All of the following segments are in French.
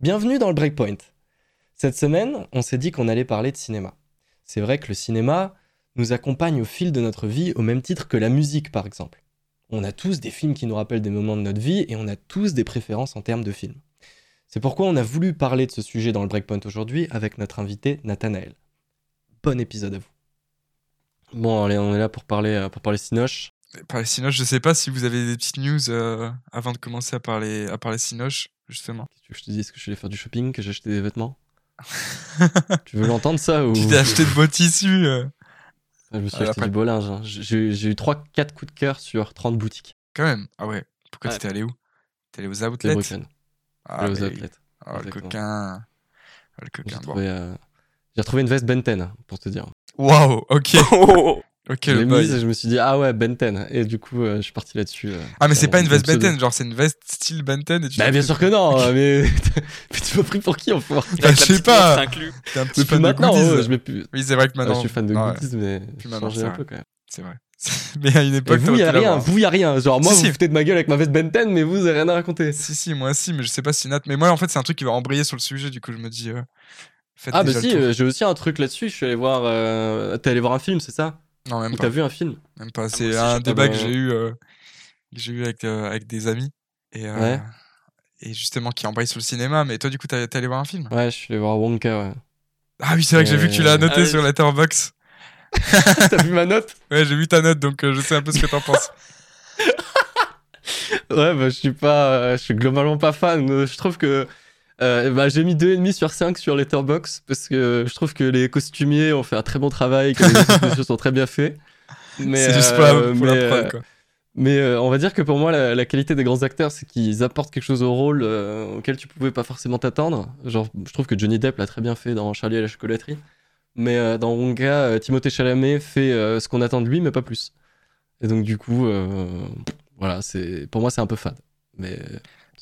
Bienvenue dans le Breakpoint. Cette semaine, on s'est dit qu'on allait parler de cinéma. C'est vrai que le cinéma nous accompagne au fil de notre vie au même titre que la musique par exemple. On a tous des films qui nous rappellent des moments de notre vie et on a tous des préférences en termes de films. C'est pourquoi on a voulu parler de ce sujet dans le Breakpoint aujourd'hui avec notre invité Nathanaël. Bon épisode à vous. Bon, allez, on est là pour parler, euh, pour parler Cinoche. Parler Cinoche, je sais pas si vous avez des petites news euh, avant de commencer à parler, à parler Cinoche, justement. Tu veux que je te dise que je suis allé faire du shopping, que j'ai acheté des vêtements Tu veux l'entendre ça ou... Tu t'es acheté de beaux tissus euh. Je me suis Ah, acheté du beau linge. hein. J'ai eu 3-4 coups de cœur sur 30 boutiques. Quand même. Ah ouais. Pourquoi Ouais. t'étais allé où? T'es allé aux Les outlets? Brooklyn, Ah, aux mais- outlets. oh, le coquin. Oh, le J'ai coquin. Bon. retrouvé, euh, j'ai retrouvé une veste Benten, pour te dire. Waouh, ok. ok, je le l'ai boy. mise et je me suis dit, ah ouais, Benten. Et du coup, euh, je suis parti là-dessus. euh, Ah, mais c'est pas une veste. Benten, genre c'est une veste style Benten et tu Bah, bien sûr que non, mais... mais tu m'as pris pour qui, enfin Bah, Avec la je sais pas. T'es un petit plus fan de maintenant, goodies. ouais, je mets plus... Oui, c'est vrai que Ah, maintenant. je suis fan de Ouais, goodies, mais j'ai maintenant, changé un vrai. peu quand même. C'est vrai. mais à une Et époque, vous, y a rien, vous, y a rien. Genre, moi, Si, vous si. vous foutez de ma gueule avec ma veste Benten, mais vous, vous avez rien à raconter. Si, si, moi aussi, mais je sais pas si Nat. Mais moi, en fait, c'est un truc qui va embrayer sur le sujet, du coup, je me dis. euh, faites Ah, bah si, euh, j'ai aussi un truc là-dessus. Je suis allé voir. euh, T'es allé voir un film, c'est ça? Non, même Ou pas. t'as vu un film? Même pas. moi C'est un débat Ah que j'ai eu, euh, que j'ai eu avec, euh, avec des amis. Et, euh, Ouais. et justement, qui embraye sur le cinéma. Mais toi, du coup, t'es allé voir un film? Ouais, je suis allé voir Wonka, ouais. Ah oui, c'est vrai que j'ai vu que tu l'as noté ah oui. sur Letterboxd. T'as vu ma note? Ouais, j'ai vu ta note, donc euh, je sais un peu ce que t'en penses. Ouais, bah, je suis pas, euh, je suis globalement pas fan. Je trouve que euh, bah, j'ai mis 2,5 sur 5 sur Letterboxd parce que je trouve que les costumiers ont fait un très bon travail, que les spéciaux sont très bien faits. Mais, c'est juste pour la, euh, pour mais, euh, quoi. mais, euh, on va dire que pour moi, la, la qualité des grands acteurs, c'est qu'ils apportent quelque chose au rôle euh, auquel tu pouvais pas forcément t'attendre. Genre, je trouve que Johnny Depp l'a très bien fait dans Charlie et la chocolaterie. Mais euh, dans Wonka, Timothée Chalamet fait ce qu'on attend de lui, mais pas plus. Et donc, du coup, voilà, c'est pour moi, c'est un peu fade. Mais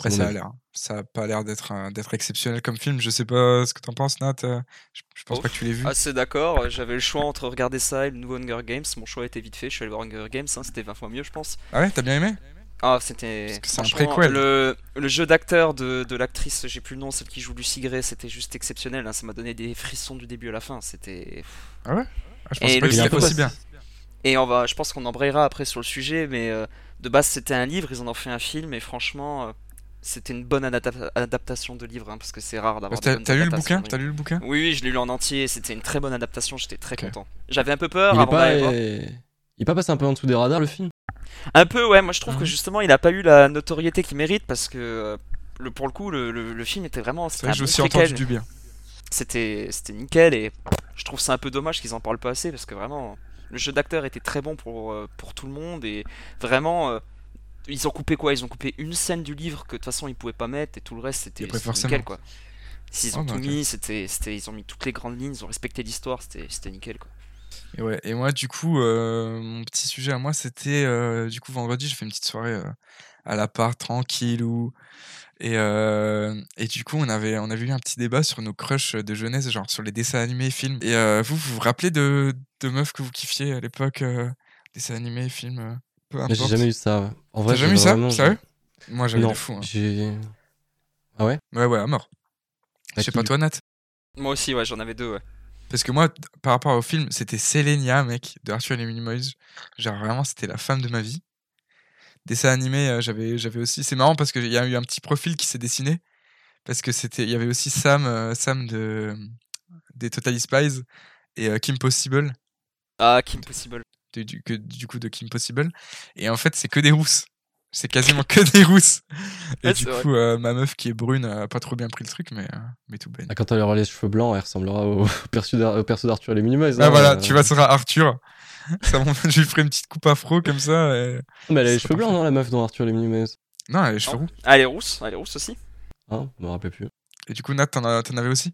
Après, c'est ça a l'air. Ça a pas l'air d'être exceptionnel comme film. Je sais pas ce que t'en penses, Nat. euh, Je, je pense pas que tu l'aies vu. Assez d'accord, j'avais le choix entre regarder ça et le nouveau Hunger Games. Mon choix était vite fait, je suis allé voir Hunger Games, hein, c'était 20 fois mieux, je pense. Ah ouais, t'as bien aimé? Ah, c'était. C'est. Le, le jeu d'acteur de, de l'actrice, j'ai plus le nom, celle qui joue Lucy Gray, c'était juste exceptionnel. hein, ça m'a donné des frissons du début à la fin. C'était. Ah, je pensais Et pas aussi bien. Et on va, je pense qu'on embrayera après sur le sujet, mais euh, de base c'était un livre, ils en ont fait un film, et franchement, euh, c'était une bonne adapta- adaptation de livre, hein, parce que c'est rare d'avoir. des T'as t'as lu le bouquin? T'as lu le bouquin? Oui, oui, je l'ai lu en entier. C'était une très bonne adaptation. J'étais très content. J'avais un peu peur il est avant pas, d'aller voir. il est pas passé un peu en dessous des radars le film? Un peu, ouais. Moi, je trouve que justement, il a pas eu la notoriété qu'il mérite parce que euh, le pour le coup, le, le- le film était vraiment. C'était vrai aussi préquel. entendu du bien. C'était, c'était nickel et je trouve ça un peu dommage qu'ils en parlent pas assez parce que vraiment, le jeu d'acteur était très bon pour euh, pour tout le monde et vraiment. Ils ont coupé quoi? Ils ont coupé une scène du livre que de toute façon ils pouvaient pas mettre et tout le reste c'était Et nickel quoi. S'ils ont bah, tout ok. mis, c'était, ils ont mis toutes les grandes lignes, ils ont respecté l'histoire, c'était, nickel quoi. Et, ouais, et moi, du coup, euh, mon petit sujet à moi, c'était euh, du coup vendredi, j'ai fait une petite soirée euh, à l'appart, tranquille ou. Et, et du coup, on avait, on avait eu un petit débat sur nos crushs de jeunesse, genre sur les dessins animés, films. Et vous, vous vous rappelez de, de meufs que vous kiffiez à l'époque, dessins animés, films, euh, peu importe. J'ai jamais eu ça. En vrai, T'as jamais eu ça vraiment- Sérieux Moi, j'avais des fous. hein. j'ai. Ah ouais? Ouais, ouais, à mort. Je À sais pas toi, Nat? Moi aussi, ouais, j'en avais deux, ouais. Parce que moi, par rapport au film, c'était Selenia, mec, de Arthur et les Minimoys. Genre vraiment, c'était la femme de ma vie. Dessin animé, euh, j'avais, j'avais aussi. C'est marrant parce qu'il y a eu un petit profil qui s'est dessiné. Parce que c'était, il y avait aussi Sam, euh, Sam de des Totally Spies et euh, Kim Possible, Ah, Kim Possible. De- du, que- du coup de Kim Possible. Et en fait, c'est que des rousses. C'est quasiment que des rousses. Et Ouais, du coup, euh, ma meuf qui est brune a pas trop bien pris le truc, mais, euh, mais tout ben. Ah, quand elle aura les cheveux blancs, elle ressemblera au au perso d'Arthur et les Minimoys. Ah hein, voilà, euh. tu vois, ça sera Arthur. Ça, bon, je lui ferai une petite coupe afro comme ça. et- Mais elle a les cheveux blancs, non, la meuf dans Arthur et les Minimoys? Non, elle a les cheveux roux. Ah, elle est rousse, elle est rousse aussi. Hein Je me rappelle plus. Et du coup, Nat, t'en, as- t'en avais aussi?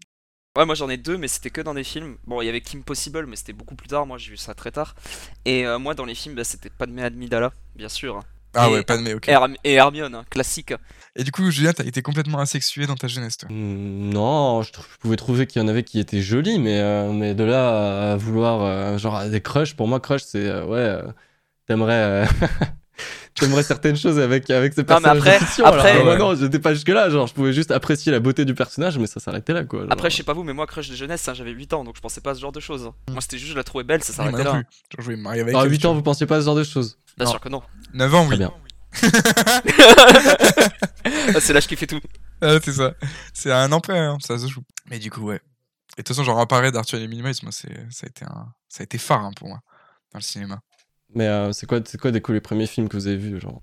Ouais, moi j'en ai deux, mais c'était que dans des films. Bon, il y avait Kim Possible, mais c'était beaucoup plus tard. Moi, j'ai vu ça très tard. Et euh, moi, dans les films, bah, c'était Padmé Amidala, bien sûr. Ah Et- ouais, pas de mais, ok. Et, Herm- et Hermione, hein, classique. Et du coup, Julien, t'as été complètement asexué dans ta jeunesse, toi? Hmm, Non, je, pouvais trouver qu'il y en avait qui étaient jolis, mais, euh, mais de là à vouloir, euh, genre, des crushs, pour moi, crush, c'est, euh, ouais, euh, t'aimerais, euh, j'aimerais certaines choses avec, avec ces Non, mais personnages après- fiction. après- alors, Ouais. non, j'étais pas jusque-là, genre, je pouvais juste apprécier la beauté du personnage, mais ça s'arrêtait là, quoi. genre. Après, je sais pas vous, mais moi, crush de jeunesse, hein, j'avais 8 ans, donc je pensais pas à ce genre de choses. hein. Moi, c'était juste, je la trouvais belle, ça s'arrêtait non là. plus. Genre, je marier avec à elle, 8 tu ans, vous pensiez pas à ce genre de choses Bien sûr que non. 9 ans, oui. bien. Ah, c'est l'âge qui fait tout. Ah, c'est ça. C'est un an hein, ça se joue. Mais du coup, ouais. Et de toute façon, j'en reparlerai d'Arthur et les Minimites, moi, c'est, ça, a été un... ça a été phare hein, pour moi, dans le cinéma. Mais euh, c'est quoi, c'est quoi, des coup, les premiers films que vous avez vus, genre?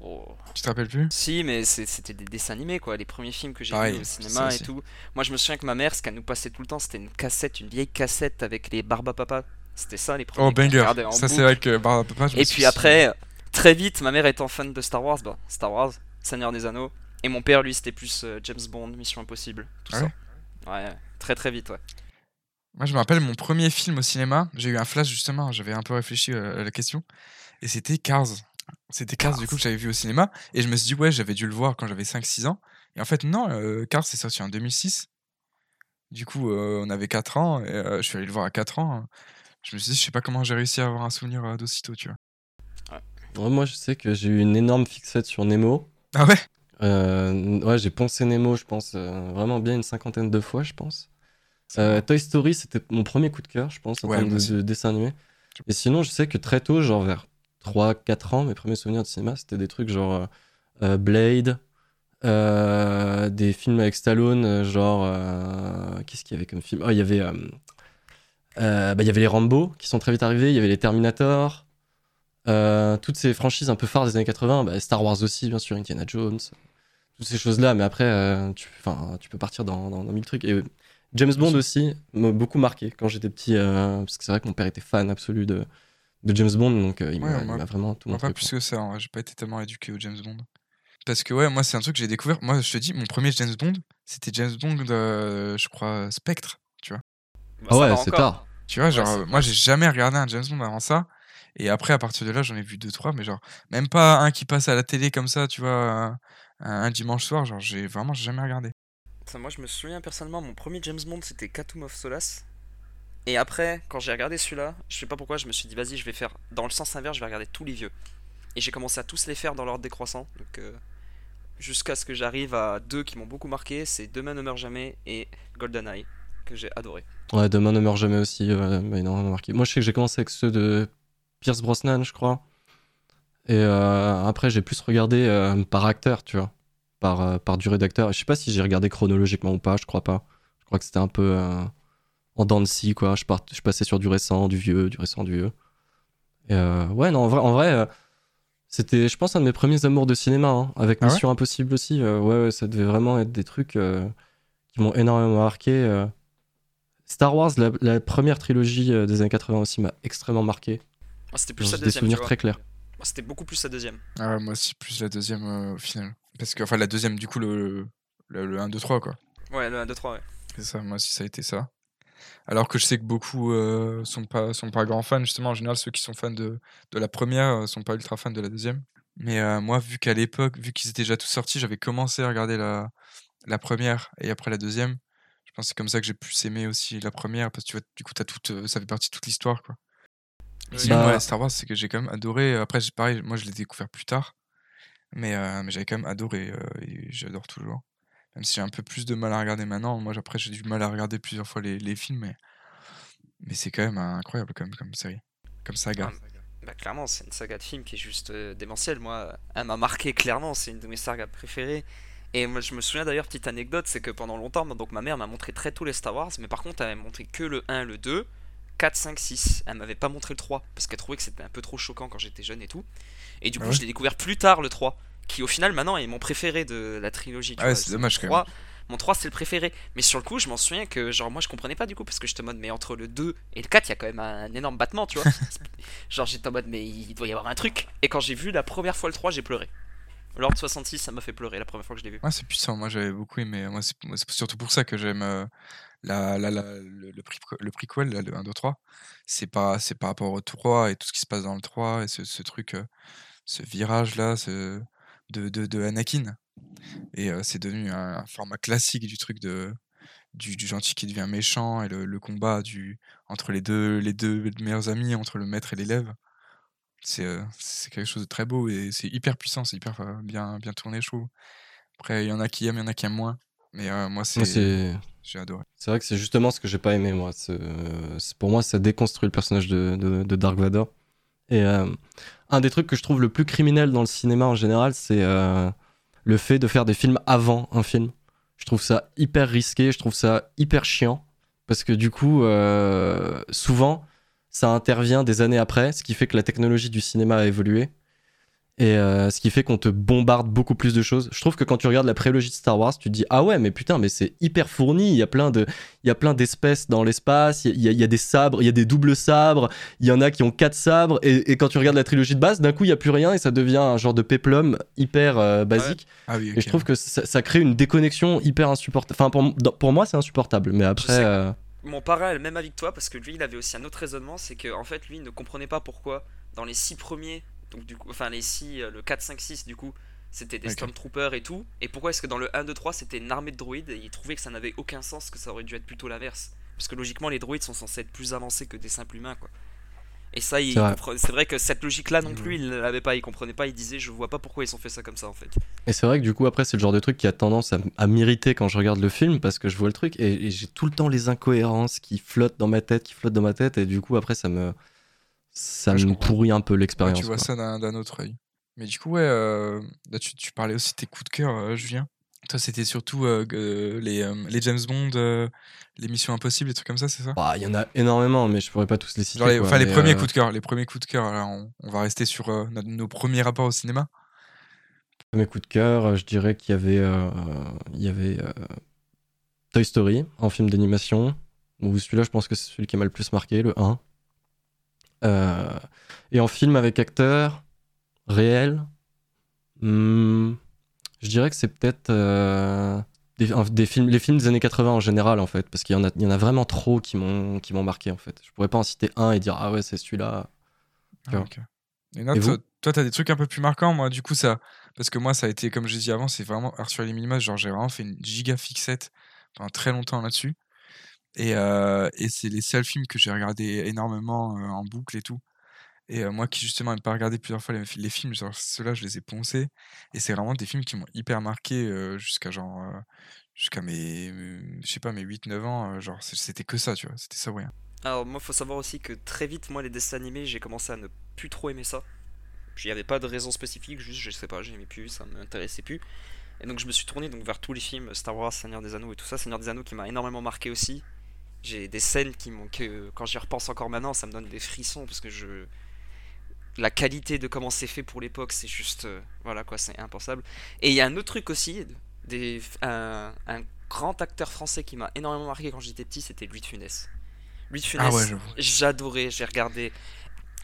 Oh. Tu te rappelles plus? Si, mais c'était des dessins animés, quoi. Les premiers films que j'ai vus au cinéma et tout. Moi, je me souviens que ma mère, ce qu'elle nous passait tout le temps, c'était une cassette, une vieille cassette avec les Barbapapa. C'était ça, les premiers Oh, banger. en Ça, c'est vrai que. Bah, papa, je me Et suis- puis après, très vite, ma mère étant fan de Star Wars, bah, Star Wars, Seigneur des Anneaux. Et mon père, lui, c'était plus euh, James Bond, Mission Impossible, tout Ah ça. Ouais, très très vite, ouais. Moi, je me rappelle mon premier film au cinéma. J'ai eu un flash justement. J'avais un peu réfléchi euh, à la question. Et c'était Cars. C'était Cars, du coup, que j'avais vu au cinéma. Et je me suis dit, ouais, j'avais dû le voir quand j'avais 5-6 ans. Et en fait, non, euh, Cars, c'est sorti en 2006. Du coup, euh, on avait 4 ans. Et euh, je suis allé le voir à 4 ans. Je me suis dit, je sais pas comment j'ai réussi à avoir un souvenir d'aussitôt, tu vois. Ouais, Moi, je sais que j'ai eu une énorme fixette sur Nemo. Ah ouais? Ouais, j'ai poncé Nemo, je pense, vraiment bien une cinquantaine de fois, je pense. Euh, Toy Story, c'était mon premier coup de cœur, je pense, en Ouais, termes de, dessin animé. Et sinon, je sais que très tôt, genre vers 3-4 ans, mes premiers souvenirs de cinéma, c'était des trucs genre euh, euh, Blade, euh, des films avec Stallone, genre. Qu'est-ce qu'il y avait comme film? Oh, il y avait. bah, il y avait les Rambo qui sont très vite arrivés, il y avait les Terminator, toutes ces franchises un peu phares des années 80, bah, Star Wars aussi, bien sûr, Indiana Jones, toutes ces choses-là, mais après, tu, tu peux partir dans, dans, dans mille trucs. Et James Bond aussi m'a beaucoup marqué quand j'étais petit, euh, parce que c'est vrai que mon père était fan absolu de, de James Bond, donc euh, il m'a Ouais, vraiment tout montré. pas plus que ça. vrai. J'ai pas été tellement éduqué au James Bond. Parce que, ouais, moi, c'est un truc que j'ai découvert. Moi, je te dis, mon premier James Bond, c'était James Bond, euh, je crois, Spectre. Bah, Ah ça ouais, c'est tard. Tu vois, genre, moi, j'ai jamais regardé un James Bond avant ça. Et après, à partir de là, j'en ai vu deux, trois, mais genre, même pas un qui passe à la télé comme ça, tu vois, un, un dimanche soir, genre, j'ai vraiment jamais regardé. Moi, je me souviens personnellement, mon premier James Bond, c'était Quantum of Solace. Et après, quand j'ai regardé celui-là, je sais pas pourquoi, je me suis dit, vas-y, je vais faire dans le sens inverse, je vais regarder tous les vieux. Et j'ai commencé à tous les faire dans l'ordre décroissant. Donc, euh, jusqu'à ce que j'arrive à deux qui m'ont beaucoup marqué c'est Demain ne meurt jamais et GoldenEye, que j'ai adoré. Ouais, Demain ne meurt jamais aussi, euh, m'a énormément marqué. Moi, je sais que j'ai commencé avec ceux de Pierce Brosnan, je crois. Et euh, après, j'ai plus regardé euh, par acteur, tu vois, par, euh, par durée d'acteur. Je sais pas si j'ai regardé chronologiquement ou pas, je crois pas. Je crois que c'était un peu euh, en dents de scie, quoi. Je, part- je passais sur du récent, du vieux, du récent, du vieux. Et euh, ouais, non, en vrai, en vrai c'était, je pense, un de mes premiers amours de cinéma, hein, avec Ah ouais Mission Impossible aussi. euh, ouais, ouais, ça devait vraiment être des trucs euh, qui m'ont énormément marqué. euh. Star Wars, la, la première trilogie euh, des années 80 aussi m'a extrêmement marqué. Moi, c'était plus J'ai sa des souvenirs très clairs. Moi, C'était beaucoup plus sa deuxième. Ah ouais, moi aussi, plus la deuxième euh, au final. Parce que, enfin, la deuxième, du coup, le, le, le 1, 2, 3, quoi. Ouais, le 1, 2, 3, ouais. C'est ça, moi aussi, ça a été ça. Alors que je sais que beaucoup euh, sont pas sont pas grands fans, justement, en général, ceux qui sont fans de, de la première euh, sont pas ultra fans de la deuxième. Mais euh, moi, vu qu'à l'époque, vu qu'ils étaient déjà tous sortis, j'avais commencé à regarder la, la première et après la deuxième. Je pense que c'est comme ça que j'ai plus aimé aussi la première, parce que tu vois, du coup, as toute, euh, ça fait partie de toute l'histoire, quoi. Oui. sinon, Bah- ouais, Star Wars, c'est que j'ai quand même adoré. Après, j'ai- pareil, moi, je l'ai découvert plus tard. Mais, euh, mais j'avais quand même adoré euh, et j'adore toujours. Même si j'ai un peu plus de mal à regarder maintenant. Moi, après, j'ai du mal à regarder plusieurs fois les, les films, mais, mais c'est quand même incroyable comme, comme série, comme saga. Ah, Bah, clairement, c'est une saga de film qui est juste euh, démentielle. Moi, elle m'a marqué clairement. C'est une de mes sagas préférées. Et moi, je me souviens d'ailleurs, petite anecdote, c'est que pendant longtemps, donc ma mère m'a montré très tôt les Star Wars, mais par contre, elle m'a montré que le 1, le 2, 4, 5, 6. Elle m'avait pas montré le 3 parce qu'elle trouvait que c'était un peu trop choquant quand j'étais jeune et tout. Et du Ah coup, ouais je l'ai découvert plus tard, le 3, qui au final, maintenant, est mon préféré de la trilogie. Ah ouais, c'est dommage, mon quand même. 3, Mon 3, c'est le préféré. Mais sur le coup, je m'en souviens que, genre, moi, je comprenais pas du coup, parce que j'étais en mode, mais entre le 2 et le 4, il y a quand même un énorme battement, tu vois. genre, j'étais en mode, mais il doit y avoir un truc. Et quand j'ai vu la première fois le 3, j'ai pleuré. Lord 66, ça m'a fait pleurer la première fois que je l'ai vu. Ouais, c'est puissant. Moi, j'avais beaucoup aimé. Moi, c'est surtout pour ça que j'aime euh, la, la, la- le, le, pre- le prequel, le 1, 2, 3. C'est pas, par rapport au 3 et tout ce qui se passe dans le 3 et ce, ce truc, euh, ce virage-là ce, de, de, de Anakin. Et euh, c'est devenu un, un format classique du truc de, du, du gentil qui devient méchant et le, le combat du, entre les deux, les deux meilleurs amis, entre le maître et l'élève. c'est euh, quelque chose de très beau et c'est hyper puissant, c'est hyper euh, bien, bien tourné, je trouve. Après, il y en a qui aiment, il y en a qui aiment moins. Mais euh, moi, c'est j'ai adoré. c'est vrai que c'est justement ce que j'ai pas aimé, moi. Pour moi, ça déconstruit le personnage de, de, de Dark Vador. Et un des trucs que je trouve le plus criminel dans le cinéma en général, c'est euh, le fait de faire des films avant un film. Je trouve ça hyper risqué, je trouve ça hyper chiant. Parce que du coup, euh, souvent, ça intervient des années après, ce qui fait que la technologie du cinéma a évolué. Et euh, ce qui fait qu'on te bombarde beaucoup plus de choses. Je trouve que quand tu regardes la prélogie de Star Wars, tu te dis ah ouais mais putain mais c'est hyper fourni. Il y a plein de, il y a plein d'espèces dans l'espace. Il y, a- il y a des sabres, il y a des doubles sabres. Il y en a qui ont quatre sabres. Et, et quand tu regardes la trilogie de base, d'un coup il y a plus rien et ça devient un genre de péplum hyper euh, basique. Ah oui, Et je trouve que ça, ça crée une déconnexion hyper insupportable. Enfin pour, dans- pour moi c'est insupportable. Mais après euh, Mon parrain a le même avis que toi parce que lui il avait aussi un autre raisonnement c'est que en fait lui il ne comprenait pas pourquoi dans les 6 premiers donc du coup enfin les 6 le 4 5 6 du coup c'était des stormtroopers et tout. Et pourquoi est-ce que dans le 1 2 3 c'était une armée de droïdes et il trouvait que ça n'avait aucun sens que ça aurait dû être plutôt l'inverse? Parce que logiquement les droïdes sont censés être plus avancés que des simples humains quoi. Et ça C'est vrai. compre- c'est vrai que cette logique là non Mhm. plus il l'avait pas il comprenait pas il disait je vois pas pourquoi ils ont fait ça comme ça en fait. Et c'est vrai que du coup, après, c'est le genre de truc qui a tendance à, m'irriter quand je regarde le film parce que je vois le truc et, et j'ai tout le temps les incohérences qui flottent dans ma tête, qui flottent dans ma tête et du coup, après, ça me, ça Ouais, me pourrit un peu Ouais, l'expérience. tu vois quoi. ça d'un autre œil. Mais du coup, ouais, euh, là, tu, tu parlais aussi de tes coups de cœur, euh, Julien. Toi, c'était surtout euh, les, les James Bond, les Missions Impossibles, des trucs comme ça, c'est ça? Bah, Il y en a énormément, mais je pourrais pas tous les citer. Genre les, quoi, enfin, les premiers coups de cœur, les premiers coups de cœur. Là, on, on va rester sur nos, premiers rapports au cinéma. Mes coups de cœur, je dirais qu'il y avait, il y avait Toy Story en film d'animation. Où celui-là, je pense que c'est celui qui m'a le plus marqué, le 1. Euh, et en film avec acteur réel, hmm, je dirais que c'est peut-être euh, des, films, les films des années 80 en général, en fait, parce qu'il y, en a- il y en a vraiment trop qui m'ont qui m'ont marqué, en fait. Je pourrais pas en citer un et dire, ah ouais, c'est celui-là. Ah. Et toi, toi, t'as des trucs un peu plus marquants. Moi, du coup, ça. Parce que moi, ça a été, comme je dit avant, c'est vraiment Arthur et les Minimas. Genre, j'ai vraiment fait une giga fixette pendant très longtemps là-dessus. Et, euh, et c'est les seuls films que j'ai regardé énormément euh, en boucle et tout. Et euh, moi qui justement n'aime pas regarder plusieurs fois les, films, genre ceux-là, je les ai poncés. Et c'est vraiment des films qui m'ont hyper marqué jusqu'à genre. jusqu'à mes. Je sais pas, mes 8-9 ans. genre, c'était que ça, tu vois. C'était ça ou rien. Alors moi faut savoir aussi que très vite moi les dessins animés j'ai commencé à ne plus trop aimer ça. Il n'y avait pas de raison spécifique, juste je sais pas, j'aimais plus, ça m'intéressait plus. Et donc je me suis tourné donc vers tous les films Star Wars, Seigneur des Anneaux et tout ça. Seigneur des Anneaux qui m'a énormément marqué aussi. J'ai des scènes qui m'ont que quand j'y repense encore maintenant, ça me donne des frissons parce que je la qualité de comment c'est fait pour l'époque, c'est juste euh, voilà quoi, c'est impensable. Et il y a un autre truc aussi, des un, un grand acteur français qui m'a énormément marqué quand j'étais petit, c'était Louis de Funès. Louis de Funès, Ah ouais, j'avoue. j'adorais, j'ai regardé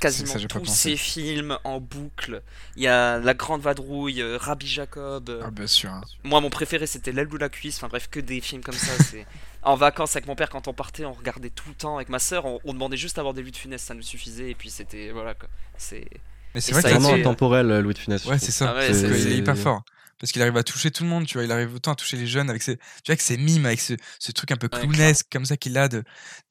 quasiment ça, tous ses films en boucle. Il y a La Grande Vadrouille, euh, Rabbi Jacob. euh, Ah, bien sûr. hein. Moi, mon préféré, c'était L'aile ou la cuisse. Enfin bref, que des films comme ça. C'est en vacances avec mon père quand on partait, on regardait tout le temps. Avec ma soeur, on, on demandait juste à avoir des Louis de Funès, ça nous suffisait. Et puis c'était voilà quoi. C'est Mais c'est Vraiment été- intemporel, euh, Louis de Funès. Ouais, c'est ça. Ah ouais, c'est- hyper fort. Parce qu'il arrive à toucher tout le monde, tu vois. Il arrive autant à toucher les jeunes avec ses, tu vois, avec ses mimes, avec ce, ce truc un peu clownesque comme ça qu'il a, de,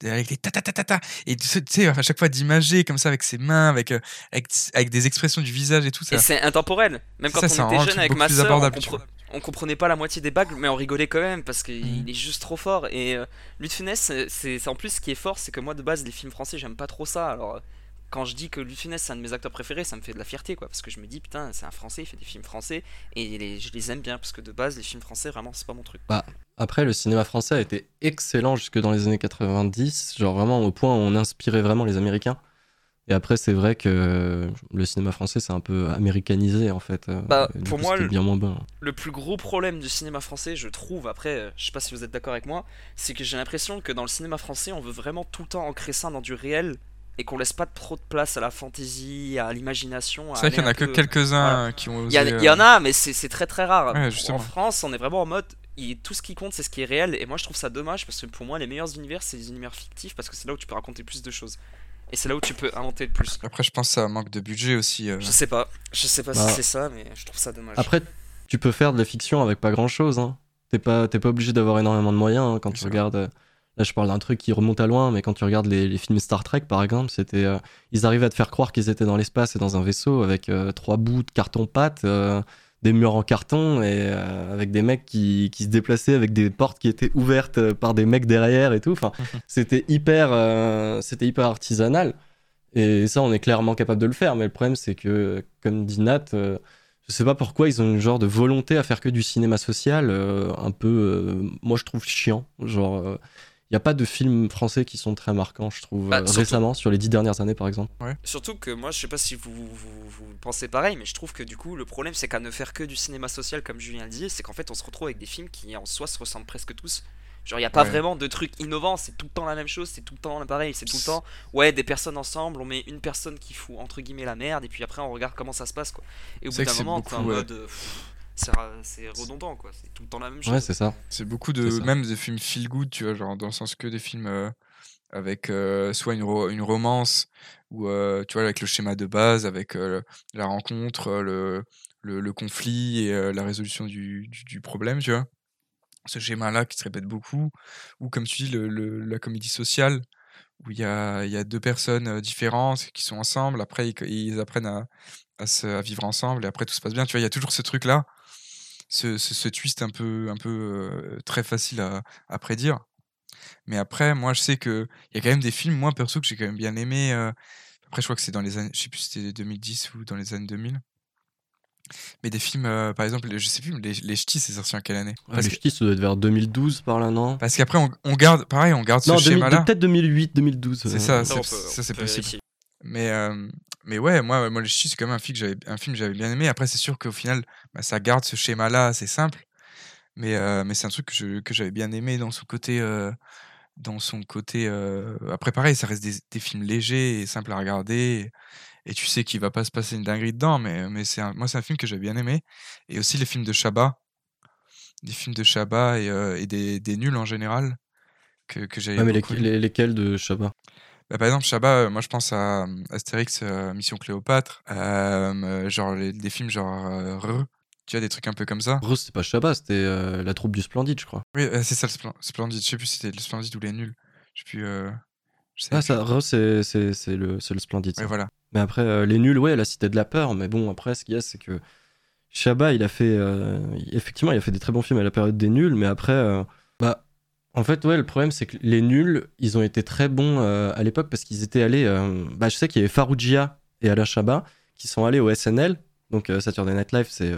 de- avec les ta ta ta ta ta. Et tu sais, à chaque fois d'imager comme ça avec ses mains, avec, euh, avec, avec des expressions du visage et tout ça. Et c'est intemporel. Même quand ça on était jeune avec ma soeur, on, compre- on comprenait pas la moitié des bagues, mais on rigolait quand même parce qu'il il est juste trop fort. Et euh, Louis de Funès, c'est c'est- en plus ce qui est fort, c'est que moi de base les films français j'aime pas trop ça. Alors euh, quand je dis que Louis Funès c'est un de mes acteurs préférés, ça me fait de la fierté quoi, parce que je me dis putain c'est un français, il fait des films français et les- je les aime bien parce que de base les films français vraiment c'est pas mon truc. Après, le cinéma français a été excellent jusque dans les années 90, genre vraiment au point où on inspirait vraiment les Américains. Et après, c'est vrai que le cinéma français, c'est un peu américanisé en fait. euh, Bah, du pour coup, moi, le- bien moins bon. Le plus gros problème du cinéma français, je trouve, après, euh, je sais pas si vous êtes d'accord avec moi, c'est que j'ai l'impression que dans le cinéma français, on veut vraiment tout le temps ancrer ça dans du réel et qu'on laisse pas trop de place à la fantaisie, à l'imagination. à C'est vrai qu'il y en a un que quelques-uns voilà. qui ont Il y, osé, a- il y en euh, a, mais c'est très très rare. Ouais, en France, on est vraiment en mode. il- tout ce qui compte, c'est ce qui est réel. Et moi, je trouve ça dommage parce que pour moi, les meilleurs univers, c'est les univers fictifs parce que c'est là où tu peux raconter plus de choses. Et c'est là où tu peux inventer le plus. Après, je pense que ça manque de budget aussi. euh. Je sais pas. Je sais pas Bah. si c'est ça, mais je trouve ça dommage. Après, tu peux faire de la fiction avec pas grand chose. Hein. T'es pas, t'es pas obligé d'avoir énormément de moyens hein, quand tu regardes euh, Là, je parle d'un truc qui remonte à loin, mais quand tu regardes les, les films Star Trek, par exemple, c'était, euh, ils arrivaient à te faire croire qu'ils étaient dans l'espace et dans un vaisseau avec euh, trois bouts de carton-pâte, euh, des murs en carton et avec des mecs qui, qui se déplaçaient avec des portes qui étaient ouvertes par des mecs derrière et tout. Enfin, c'était hyper, c'était hyper artisanal. Et ça, on est clairement capable de le faire. Mais le problème, c'est que, comme dit Nat, je sais pas pourquoi ils ont une genre de volonté à faire que du cinéma social, euh, un peu, euh, moi je trouve chiant. Genre, il n'y a pas de films français qui sont très marquants, je trouve, Bah, euh, surtout- récemment, sur les dix dernières années par exemple. Surtout que moi, je sais pas si vous, vous, vous pensez pareil, mais je trouve que du coup, le problème, c'est qu'à ne faire que du cinéma social, comme Julien le dit, c'est qu'en fait, on se retrouve avec des films qui en soi se ressemblent presque tous. Genre, il n'y a pas Ouais. vraiment de trucs innovants, c'est tout le temps la même chose, c'est tout le temps pareil, c'est tout le temps, ouais, des personnes ensemble, on met une personne qui fout entre guillemets la merde, et puis après, on regarde comment ça se passe, quoi. Et au bout d'un moment, t'es en ouais. mode. euh, pff, c'est redondant, quoi, c'est tout le temps la même chose. Ouais, c'est ça. C'est beaucoup de même des films feel good, tu vois, genre dans le sens que des films euh, avec euh, soit une, ro- une romance ou euh, tu vois avec le schéma de base, avec euh, la rencontre, le, le, le conflit et euh, la résolution du, du, du problème, tu vois. Ce schéma-là qui se répète beaucoup, ou comme tu dis, le, le- la comédie sociale, où il y a, il y a deux personnes différentes qui sont ensemble, après ils, ils apprennent à, à, se, à vivre ensemble, et après tout se passe bien, tu vois, il y a toujours ce truc-là, ce, ce, ce twist un peu, un peu euh, très facile à, à prédire. Mais après, moi, je sais que il y a quand même des films, moi, perso, que j'ai quand même bien aimé. euh, Après, je crois que c'est dans les années, je sais plus si c'était 2010 ou dans les années 2000. Mais des films, euh, par exemple, je sais plus, mais les, les Ch'tis, c'est sorti en quelle année? Les que- Ch'tis, ça doit être vers 2012 par là, non? Parce qu'après, on, on garde, pareil, on garde ce Non, 2000 schéma-là. peut-être 2008, 2012. C'est euh, ça, Ça, c'est possible. Mais, euh, mais ouais, moi, moi les Ch'tis, c'est quand même un film que j'avais, un film que j'avais bien aimé. Après, c'est sûr qu'au final, bah, ça garde ce schéma-là assez simple. Mais, euh, mais c'est un truc que, je- que j'avais bien aimé dans son côté. euh, dans son côté euh, Après, pareil, ça reste des, des films légers et simples à regarder. Et, et tu sais qu'il va pas se passer une dinguerie dedans. Mais, mais c'est un- moi, c'est un film que j'ai bien aimé. Et aussi les films de Chabat. Des films de Chabat et, euh, et des, des nuls en général. Que, que j'avais Ouais, mais les- lesquels de Chabat Bah, par exemple, Chabat, euh, moi je pense à euh, Astérix, euh, Mission Cléopâtre, euh, genre les- des films genre euh, Re, tu vois, des trucs un peu comme ça. Rose, c'était pas Chabat, c'était la troupe du Splendide, je crois. Oui, c'est ça le Splen- Splendide, je sais plus si c'était le Splendide ou les nuls. Je sais plus. je sais Ah, plus. ça, Rose, c'est le, le Splendide. Ouais, voilà. Mais après, les nuls, ouais, la cité de la peur. Mais bon, après, ce qu'il y a, c'est que Chabat, il a fait. effectivement, il a fait des très bons films à la période des nuls, mais après. En fait, ouais, le problème, c'est que les nuls, ils ont été très bons euh, à l'époque parce qu'ils étaient allés. euh, bah, je sais qu'il y avait Farougia et Alain Chabat qui sont allés au SNL. Donc, euh, Saturday Night Live, c'est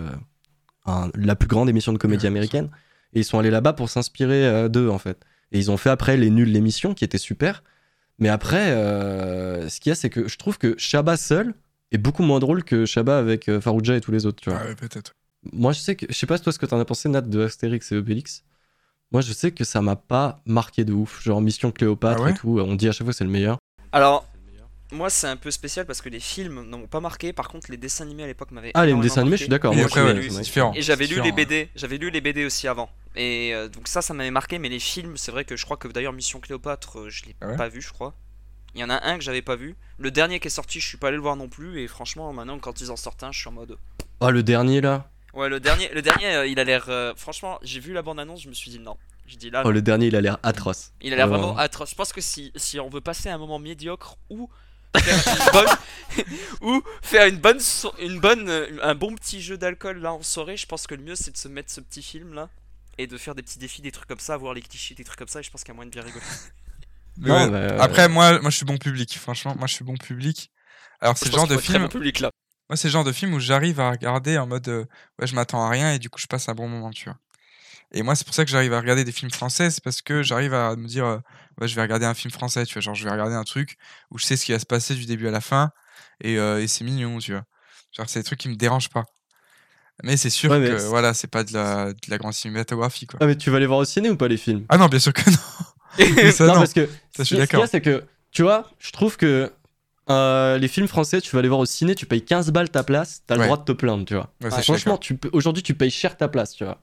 la plus grande émission de comédie Ouais, américaine. Et ils sont allés là-bas pour s'inspirer d'eux, en fait. Et ils ont fait après les nuls, l'émission, qui était super. Mais après, ce qu'il y a, c'est que je trouve que Chabat seul est beaucoup moins drôle que Chabat avec Farouja et tous les autres, tu vois. Ouais, peut-être. Moi, je sais que, je sais pas toi ce que t'en as pensé, Nat, de Astérix et Obélix? Moi, je sais que ça m'a pas marqué de ouf. Genre Mission Cléopâtre Ah ouais et tout. On dit à chaque fois que c'est le meilleur. Alors, moi, c'est un peu spécial parce que les films ne m'ont pas marqué. Par contre, les dessins animés à l'époque m'avaient. Ah, les dessins animés, je suis d'accord. Moi, après, j'avais lu-. Et j'avais lu les. BD, j'avais lu les BD aussi avant. Et euh, donc ça, ça m'avait marqué. Mais les films, c'est vrai que je crois que d'ailleurs Mission Cléopâtre, euh, je l'ai Ah ouais pas vu, je crois. Il y en a un que j'avais pas vu. Le dernier qui est sorti, je suis pas allé le voir non plus. Et franchement, maintenant, quand ils en sortent un, je suis en mode. Ah, le dernier là? Ouais, le dernier, le dernier, euh, il a l'air. euh, franchement, j'ai vu la bande annonce, je me suis dit non. Je dis là, Oh, le dernier, il a l'air atroce. il a l'air vraiment. vraiment atroce. Je pense que si, si on veut passer un moment médiocre ou faire une bonne, ou faire une bonne, so- une bonne, euh, un bon petit jeu d'alcool là en soirée, je pense que le mieux c'est de se mettre ce petit film là et de faire des petits défis, des trucs comme ça, voir les clichés, des trucs comme ça. Et je pense qu'il y a moyen de bien rigoler. Mais Non, ouais, mais, euh, Après, moi, moi, je suis bon public. Franchement, moi, je suis bon public. Alors, c'est Je le pense genre qu'il de faut être très bon public là. Moi, c'est le genre de film où j'arrive à regarder en mode euh, ouais, je m'attends à rien et du coup, je passe un bon moment, tu vois. Et moi, c'est pour ça que j'arrive à regarder des films français, c'est parce que j'arrive à me dire euh, ouais, je vais regarder un film français, tu vois. Genre, je vais regarder un truc où je sais ce qui va se passer du début à la fin et, euh, et c'est mignon, tu vois. Genre, c'est des trucs qui me dérangent pas. Mais c'est sûr Ouais, mais que voilà, c'est pas de la, de la grande cinématographie, quoi. Ah, mais tu vas les voir au ciné ou pas les films? Ah non, bien sûr que non. Ça, non, non. parce que Ça, je suis d'accord. a, c'est que, tu vois, je trouve que euh, les films français, tu vas les voir au ciné, tu payes 15 balles ta place, t'as le Ouais. droit de te plaindre, tu vois. Ouais, franchement, tu aujourd'hui, tu payes cher ta place, tu vois.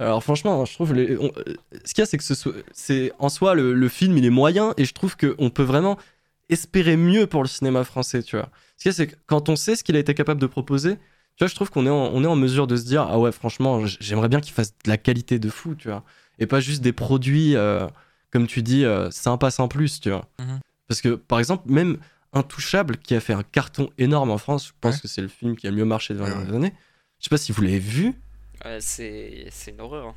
Alors franchement, je trouve les, on- euh, ce qu'il y a, c'est que ce soit- c'est en soi le, le film, il est moyen et je trouve qu'on peut vraiment espérer mieux pour le cinéma français, tu vois. Ce qu'il y a, c'est que quand on sait ce qu'il a été capable de proposer, tu vois, je trouve qu'on est, en- on est en mesure de se dire ah ouais, franchement, j'aimerais bien qu'il fasse de la qualité de fou, tu vois, et pas juste des produits euh, comme tu dis, euh, sympa sans plus, tu vois. Mhm. Parce que, par exemple, même Intouchable, qui a fait un carton énorme en France, je pense Ouais. que c'est le film qui a le mieux marché de Ouais, dernières ouais. années. Je sais pas si vous l'avez vu. Ouais, c'est une horreur. hein.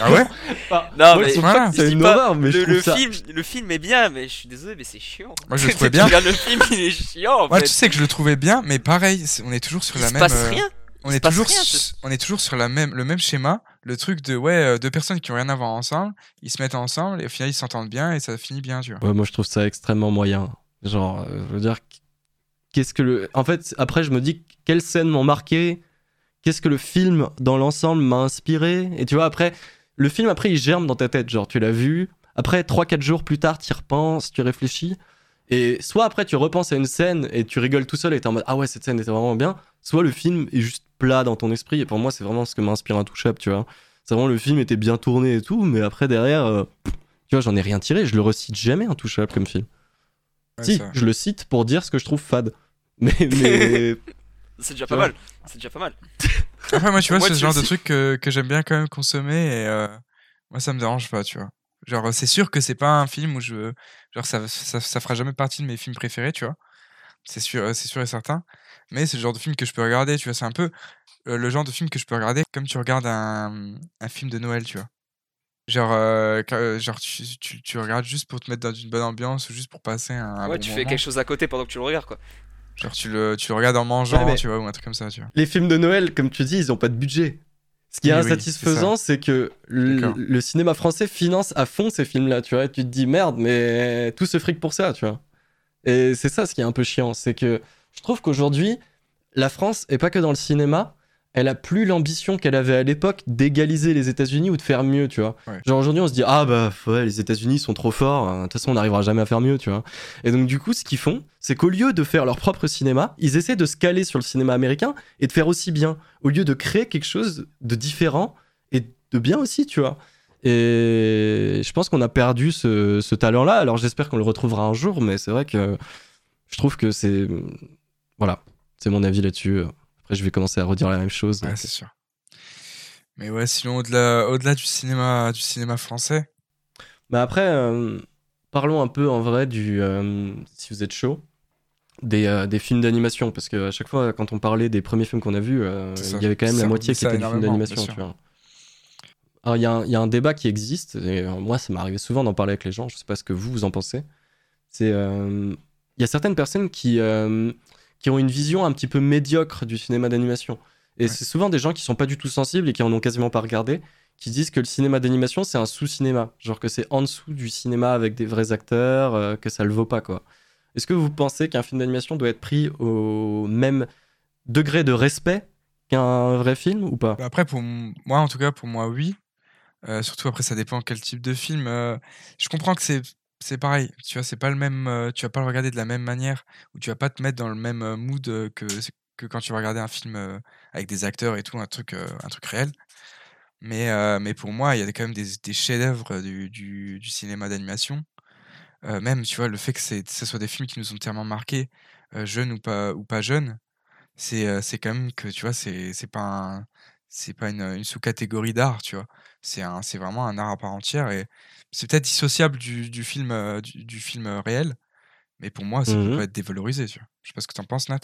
Ah ouais? Non, Moi, mais voilà, c'est une horreur, mais je le, trouve le ça. film, le film est bien, mais je suis désolé, mais c'est chiant. Moi, je le Tu trouvais bien. le film, il est chiant. En Moi, fait. tu sais que je le trouvais bien, mais pareil, on est toujours sur il la se même. passe euh, rien. on il se est passe toujours, rien, su- on est toujours sur la même, le même schéma. Le truc de ouais, euh, deux personnes qui ont rien à voir ensemble, ils se mettent ensemble et au final ils s'entendent bien et ça finit bien, tu vois. Ouais, moi, je trouve ça extrêmement moyen. Genre, euh, je veux dire, qu'est-ce que le. En fait, après, je me dis, quelles scènes m'ont marqué? Qu'est-ce que le film, dans l'ensemble, m'a inspiré? Et tu vois, après, le film, après, il germe dans ta tête. Genre, tu l'as vu. Après, 3-4 jours plus tard, tu y repenses, tu réfléchis. Et soit après, tu repenses à une scène et tu rigoles tout seul et t'es en mode Ah ouais, cette scène était vraiment bien. Soit le film est juste plat dans ton esprit. Et pour moi, c'est vraiment ce que m'a inspiré Intouchable, tu vois. C'est vraiment le film était bien tourné et tout, mais après, derrière, euh, tu vois, j'en ai rien tiré. Je le recite jamais, Intouchable, comme film. Si, ça- je le cite pour dire ce que je trouve fade. Mais, mais C'est déjà pas mal. C'est déjà pas mal. Après, moi, tu vois, c'est ce genre de truc que, que j'aime bien quand même consommer et euh, moi, ça me dérange pas, tu vois. Genre, c'est sûr que c'est pas un film où je. Genre, ça, ça, ça fera jamais partie de mes films préférés, tu vois. C'est sûr, c'est sûr et certain. Mais c'est le genre de film que je peux regarder, tu vois. C'est un peu euh, le genre de film que je peux regarder comme tu regardes un, un film de Noël, tu vois. Genre, euh, euh, genre tu, tu, tu regardes juste pour te mettre dans une bonne ambiance ou juste pour passer un, un ouais, bon tu fais moment. quelque chose à côté pendant que tu le regardes, quoi. Genre, tu le, tu le regardes en mangeant, Ouais, tu vois, ou un truc comme ça, tu vois. les films de Noël, comme tu dis, ils ont pas de budget. Ce qui est Oui, oui, insatisfaisant, c'est que le cinéma français finance à fond ces films-là, tu vois. Et tu te dis merde, mais tout ce fric pour ça, tu vois. Et c'est ça ce qui est un peu chiant, c'est que je trouve qu'aujourd'hui, la France, et pas que dans le cinéma, elle a plus l'ambition qu'elle avait à l'époque d'égaliser les États-Unis ou de faire mieux, tu vois. Ouais. Genre aujourd'hui, on se dit ah bah ouais, les États-Unis sont trop forts, hein, de toute façon on n'arrivera jamais à faire mieux, tu vois. Et donc du coup, ce qu'ils font, c'est qu'au lieu de faire leur propre cinéma, ils essaient de se caler sur le cinéma américain et de faire aussi bien, au lieu de créer quelque chose de différent et de bien aussi, tu vois. Et je pense qu'on a perdu ce, ce talent-là. Alors j'espère qu'on le retrouvera un jour, mais c'est vrai que je trouve que c'est voilà, c'est mon avis là-dessus. Après, je vais commencer à redire la même chose. Ouais, c'est sûr. Mais ouais, sinon, au-delà au-delà du cinéma, du cinéma français, Mais après, euh, parlons un peu en vrai du, euh, si vous êtes chaud, des, euh, des films d'animation. Parce qu'à chaque fois, quand on parlait des premiers films qu'on a vus, euh, il y avait quand même Ça la moitié qui était des films d'animation. tu vois. Alors, il y, a un- il y a un débat qui existe, et euh, moi, ça m'est arrivé souvent d'en parler avec les gens. Je sais pas ce que vous, vous en pensez. C'est. euh, Il y a certaines personnes qui, euh, qui ont une vision un petit peu médiocre du cinéma d'animation. Et Ouais. c'est souvent des gens qui sont pas du tout sensibles et qui en ont quasiment pas regardé, qui disent que le cinéma d'animation c'est un sous-cinéma, genre que c'est en dessous du cinéma avec des vrais acteurs, euh, que ça le vaut pas quoi. Est-ce que vous pensez qu'un film d'animation doit être pris au même degré de respect qu'un vrai film ou pas? Bah, Après, pour moi, en tout cas, pour moi, oui. Euh, surtout après, ça dépend quel type de film. Euh, je comprends que c'est c'est pareil. Tu vois, c'est pas le même. euh, tu vas pas le regarder de la même manière ou tu vas pas te mettre dans le même euh, mood euh, que que quand tu vas regarder un film avec des acteurs et tout, un truc un truc réel. Mais mais pour moi, il y a quand même des, chefs-d'œuvre du, du, cinéma d'animation. Même, tu vois, le fait que c'est- ce soit des films qui nous ont tellement marqués, jeunes ou pas ou pas jeunes, c'est c'est quand même que tu vois, c'est pas c'est pas une, une sous-catégorie d'art, tu vois. C'est vraiment un art à part entière et c'est peut-être dissociable du, du film, euh, du, du film euh, réel, mais pour moi, ça peut Mhm. pas être dévalorisé, tu vois. Je sais pas ce que t'en penses, Nat.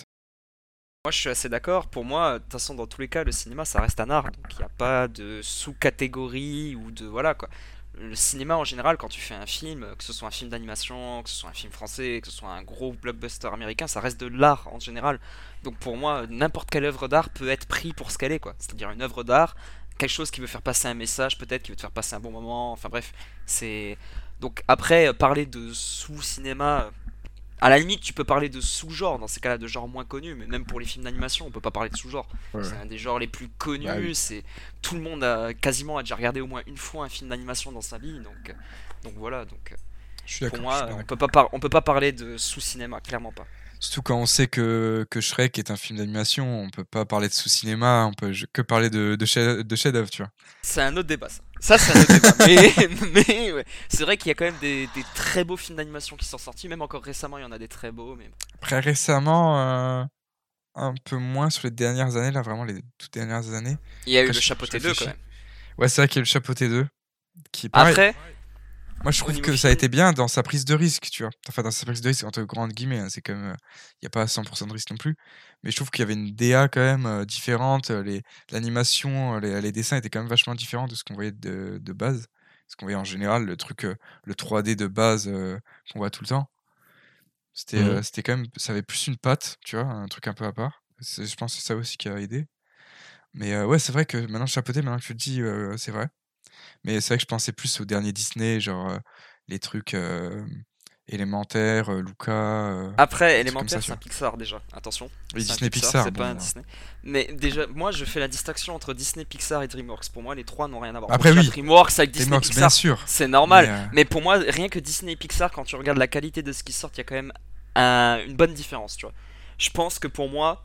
Moi, je suis assez d'accord. Pour moi, de toute façon, dans tous les cas, le cinéma, ça reste un art. Donc, il n'y a pas de sous-catégorie ou de. Voilà, quoi. Le cinéma, en général, quand tu fais un film, que ce soit un film d'animation, que ce soit un film français, que ce soit un gros blockbuster américain, ça reste de l'art, en général. Donc, pour moi, n'importe quelle œuvre d'art peut être pris pour ce qu'elle est, quoi. C'est-à-dire une œuvre d'art, quelque chose qui veut faire passer un message, peut-être, qui veut te faire passer un bon moment. Enfin, bref, c'est. Donc, après, euh, parler de sous-cinéma. euh, à la limite, tu peux parler de sous-genre dans ces cas-là, de genres moins connus, mais même pour les films d'animation, on peut pas parler de sous-genre. C'est un des genres les plus connus. Bah oui. C'est tout le monde a quasiment a déjà regardé au moins une fois un film d'animation dans sa vie, donc euh, donc voilà. Donc Je suis pour moi, on peut pas par- on peut pas parler de sous-cinéma, clairement pas. Surtout quand on sait que, que Shrek est un film d'animation, on peut pas parler de sous-cinéma, on peut que parler de, de, chef, de chef-d'œuvre, tu vois. C'est un autre débat, ça. Ça, c'est un autre débat. Mais, mais ouais. c'est vrai qu'il y a quand même des, des très beaux films d'animation qui sont sortis. Même encore récemment, il y en a des très beaux. Mais Après, récemment, euh, un peu moins sur les dernières années, là, vraiment les toutes dernières années. il y a eu le Chapeauté je 2 quand même. Ouais, c'est vrai qu'il y a le Chapeauté 2, qui pareil. Après, Moi, je trouve que ça a été bien dans sa prise de risque, tu vois. Enfin, dans sa prise de risque, entre grandes guillemets, hein, c'est quand même. Il n'y a pas 100% de risque non plus. Mais je trouve qu'il y avait une DA quand même euh, différente. euh, Les, l'animation, euh, les, les dessins étaient quand même vachement différents de ce qu'on voyait de, de base. Ce qu'on voyait en général, le truc, euh, le 3D de base euh, qu'on voit tout le temps. C'était, euh, c'était quand même. Ça avait plus une patte, tu vois, un truc un peu à part. C'est- Je pense que c'est ça aussi qui a aidé. Mais euh, ouais, c'est vrai que maintenant, chapeauté, maintenant que tu le dis, euh, c'est vrai. Mais c'est vrai que je pensais plus aux derniers Disney, genre euh, les trucs euh, élémentaires, euh, Luca. Après, élémentaire, c'est un. Pixar déjà. Attention. Oui, Disney Pixar, c'est bon, pas un. Disney. Mais déjà, moi, je fais la distinction entre Disney, Pixar et DreamWorks. Pour moi, les trois n'ont rien à voir. Après, oui. DreamWorks avec Disney, DreamWorks, bien Pixar, sûr. c'est normal. Mais, euh, Mais pour moi, rien que Disney et Pixar, quand tu regardes la qualité de ce qui sort, il y a quand même un- une bonne différence, tu vois. Je pense que pour moi,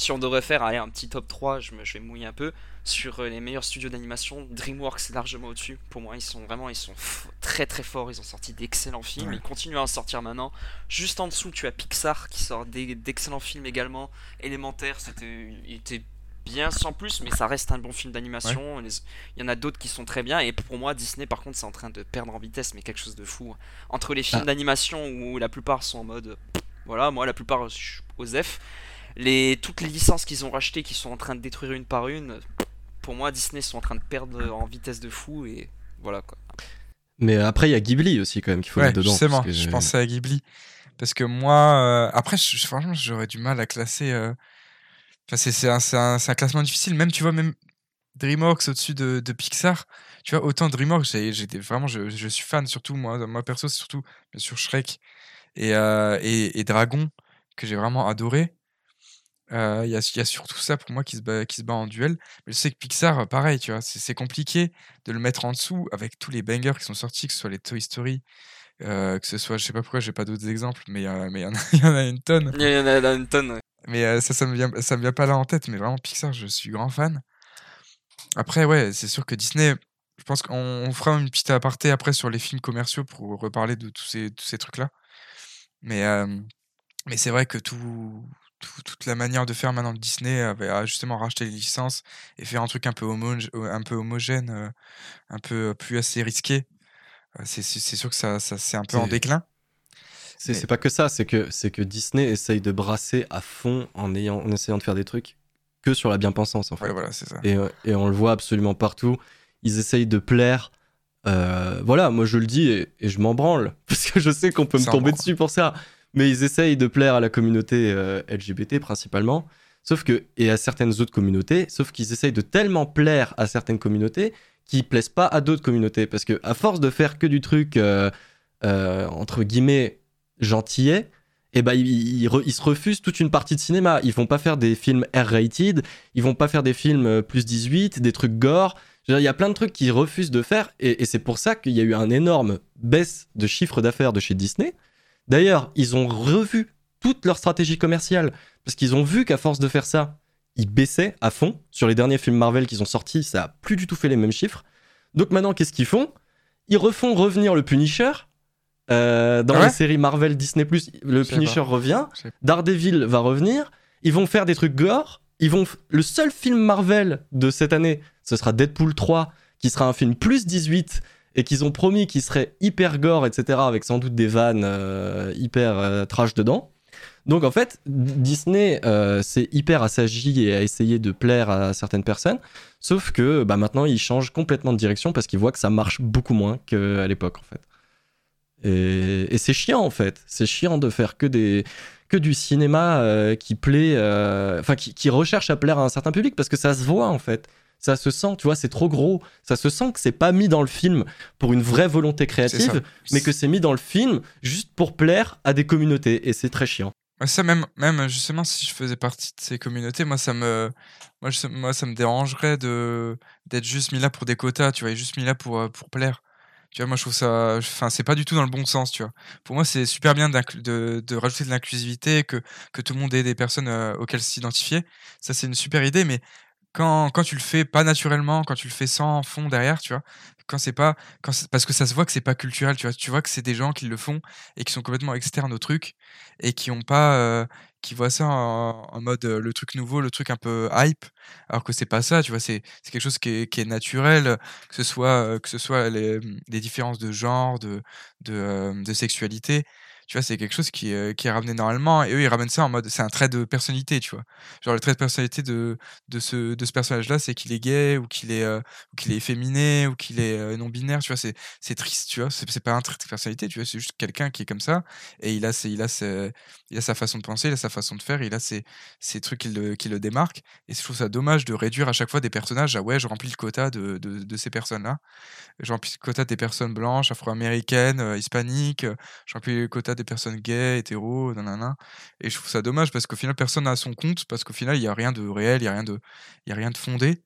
si on devrait faire allez, un petit top 3, je, me, je vais mouiller un peu, sur euh, les meilleurs studios d'animation, DreamWorks est largement au-dessus. Pour moi, ils sont vraiment ils sont très très forts, ils ont sorti d'excellents films, Ouais. ils continuent à en sortir maintenant. Juste en dessous, tu as Pixar qui sort d'excellents films également. Élémentaire, c'était il était bien sans plus, mais ça reste un bon film d'animation. Il y en a d'autres qui sont très bien, et pour moi, Disney, par contre, c'est en train de perdre en vitesse, mais quelque chose de fou. Entre les films Ah. d'animation où la plupart sont en mode, voilà, moi la plupart je suis aux F, les toutes les licences qu'ils ont rachetées, qui sont en train de détruire une par une, pour moi, Disney sont en train de perdre en vitesse de fou, et voilà quoi. Mais après, il y a Ghibli aussi, quand même, qu'il faut ouais, mettre dedans. justement, parce que- je pensais à Ghibli. Parce que moi, euh, après, je- franchement, j'aurais du mal à classer. euh, Enfin, c'est c'est un, classement difficile. Même, tu vois, même DreamWorks au-dessus de, de Pixar. Tu vois, autant DreamWorks, j'ai- j'étais vraiment, je, je suis fan, surtout moi, moi perso, c'est surtout bien sûr Shrek et, euh, et, et Dragon que j'ai vraiment adoré. Euh, Il y, a, il y a surtout ça pour moi qui se bat, qui se bat en duel. Mais je sais que Pixar, euh, pareil, tu vois, c'est compliqué de le mettre en dessous avec tous les bangers qui sont sortis, que ce soit les Toy Story, euh, que ce soit, je sais pas pourquoi, j'ai pas d'autres exemples, mais euh, mais il y, en a- il y en a une tonne. Il y en a une tonne. ouais. Mais ça, ça me vient, ça me vient pas là en tête. Mais vraiment, Pixar, je suis grand fan. Après, ouais, c'est sûr que Disney, je pense qu'on on fera une petite aparté après sur les films commerciaux pour reparler de tous ces, tous ces trucs-là. Mais, euh, mais c'est vrai que tout, tout- toute la manière de faire maintenant de Disney avait a justement racheté les licences et faire un truc un peu, homo- un peu homogène, euh, un peu plus assez risqué. Euh, C'est sûr que ça, ça c'est un peu en déclin. C'est Mais- pas que ça, c'est que, c'est que Disney essaye de brasser à fond en, ayant, en essayant de faire des trucs que sur la bien-pensance, en fait. Voilà, ça. Et, euh, et on le voit absolument partout. Ils essayent de plaire. euh, voilà, moi je le dis et, et je m'en branle. Parce que je sais qu'on peut me Ça tomber dessus pour ça. Mais ils essayent de plaire à la communauté euh, LGBT principalement. Sauf que, et à certaines autres communautés, sauf qu'ils essayent de tellement plaire à certaines communautés qui plaisent pas à d'autres communautés. Parce que à force de faire que du truc, euh, euh, entre guillemets, gentillet, et ben ils, se refusent toute une partie de cinéma. Ils vont pas faire des films R-rated, ils vont pas faire des films plus 18, des trucs gore. Il y a plein de trucs qu'ils refusent de faire, et, et c'est pour ça qu'il y a eu un énorme baisse de chiffre d'affaires de chez Disney. D'ailleurs, ils ont revu toute leur stratégie commerciale, parce qu'ils ont vu qu'à force de faire ça, ils baissaient à fond. Sur les derniers films Marvel qu'ils ont sortis, ça a plus du tout fait les mêmes chiffres. Donc maintenant, qu'est-ce qu'ils font? Ils refont revenir le Punisher. euh, dans Ah ouais? les séries Marvel Disney+, le Punisher pas. revient. Daredevil va revenir. Ils vont faire des trucs gore. Ils vont f- le seul film Marvel de cette année, ce sera Deadpool 3, qui sera un film plus 18 et qu'ils ont promis qu'il serait hyper gore, etc., avec sans doute des vannes euh, hyper euh, trash dedans. Donc en fait, Disney euh, s'est hyper assagi et a essayé de plaire à certaines personnes, sauf que bah, maintenant ils changent complètement de direction parce qu'ils voient que ça marche beaucoup moins qu'à l'époque en fait. Et, et c'est chiant en fait, c'est chiant de faire que des que du cinéma euh, qui plaît, enfin qui, qui recherche à plaire à un certain public parce que ça se voit en fait, ça se sent, tu vois, c'est trop gros, ça se sent que c'est pas mis dans le film pour une vraie volonté créative, mais que c'est mis dans le film juste pour plaire à des communautés et c'est très chiant. Ça même, même justement, si je faisais partie de ces communautés, moi ça me, moi, je- moi, ça me dérangerait de d'être juste mis là pour des quotas, tu vois, et juste mis là pour euh, pour plaire. Tu vois, moi je trouve ça, enfin c'est pas du tout dans le bon sens, tu vois. Pour moi c'est super bien de, de rajouter de l'inclusivité, que que tout le monde ait des personnes euh, auxquelles s'identifier. Ça c'est une super idée, mais quand, quand tu le fais pas naturellement, quand tu le fais sans fond derrière, tu vois, quand c'est pas, quand parce que ça se voit que c'est pas culturel, tu vois, tu vois que c'est des gens qui le font et qui sont complètement externes au truc et qui ont pas, euh, qui voient ça en, mode euh, le truc nouveau, le truc un peu hype, alors que c'est pas ça, tu vois, c'est quelque chose qui est, qui est, naturel, que ce soit, que ce soit les, les différences de genre, de, de, de sexualité tu vois, c'est quelque chose qui, qui est ramené normalement. Et eux, ils ramènent ça en mode, c'est un trait de personnalité, tu vois. Genre, le trait de personnalité de, de ce, de ce personnage-là, c'est qu'il est gay, ou qu'il est, ou qu'il est efféminé, ou qu'il est non-binaire, tu vois. C'est, c'est triste, tu vois. C'est, pas un trait de personnalité, tu vois. C'est juste quelqu'un qui est comme ça. Et il a, ses, il, a ses, il a sa façon de penser, il a sa façon de faire, il a ses, ses trucs qui le, qui le démarquent. Et je trouve ça dommage de réduire à chaque fois des personnages à, ouais, je remplis le quota de, de, de ces personnes-là. Je remplis le quota des personnes blanches, afro-américaines, hispaniques. Je remplis le quota des personnes gays, hétéros, nanana. Et je trouve ça dommage parce qu'au final, personne n'a son compte, parce qu'au final, il n'y a rien de réel, il n'y a, rien de, y a rien de fondé.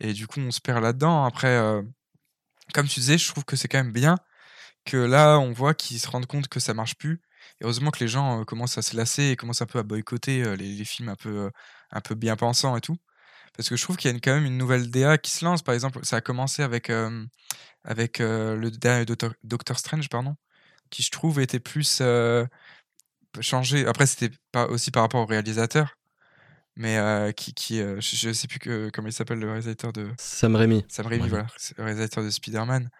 Et du coup, on se perd là-dedans. Après, euh, comme tu disais, je trouve que c'est quand même bien que là, on voit qu'ils se rendent compte que ça marche plus. Et heureusement que les gens euh, commencent à se lasser et commencent un peu à boycotter euh, les, films un peu, un peu bien pensants et tout. Parce que je trouve qu'il y a quand même une nouvelle DA qui se lance. Par exemple, ça a commencé avec, avec le dernier Doctor Strange, pardon, qui je trouve était plus changé. Après, c'était pas aussi par rapport au réalisateur, mais qui, qui je, sais plus que, comment il s'appelle le réalisateur de Sam Raimi. Sam Raimi, voilà, le réalisateur de Spider-Man.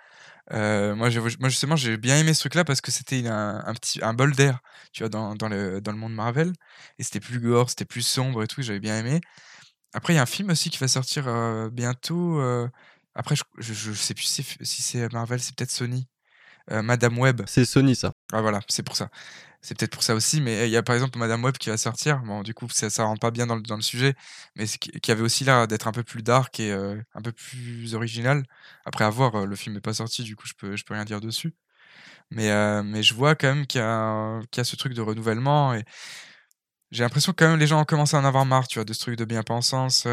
moi, moi, justement, j'ai bien aimé ce truc-là parce que c'était un, un, petit un bol d'air, tu vois, dans, dans, le, dans le monde Marvel. Et c'était plus gore, c'était plus sombre et tout. J'avais bien aimé. Après, il y a un film aussi qui va sortir bientôt. après, je, je, sais plus si, si c'est Marvel, c'est peut-être Sony. Euh, Madame Web. C'est Sony, ça. Ah voilà, c'est pour ça. C'est peut-être pour ça aussi, mais il y a par exemple Madame Web qui va sortir. Bon, du coup, ça, ça rentre pas bien dans le, dans le sujet, mais qui avait aussi l'air d'être un peu plus dark et euh, un peu plus original. Après avoir, euh, le film n'est pas sorti, du coup, je peux, je peux rien dire dessus. Mais, mais je vois quand même qu'il y, a, y a ce truc de renouvellement et j'ai l'impression que quand même les gens ont commencé à en avoir marre, tu vois, de ce truc de bien-pensance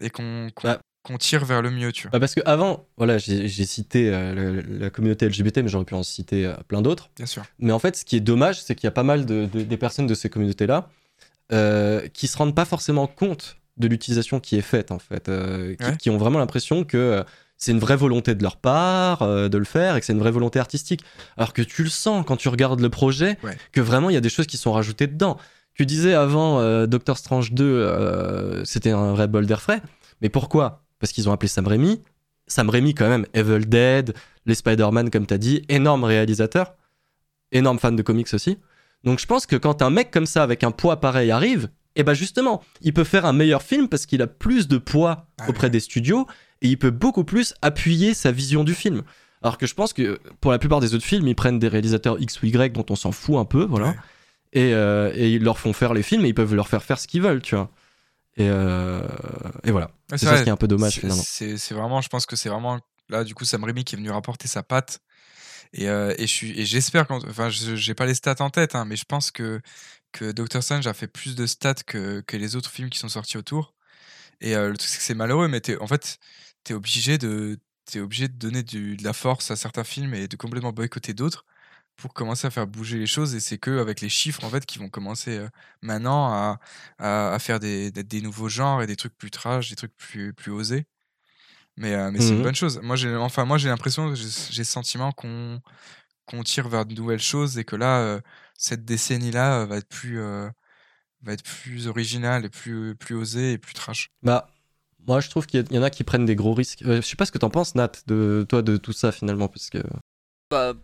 et qu'on bah, qu'on tire vers le mieux, tu vois. Bah parce que avant, voilà, j'ai cité euh, la, communauté LGBT, mais j'aurais pu en citer euh, plein d'autres. Bien sûr. Mais en fait, ce qui est dommage, c'est qu'il y a pas mal de, des personnes de ces communautés-là euh, qui se rendent pas forcément compte de l'utilisation qui est faite, en fait, qui, ont vraiment l'impression que c'est une vraie volonté de leur part de le faire et que c'est une vraie volonté artistique. Alors que tu le sens quand tu regardes le projet, que vraiment il y a des choses qui sont rajoutées dedans. Tu disais avant Doctor Strange 2, c'était un vrai bol d'air frais. Mais pourquoi parce qu'ils ont appelé Sam Raimi. Sam Raimi, quand même, Evil Dead, les Spider-Man, comme tu as dit, énorme réalisateur, énorme fan de comics aussi. Donc je pense que quand un mec comme ça, avec un poids pareil, arrive, et eh ben justement, il peut faire un meilleur film parce qu'il a plus de poids ah auprès des studios et il peut beaucoup plus appuyer sa vision du film. Alors que je pense que pour la plupart des autres films, ils prennent des réalisateurs X ou Y dont on s'en fout un peu, voilà. Et, euh, et, ils leur font faire les films et ils peuvent leur faire faire ce qu'ils veulent, tu vois. Et, euh, et voilà. c'est ça ce qui est un peu dommage finalement. C'est vraiment, je pense que c'est vraiment là du coup Sam Raimi qui est venu rapporter sa patte. Et, euh, et j'espère, enfin, j'ai pas les stats en tête, hein, mais je pense que, que Doctor Strange a fait plus de stats que, que les autres films qui sont sortis autour. Et euh, le truc, c'est que c'est malheureux, mais es, en fait, tu es obligé de, es obligé de donner du, de la force à certains films et de complètement boycotter d'autres pour commencer à faire bouger les choses et c'est que avec les chiffres en fait qui vont commencer euh, maintenant à, à, faire des, des, nouveaux genres et des trucs plus trash, des trucs plus, plus osés. Mais, euh, mais c'est une mmh bonne chose. Moi j'ai enfin moi j'ai l'impression j'ai le sentiment qu'on qu'on tire vers de nouvelles choses et que là euh, cette décennie là va être plus va être plus originale et plus plus osée et plus trash. Bah moi je trouve qu'il y, en a qui prennent des gros risques. je sais pas ce que t'en penses Nat de toi de tout ça finalement parce que bah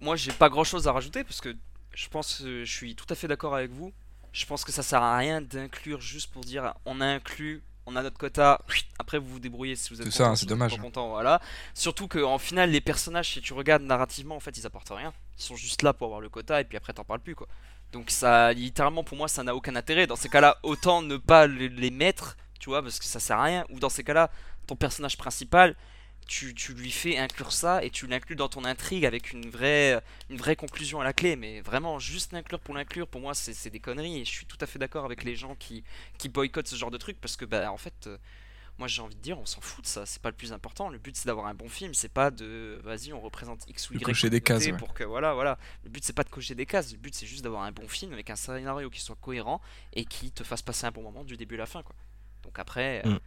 moi j'ai pas grand chose à rajouter parce que je pense que je suis tout à fait d'accord avec vous. Je pense que ça sert à rien d'inclure juste pour dire on a inclus, on a notre quota, après vous vous débrouillez si vous êtes content, ça, c'est dommage. Pas content, voilà. Surtout qu'en final les personnages si tu regardes narrativement en fait ils apportent rien. Ils sont juste là pour avoir le quota et puis après t'en parles plus quoi. Donc ça littéralement pour moi ça n'a aucun intérêt. Dans ces cas-là autant ne pas les mettre, tu vois, parce que ça sert à rien. Ou dans ces cas-là ton personnage principal tu, lui fais inclure ça et tu l'inclus dans ton intrigue avec une vraie, une vraie conclusion à la clé. Mais vraiment, juste l'inclure pour l'inclure, pour moi, c'est des conneries. Et je suis tout à fait d'accord avec les gens qui, qui boycottent ce genre de truc parce que, bah, en fait, euh, moi j'ai envie de dire, on s'en fout de ça. C'est pas le plus important. Le but, c'est d'avoir un bon film. C'est pas de, vas-y, on représente X ou Y. cocher des cases. Pour que, voilà, voilà. Le but, c'est pas de cocher des cases. Le but, c'est juste d'avoir un bon film avec un scénario qui soit cohérent et qui te fasse passer un bon moment du début à la fin, quoi. Donc après, Mm.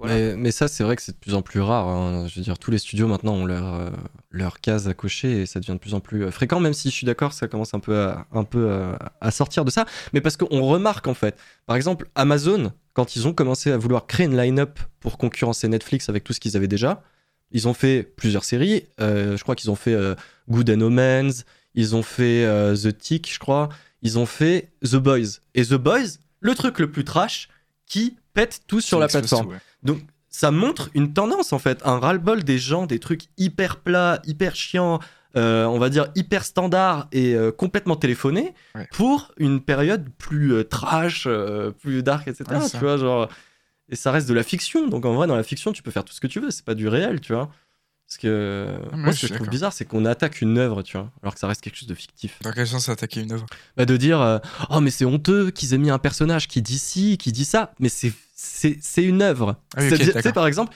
Voilà. Mais, mais ça, c'est vrai que c'est de plus en plus rare. hein. Je veux dire, tous les studios maintenant ont leur, euh, leur case à cocher et ça devient de plus en plus euh, fréquent, même si je suis d'accord, ça commence un peu, à, un peu à, à sortir de ça. Mais parce qu'on remarque en fait, par exemple, Amazon, quand ils ont commencé à vouloir créer une line-up pour concurrencer Netflix avec tout ce qu'ils avaient déjà, ils ont fait plusieurs séries. Euh, je crois qu'ils ont fait euh, Good and Omens, ils ont fait euh, The Tick, je crois. Ils ont fait The Boys. Et The Boys, le truc le plus trash qui pète tout sur la plateforme. ouais. Donc ça montre une tendance en fait, un ras-le-bol des gens, des trucs hyper plats, hyper chiants, euh, on va dire hyper standards et euh, complètement téléphonés Ouais. pour une période plus euh, trash, plus dark, etc. Ouais, tu vois, genre et ça reste de la fiction. Donc en vrai, dans la fiction, tu peux faire tout ce que tu veux, c'est pas du réel, tu vois. Parce que mais moi, ce que je trouve bizarre, c'est qu'on attaque une œuvre, tu vois, alors que ça reste quelque chose de fictif. Dans quel sens attaquer une œuvre? Bah, de dire euh, oh mais c'est honteux qu'ils aient mis un personnage qui dit ci qui dit ça mais c'est une œuvre. Ah oui, ok, C'est-à-dire, tu sais par exemple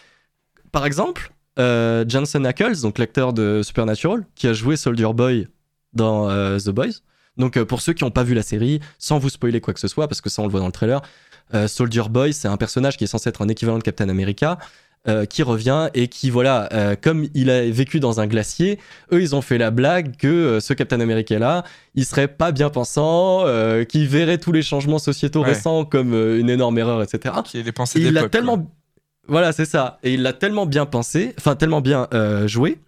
par exemple euh, Jensen Ackles donc l'acteur de Supernatural qui a joué Soldier Boy dans euh, The Boys. Donc euh, pour ceux qui n'ont pas vu la série sans vous spoiler quoi que ce soit parce que ça on le voit dans le trailer Soldier Boy c'est un personnage qui est censé être un équivalent de Captain America euh, qui revient et qui voilà euh, comme il a vécu dans un glacier eux ils ont fait la blague que euh, ce Captain America là il serait pas bien pensant, euh, qui verrait tous les changements sociétaux Ouais. récents comme une énorme erreur, etc. Qui est les pensées Et il l'a tellement, voilà, c'est ça. Et il l'a tellement bien pensé, enfin tellement bien joué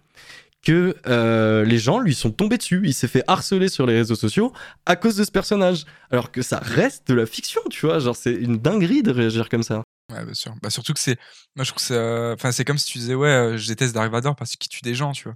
que euh, les gens lui sont tombés dessus. Il s'est fait harceler sur les réseaux sociaux à cause de ce personnage. Alors que ça reste de la fiction, tu vois. Genre c'est une dinguerie de réagir comme ça. Ouais, bien sûr. Bah, surtout que c'est. Moi, je trouve que c'est. euh, Enfin, c'est comme si tu disais, ouais, euh, je déteste Dark Vador parce qu'il tue des gens, tu vois.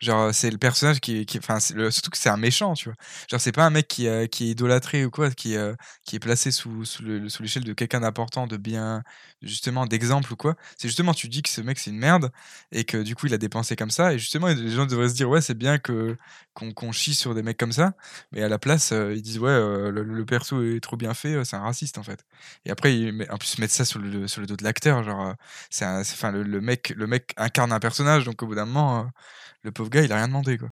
Genre, euh, c'est le personnage qui. qui... Enfin, surtout que c'est un méchant, tu vois. Genre, c'est pas un mec qui, euh, qui est idolâtré ou quoi, qui, euh, qui est placé sous, sous le- sous l'échelle de quelqu'un d'important, de bien. Justement, d'exemple ou quoi. C'est justement, tu dis que ce mec, c'est une merde et que du coup, il a des pensées comme ça. Et justement, les gens devraient se dire, ouais, c'est bien que qu'on qu'on chie sur des mecs comme ça. Mais à la place, ils disent, ouais, le, perso est trop bien fait, c'est un raciste, en fait. Et après, en plus, mettre ça sur le, sur le dos de l'acteur, genre, c'est enfin, le, le mec, le mec incarne un personnage, donc au bout d'un moment, le pauvre gars, il a rien demandé, quoi.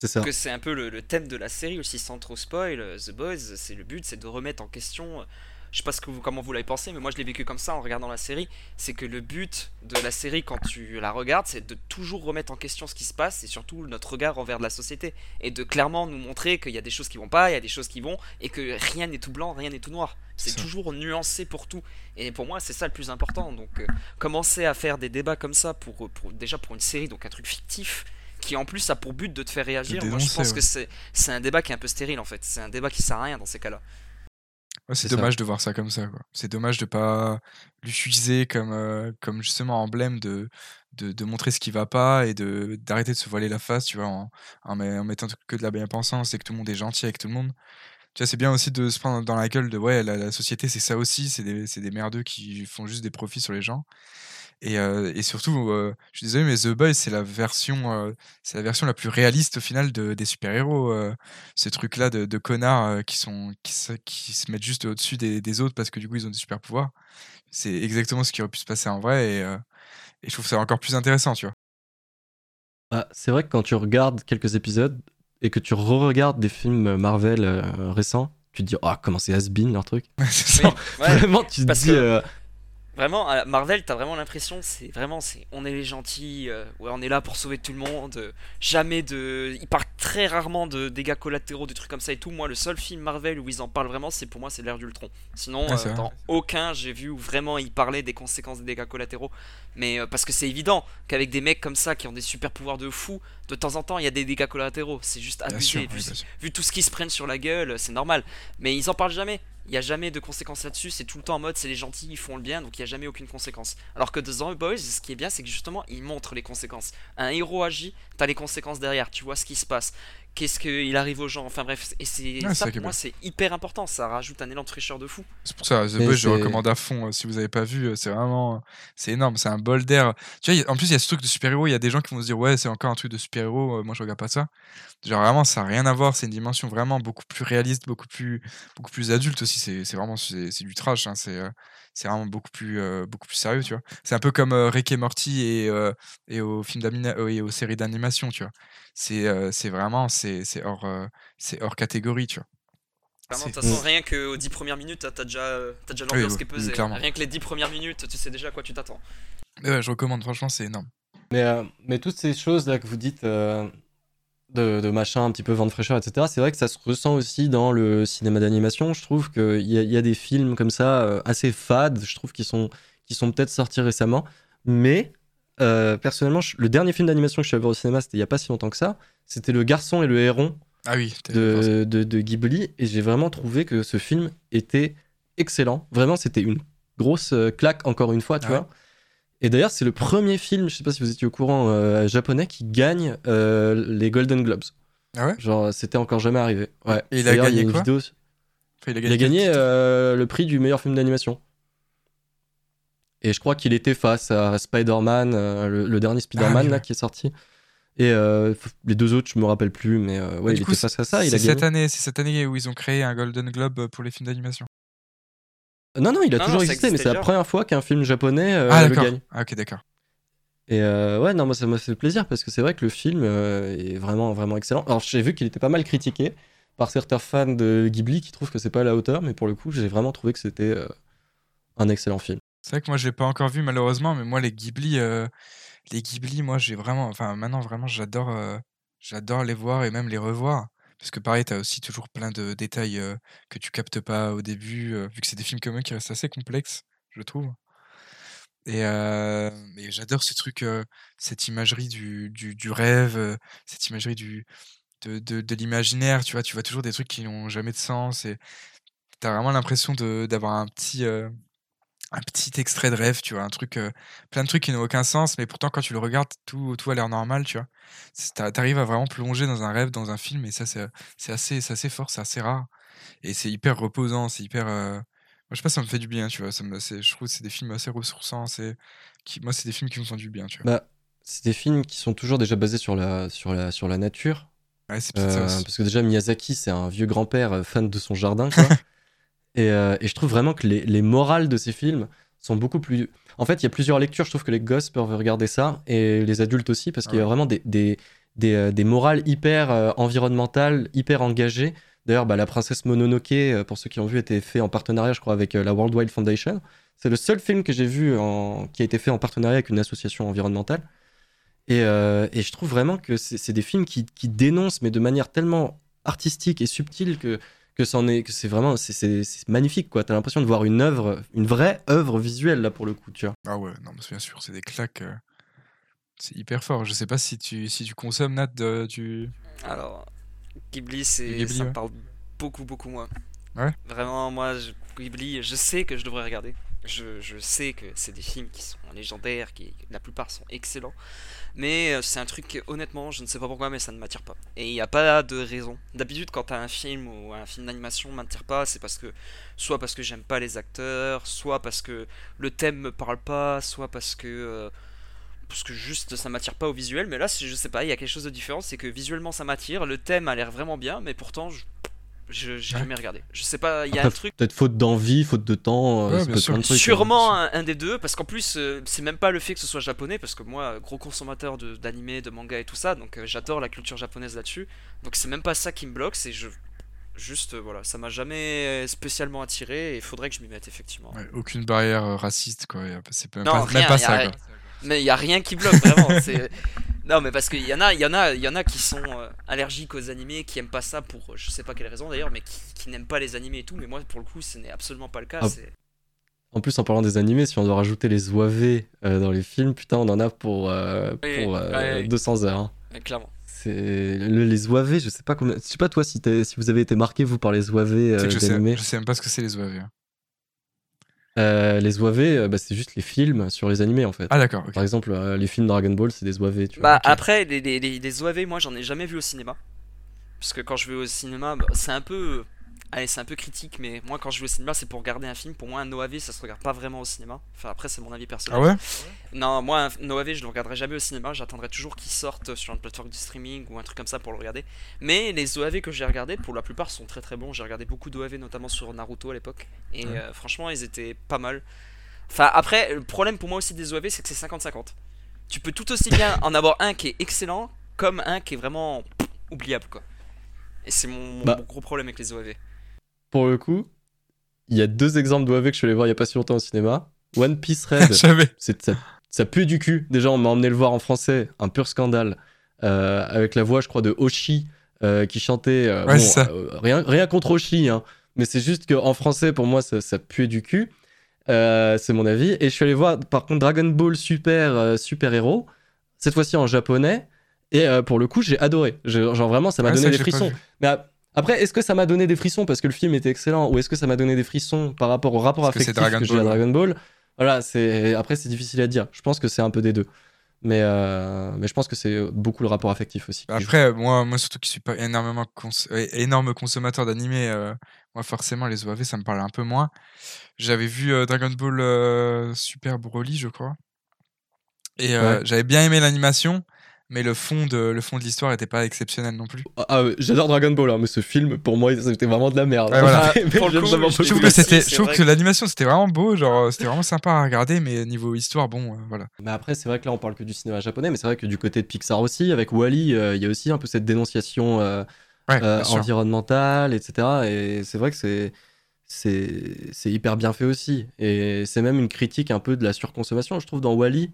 C'est ça. que c'est un peu le, le thème de la série aussi sans trop spoil euh, The Boys c'est le but c'est de remettre en question euh, je sais pas ce que vous, comment vous l'avez pensé mais moi je l'ai vécu comme ça en regardant la série c'est que le but de la série quand tu la regardes c'est de toujours remettre en question ce qui se passe et surtout notre regard envers de la société et de clairement nous montrer qu'il y a des choses qui vont pas il y a des choses qui vont et que rien n'est tout blanc rien n'est tout noir c'est toujours nuancé pour tout et pour moi c'est ça le plus important donc euh, commencer à faire des débats comme ça pour, pour déjà pour une série donc un truc fictif qui en plus a pour but de te faire réagir. Moi, je pense ouais. que c'est c'est un débat qui est un peu stérile en fait. C'est un débat qui sert à rien dans ces cas-là. Ouais, c'est ça. dommage de voir ça comme ça. C'est dommage de pas l'utiliser comme, euh, comme justement emblème de, de, de montrer ce qui va pas et de d'arrêter de se voiler la face, tu vois, en, en, met- en mettant que de la bien-pensance et que tout le monde est gentil avec tout le monde. Tu vois, c'est bien aussi de se prendre dans la gueule de ouais, la, la société c'est ça aussi, c'est des, c'est des merdeux qui font juste des profits sur les gens. Et, euh, et surtout, euh, je suis désolé, mais The Boys, c'est la version, euh, c'est la version la plus réaliste au final de, des super-héros. euh, ce truc-là de, de connards euh, qui, sont, qui, se, qui se mettent juste au-dessus des, des autres parce que du coup ils ont des super-pouvoirs. C'est exactement ce qui aurait pu se passer en vrai et, euh, et je trouve ça encore plus intéressant, tu vois. Bah, c'est vrai que quand tu regardes quelques épisodes et que tu re-regardes des films Marvel euh, récents, tu te dis oh comment c'est has-been leur truc? Oui, ouais, Vraiment, tu te parce dis que- euh, Vraiment, à Marvel, t'as vraiment l'impression, c'est vraiment, c'est, on est les gentils, euh, ouais, on est là pour sauver tout le monde. euh, jamais de, ils parlent très rarement de dégâts collatéraux, des trucs comme ça et tout. Moi, le seul film Marvel où ils en parlent vraiment, c'est pour moi, c'est l'ère d'Ultron. Sinon, Ouais, euh, dans aucun, j'ai vu où vraiment ils parlaient des conséquences des dégâts collatéraux. Mais euh, parce que c'est évident qu'avec des mecs comme ça qui ont des super pouvoirs de fou, de temps en temps, il y a des dégâts collatéraux. C'est juste abusé. sûr, vu, oui, bien sûr. vu tout ce qu'ils se prennent sur la gueule, c'est normal. Mais ils en parlent jamais. Il n'y a jamais de conséquences là-dessus. C'est tout le temps en mode c'est les gentils, ils font le bien, donc il n'y a jamais aucune conséquence. Alors que dans The Boys, ce qui est bien, c'est que justement, ils montrent les conséquences. Un héros agit, t'as les conséquences derrière, tu vois ce qui se passe. Qu'est-ce qu'il arrive aux gens, enfin bref, et c'est c'est ça pour moi c'est hyper important, ça rajoute un élan de fraîcheur de fou. C'est pour ça, The Boys, je recommande à fond. euh, Si vous avez pas vu, euh, c'est vraiment, c'est énorme, c'est un bol d'air. Tu vois, en plus, il y a ce truc de super-héros. Il y a des gens qui vont se dire, ouais, c'est encore un truc de super-héros. euh, moi, je regarde pas ça. Genre vraiment, ça a rien à voir. C'est une dimension vraiment beaucoup plus réaliste, beaucoup plus, beaucoup plus adulte aussi. C'est, c'est vraiment, c'est, c'est du trash. hein, C'est, euh, c'est vraiment beaucoup plus, euh, beaucoup plus sérieux, tu vois. C'est un peu comme euh, Rick et Morty et, euh, et aux films euh, et aux séries d'animation, tu vois. C'est, euh, c'est vraiment, c'est, c'est hors, euh, c'est hors catégorie, tu vois. De toute façon, rien qu'aux 10 premières minutes, t'as déjà, t'as déjà l'ambiance oui, qui est pesée. clairement. Rien que les 10 premières minutes, tu sais déjà à quoi tu t'attends. Ouais, je recommande, franchement, c'est énorme. Mais, euh, mais toutes ces choses là que vous dites euh, de, de machin un petit peu vent de fraîcheur, etc., c'est vrai que ça se ressent aussi dans le cinéma d'animation. Je trouve qu'il y, y a des films comme ça euh, assez fades, je trouve, qui sont, qui sont peut-être sortis récemment. Mais euh, personnellement, je- le dernier film d'animation que je suis allé voir au cinéma, c'était il n'y a pas si longtemps que ça. C'était Le Garçon et le Héron Ah oui, de, de, de Ghibli. Et j'ai vraiment trouvé que ce film était excellent. Vraiment, c'était une grosse euh, claque, encore une fois, tu Ah ouais. Et d'ailleurs, c'est le premier film, je sais pas si vous étiez au courant, euh, japonais qui gagne euh, les Golden Globes. Ah ouais? Genre, c'était encore jamais arrivé. Ouais. Et il a gagné une quoi? vidéo- Enfin, il a Il a gagné, euh, le prix du meilleur film d'animation. Et je crois qu'il était face à Spider-Man, le, le dernier Spider-Man Ah oui, là qui est sorti. Et les deux autres, je me rappelle plus, mais ouais, il était face à ça. Il c'est cette année, c'est cette année où ils ont créé un Golden Globe pour les films d'animation. Non, non, il a Non, toujours non, existé, mais c'est la première fois qu'un film japonais euh, ah le d'accord. gagne. Ah ok d'accord. Et euh, ouais, non, moi ça m'a fait plaisir parce que c'est vrai que le film euh, est vraiment, vraiment excellent. Alors j'ai vu qu'il était pas mal critiqué par certains fans de Ghibli qui trouvent que c'est pas à la hauteur, mais pour le coup, j'ai vraiment trouvé que c'était euh, un excellent film. C'est vrai que moi je l'ai pas encore vu malheureusement, mais moi les Ghibli, euh, les Ghibli, moi j'ai vraiment, enfin maintenant vraiment j'adore, euh, j'adore les voir et même les revoir. Parce que pareil, t'as aussi toujours plein de détails que tu captes pas au début, vu que c'est des films comme eux qui restent assez complexes, je trouve. Et, j'adore ce truc, cette imagerie du, du, du rêve, cette imagerie du, de, de, de l'imaginaire, tu vois, tu vois toujours des trucs qui n'ont jamais de sens et t'as vraiment l'impression d'avoir un petit, un petit extrait de rêve, tu vois, un truc, euh, plein de trucs qui n'ont aucun sens, mais pourtant quand tu le regardes, tout, tout a l'air normal, tu vois. T'arrives à vraiment plonger dans un rêve, dans un film, et ça, c'est assez, assez fort, c'est assez rare. Et c'est hyper reposant, c'est hyper. euh, Moi, je sais pas, ça me fait du bien, tu vois. Ça me, je trouve que c'est des films assez ressourçants. c'est- Qui... Moi, c'est des films qui me font du bien, tu vois. Bah, c'est des films qui sont toujours déjà basés sur la, sur la, sur la nature. Ouais, ça Euh, parce que déjà, Miyazaki, c'est un vieux grand-père fan de son jardin. Quoi. et, euh, et je trouve vraiment que les, les morales de ces films sont beaucoup plus. En fait, il y a plusieurs lectures. Je trouve que les gosses peuvent regarder ça et les adultes aussi, parce qu'il y a Ouais. vraiment des, des, des, euh, des morales hyper euh, environnementales, hyper engagées. D'ailleurs, bah, La Princesse Mononoke, pour ceux qui l'ont vu, était fait en partenariat, je crois, avec la World Wide Foundation. C'est le seul film que j'ai vu en... qui a été fait en partenariat avec une association environnementale. Et, euh, et je trouve vraiment que c'est c'est des films qui, qui dénoncent, mais de manière tellement artistique et subtile que, que c'en est, que c'est vraiment, c'est- c'est c'est magnifique, quoi. T'as l'impression de voir une œuvre, une vraie œuvre visuelle, là, pour le coup, tu vois. Ah ouais, non, mais bien sûr, c'est des claques. euh, C'est hyper fort. Je sais pas si tu, si tu consommes, Nat, de- tu. Alors, Ghibli, c'est, Ghibli, ça ouais. me parle beaucoup, beaucoup moins. Ouais. Vraiment, moi, je- Ghibli, je sais que je devrais regarder. Je, sais que c'est des films qui sont légendaires, qui la plupart sont excellents. Mais euh, c'est un truc, honnêtement, je ne sais pas pourquoi, mais ça ne m'attire pas. Et il n'y a pas de raison. D'habitude, quand un film ou un film d'animation m'attire pas, c'est parce que soit parce que j'aime pas les acteurs, soit parce que le thème me parle pas, soit parce que euh, parce que juste ça m'attire pas au visuel. Mais là, je sais pas, il y a quelque chose de différent, c'est que visuellement ça m'attire, le thème a l'air vraiment bien, mais pourtant je je- j'ai jamais regardé. Je sais pas, il y a Après, un truc. Peut-être faute d'envie, faute de temps, euh, Ouais, bien peut être sûr. plein de trucs, hein. Sûrement un, un des deux, parce qu'en plus, euh, c'est même pas le fait que ce soit japonais, parce que moi, gros consommateur de- d'animé, de, manga et tout ça, donc euh, j'adore la culture japonaise là-dessus. Donc c'est même pas ça qui me bloque, c'est je. Juste, euh, voilà, ça m'a jamais spécialement attiré et il faudrait que je m'y mette effectivement. Ouais, aucune barrière raciste, quoi. C'est même Non, pas, rien, même pas y a ça, rien. quoi. Mais il y a rien qui bloque vraiment. c'est- non, mais parce qu'il y en a, il y en a, il y en a qui sont euh, allergiques aux animés, qui aiment pas ça pour euh, je sais pas quelle raison d'ailleurs, mais qui, qui n'aiment pas les animés et tout. Mais moi, pour le coup, ce n'est absolument pas le cas. Ah. En plus, en parlant des animés, si on doit rajouter les OAV euh, dans les films, putain, on en a pour, euh, Oui, pour euh, ouais, oui. 200 heures. hein. clairement. Le- les OAV, je sais pas combien. Je sais pas toi si, si vous avez été marqué vous par les OAV euh, je, sais, je sais même pas ce que c'est les OAV. hein. Euh, les OAV, euh, bah, c'est juste les films sur les animés en fait. Ah, d'accord. Par exemple, euh, les films Dragon Ball, c'est des OAV. Tu Bah vois. après, les, les OAV, moi, j'en ai jamais vu au cinéma. Parce que quand je vais au cinéma, bah, c'est un peu. Allez, c'est un peu critique, mais moi, quand je vais au cinéma, c'est pour regarder un film. Pour moi, un OAV, ça se regarde pas vraiment au cinéma. Enfin, après, c'est mon avis personnel. Ah ouais? Non, moi, un OAV, je le regarderai jamais au cinéma. J'attendrai toujours qu'il sorte sur une plateforme de streaming ou un truc comme ça pour le regarder. Mais les OAV que j'ai regardés, pour la plupart, sont très très bons. J'ai regardé beaucoup d'OAV, notamment sur Naruto à l'époque. Et Ouais. euh, franchement, ils étaient pas mal. Enfin, après, le problème pour moi aussi des OAV, c'est que c'est 50-50. Tu peux tout aussi bien en avoir un qui est excellent, comme un qui est vraiment oubliable, quoi. Et c'est mon, mon Bah. gros problème avec les OAV. Pour le coup, il y a deux exemples d'OAV que je suis allé voir il y a pas si longtemps au cinéma. One Piece Red, c'est ça, ça pue du cul. Déjà, on m'a emmené le voir en français, un pur scandale, euh, avec la voix, je crois, de Oshi euh, qui chantait. euh, Ouais, bon, c'est ça. rien, rien contre Oshi, hein, mais c'est juste qu'en français, pour moi, ça, ça puait du cul. C'est mon avis. Et je suis allé voir, par contre, Dragon Ball Super Super Héros, cette fois-ci en japonais. Et pour le coup, j'ai adoré. Je- genre vraiment, ça m'a Ouais, donné des frissons. Mais a- après, est-ce que ça m'a donné des frissons parce que le film était excellent ou est-ce que ça m'a donné des frissons par rapport au rapport Parce que affectif que, Dragon j'ai à Dragon Ball? Voilà, c'est après c'est difficile à dire. Je pense que c'est un peu des deux. Mais, euh, mais je pense que c'est beaucoup le rapport affectif aussi. Après, moi, moi surtout qui suis pas énormément cons- euh, énorme consommateur d'animé, euh, moi forcément les OAV ça me parle un peu moins. J'avais vu euh, Dragon Ball Super Broly, je crois, et Ouais. j'avais bien aimé l'animation, mais le fond de le fond de l'histoire était pas exceptionnel non plus. Ah, ah, j'adore Dragon Ball, hein, mais ce film, pour moi, c'était vraiment de la merde. Ouais, voilà. Mais coup, je trouve que c'était, je trouve que que- l'animation c'était vraiment beau, genre c'était vraiment sympa à regarder, mais niveau histoire, bon, euh, voilà. Mais après, c'est vrai que là, on parle que du cinéma japonais, mais c'est vrai que du côté de Pixar aussi, avec Wally, il y a aussi un peu cette dénonciation euh, Ouais, euh, environnementale, etc. Et c'est vrai que c'est c'est c'est hyper bien fait aussi. Et c'est même une critique un peu de la surconsommation, je trouve, dans Wally.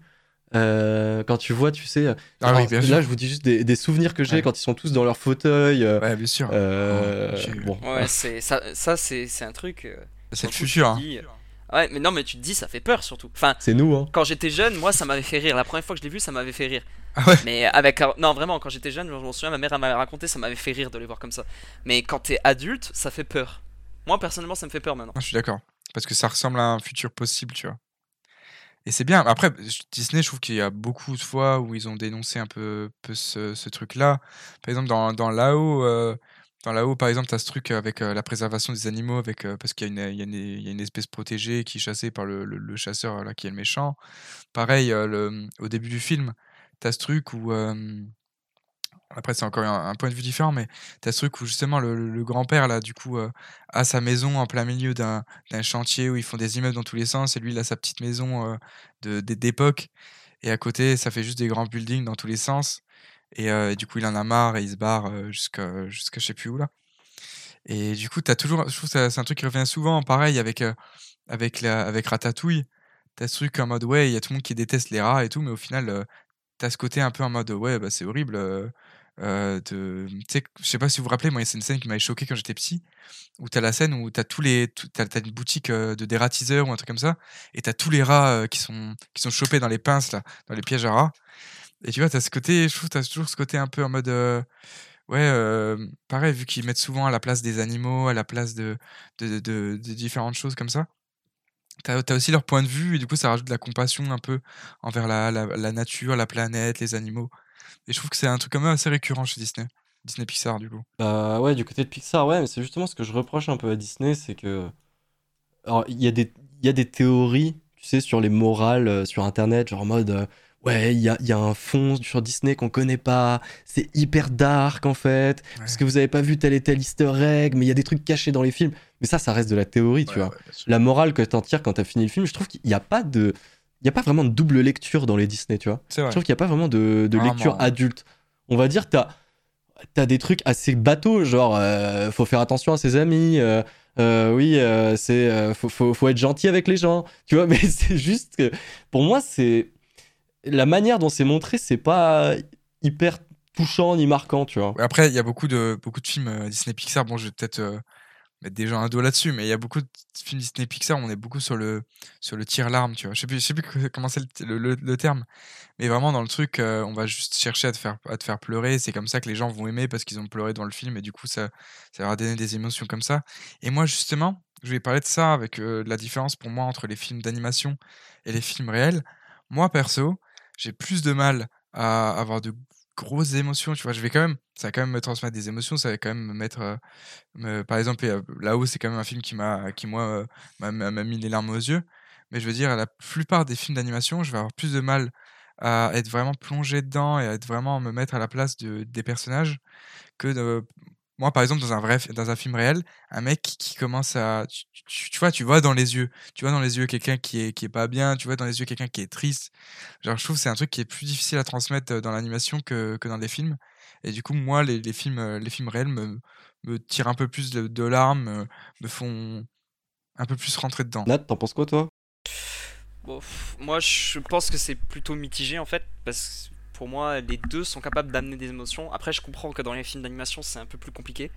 Quand tu vois, tu sais. Ah alors, oui, bien là, sûr. je vous dis juste des, des souvenirs que j'ai Ouais. quand ils sont tous dans leur fauteuil. euh, Ouais, bien sûr. euh, Oh, bon, Ouais, c'est ça, ça c'est c'est un truc. euh, c'est le futur. hein. dis, euh, Ouais, mais non, mais tu te dis, ça fait peur surtout. Enfin, c'est nous, hein. quand j'étais jeune, moi, ça m'avait fait rire. La première fois que je l'ai vu, ça m'avait fait rire. Ah ouais. Mais avec. Non, vraiment, quand j'étais jeune, je m'en souviens, ma mère m'avait raconté, ça m'avait fait rire de les voir comme ça. Mais quand t'es adulte, ça fait peur. Moi, personnellement, ça me fait peur maintenant. Ah, je suis d'accord. Parce que ça ressemble à un futur possible, tu vois. Et c'est bien. Après, Disney, je trouve qu'il y a beaucoup de fois où ils ont dénoncé un peu, ce, truc-là. Par exemple, dans, dans Lao, euh, dans Lao, par exemple, tu as ce truc avec euh, la préservation des animaux, avec, euh, parce qu'il y, a une- espèce protégée qui est chassée par le, chasseur, là, qui est le méchant. Pareil, au début du film, tu as ce truc où. Euh, après, c'est encore un, point de vue différent, mais tu as ce truc où justement le, grand-père, là, du coup, euh, a sa maison en plein milieu d'un chantier où ils font des immeubles dans tous les sens, et lui, il a sa petite maison euh, d'époque, et à côté, ça fait juste des grands buildings dans tous les sens, et, euh, du coup, il en a marre et il se barre euh, jusqu'à jusqu'à je sais plus où là. Et du coup, t'as toujours, je trouve que c'est un truc qui revient souvent, pareil avec, euh, avec, la, avec Ratatouille, t'as ce truc en mode ouais, il y a tout le monde qui déteste les rats et tout, mais au final, euh, t'as ce côté un peu en mode ouais, bah, c'est horrible. Euh, de, je sais pas si vous vous rappelez, moi, c'est une scène qui m'avait choqué quand j'étais petit, où t'as la scène où t'as tous les, t'as, t'as une boutique euh, de dératiseurs ou un truc comme ça, et t'as tous les rats euh, qui sont, qui sont chopés dans les pinces là, dans les pièges à rats. Et tu vois, t'as ce côté, je trouve, t'as toujours ce côté un peu en mode, euh, ouais, pareil, vu qu'ils mettent souvent à la place des animaux, à la place de, de, différentes choses comme ça. T'as as aussi leur point de vue, et du coup, ça rajoute de la compassion un peu envers la, la nature, la planète, les animaux. Et je trouve que c'est un truc quand même assez récurrent chez Disney. Disney Pixar, du coup. Bah ouais, du côté de Pixar, ouais, mais c'est justement ce que je reproche un peu à Disney, c'est que. Alors, il y, a des- y a des théories, tu sais, sur les morales euh, sur Internet, genre en mode. euh, ouais, il y a, y a un fond sur Disney qu'on connaît pas, c'est hyper dark en fait, parce que vous avez pas vu tel et tel easter egg, mais il y a des trucs cachés dans les films. Mais ça, ça reste de la théorie, tu vois. La morale que t'en tires quand t'as fini le film, je trouve qu'il n'y a pas de. Il y a pas vraiment de double lecture dans les Disney, tu vois. Je trouve qu'il n'y a pas vraiment de, lecture adulte. On va dire, t'as as des trucs assez bateaux, genre euh, faut faire attention à ses amis, euh, euh, oui, euh, c'est faut, faut, faut être gentil avec les gens, tu vois, mais c'est juste que pour moi, c'est la manière dont c'est montré, c'est pas hyper touchant ni marquant, tu vois. Après, il y a beaucoup de, beaucoup de films Disney Pixar. Bon, je vais peut-être mettre gens un doigt là-dessus, mais il y a beaucoup de films Disney Pixar on est beaucoup sur le, sur le tir-larme, tu vois. Je sais plus, je sais plus comment c'est le, le- le terme, mais vraiment dans le truc, euh, on va juste chercher à te faire, à te faire pleurer. C'est comme ça que les gens vont aimer parce qu'ils ont pleuré dans le film et du coup, ça, ça leur a donné des émotions comme ça. Et moi, justement, je vais parler de ça avec euh, la différence pour moi entre les films d'animation et les films réels. Moi, perso, j'ai plus de mal à avoir de grosses émotions, tu vois. Je vais quand même, ça va quand même me transmettre des émotions, ça va quand même me mettre, euh, me- par exemple, euh, là-haut, c'est quand même un film qui m'a, qui moi, m'a mis les larmes aux yeux. Mais je veux dire, la plupart des films d'animation, je vais avoir plus de mal à être vraiment plongé dedans et à être vraiment me mettre à la place de, des personnages que de, moi, par exemple, dans un vrai, dans un film réel, un mec qui, qui commence à, tu, tu- tu vois, tu vois dans les yeux, tu vois dans les yeux quelqu'un qui est, qui est pas bien, tu vois dans les yeux quelqu'un qui est triste. Genre, je trouve que c'est un truc qui est plus difficile à transmettre dans l'animation que, que dans les films. Et du coup, moi, les, les films, les films réels me, me tirent un peu plus de, de larmes, me, me font un peu plus rentrer dedans. Nat, t'en penses quoi toi? Bon, moi, je pense que c'est plutôt mitigé en fait, parce que pour moi, les deux sont capables d'amener des émotions. Après, je comprends que dans les films d'animation, c'est un peu plus compliqué,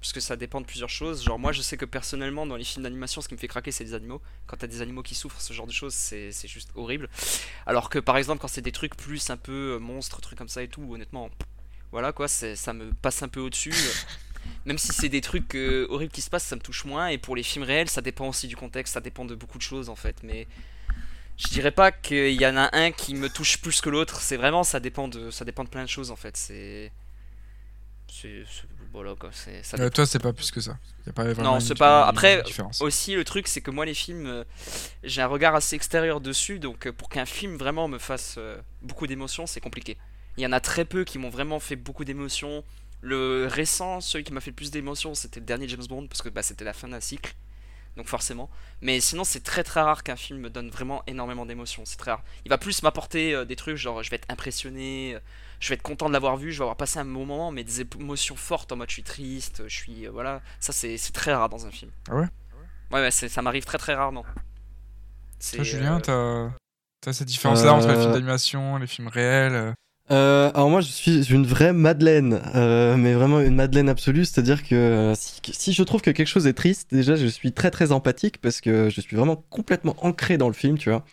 parce que ça dépend de plusieurs choses. Genre, moi, je sais que personnellement, dans les films d'animation, ce qui me fait craquer, c'est les animaux. Quand t'as des animaux qui souffrent, ce genre de choses, c'est juste horrible. Alors que par exemple, quand c'est des trucs plus un peu euh, monstres, trucs comme ça et tout, honnêtement, voilà quoi, ça me passe un peu au-dessus. Même si c'est des trucs euh, horribles qui se passent, ça me touche moins. Et pour les films réels, ça dépend aussi du contexte, ça dépend de beaucoup de choses en fait. Mais je dirais pas qu'il y en a un qui me touche plus que l'autre. C'est vraiment, ça dépend de, ça dépend de plein de choses en fait. C'est, c'est, voilà quoi. C'est, ça Euh, toi, c'est pas plus que ça. Y a pas vraiment Non, c'est pas- après, aussi le truc c'est que moi les films euh, j'ai un regard assez extérieur dessus donc euh, pour qu'un film vraiment me fasse beaucoup d'émotions c'est compliqué il y en a très peu qui m'ont vraiment fait beaucoup d'émotions le récent celui qui m'a fait le plus d'émotions c'était le dernier James Bond parce que bah, c'était la fin d'un cycle donc forcément. Mais sinon c'est très très rare qu'un film me donne vraiment énormément d'émotions. C'est très rare. Il va plus m'apporter euh, des trucs genre je vais être impressionné euh, je vais être content de l'avoir vu je vais avoir passé un bon moment mais des émotions fortes en mode je suis triste je suis euh, voilà. Ça c'est c'est très rare dans un film. Ah ouais? Ouais, ouais, ça m'arrive très très rarement. Toi, Julien, euh, t'as t'as cette différence-là entre les films d'animation, les films réels euh, alors moi je suis une vraie Madeleine, euh, mais vraiment une Madeleine absolue, c'est-à-dire que si, je trouve que quelque chose est triste, déjà je suis très très empathique parce que je suis vraiment complètement ancré dans le film, tu vois.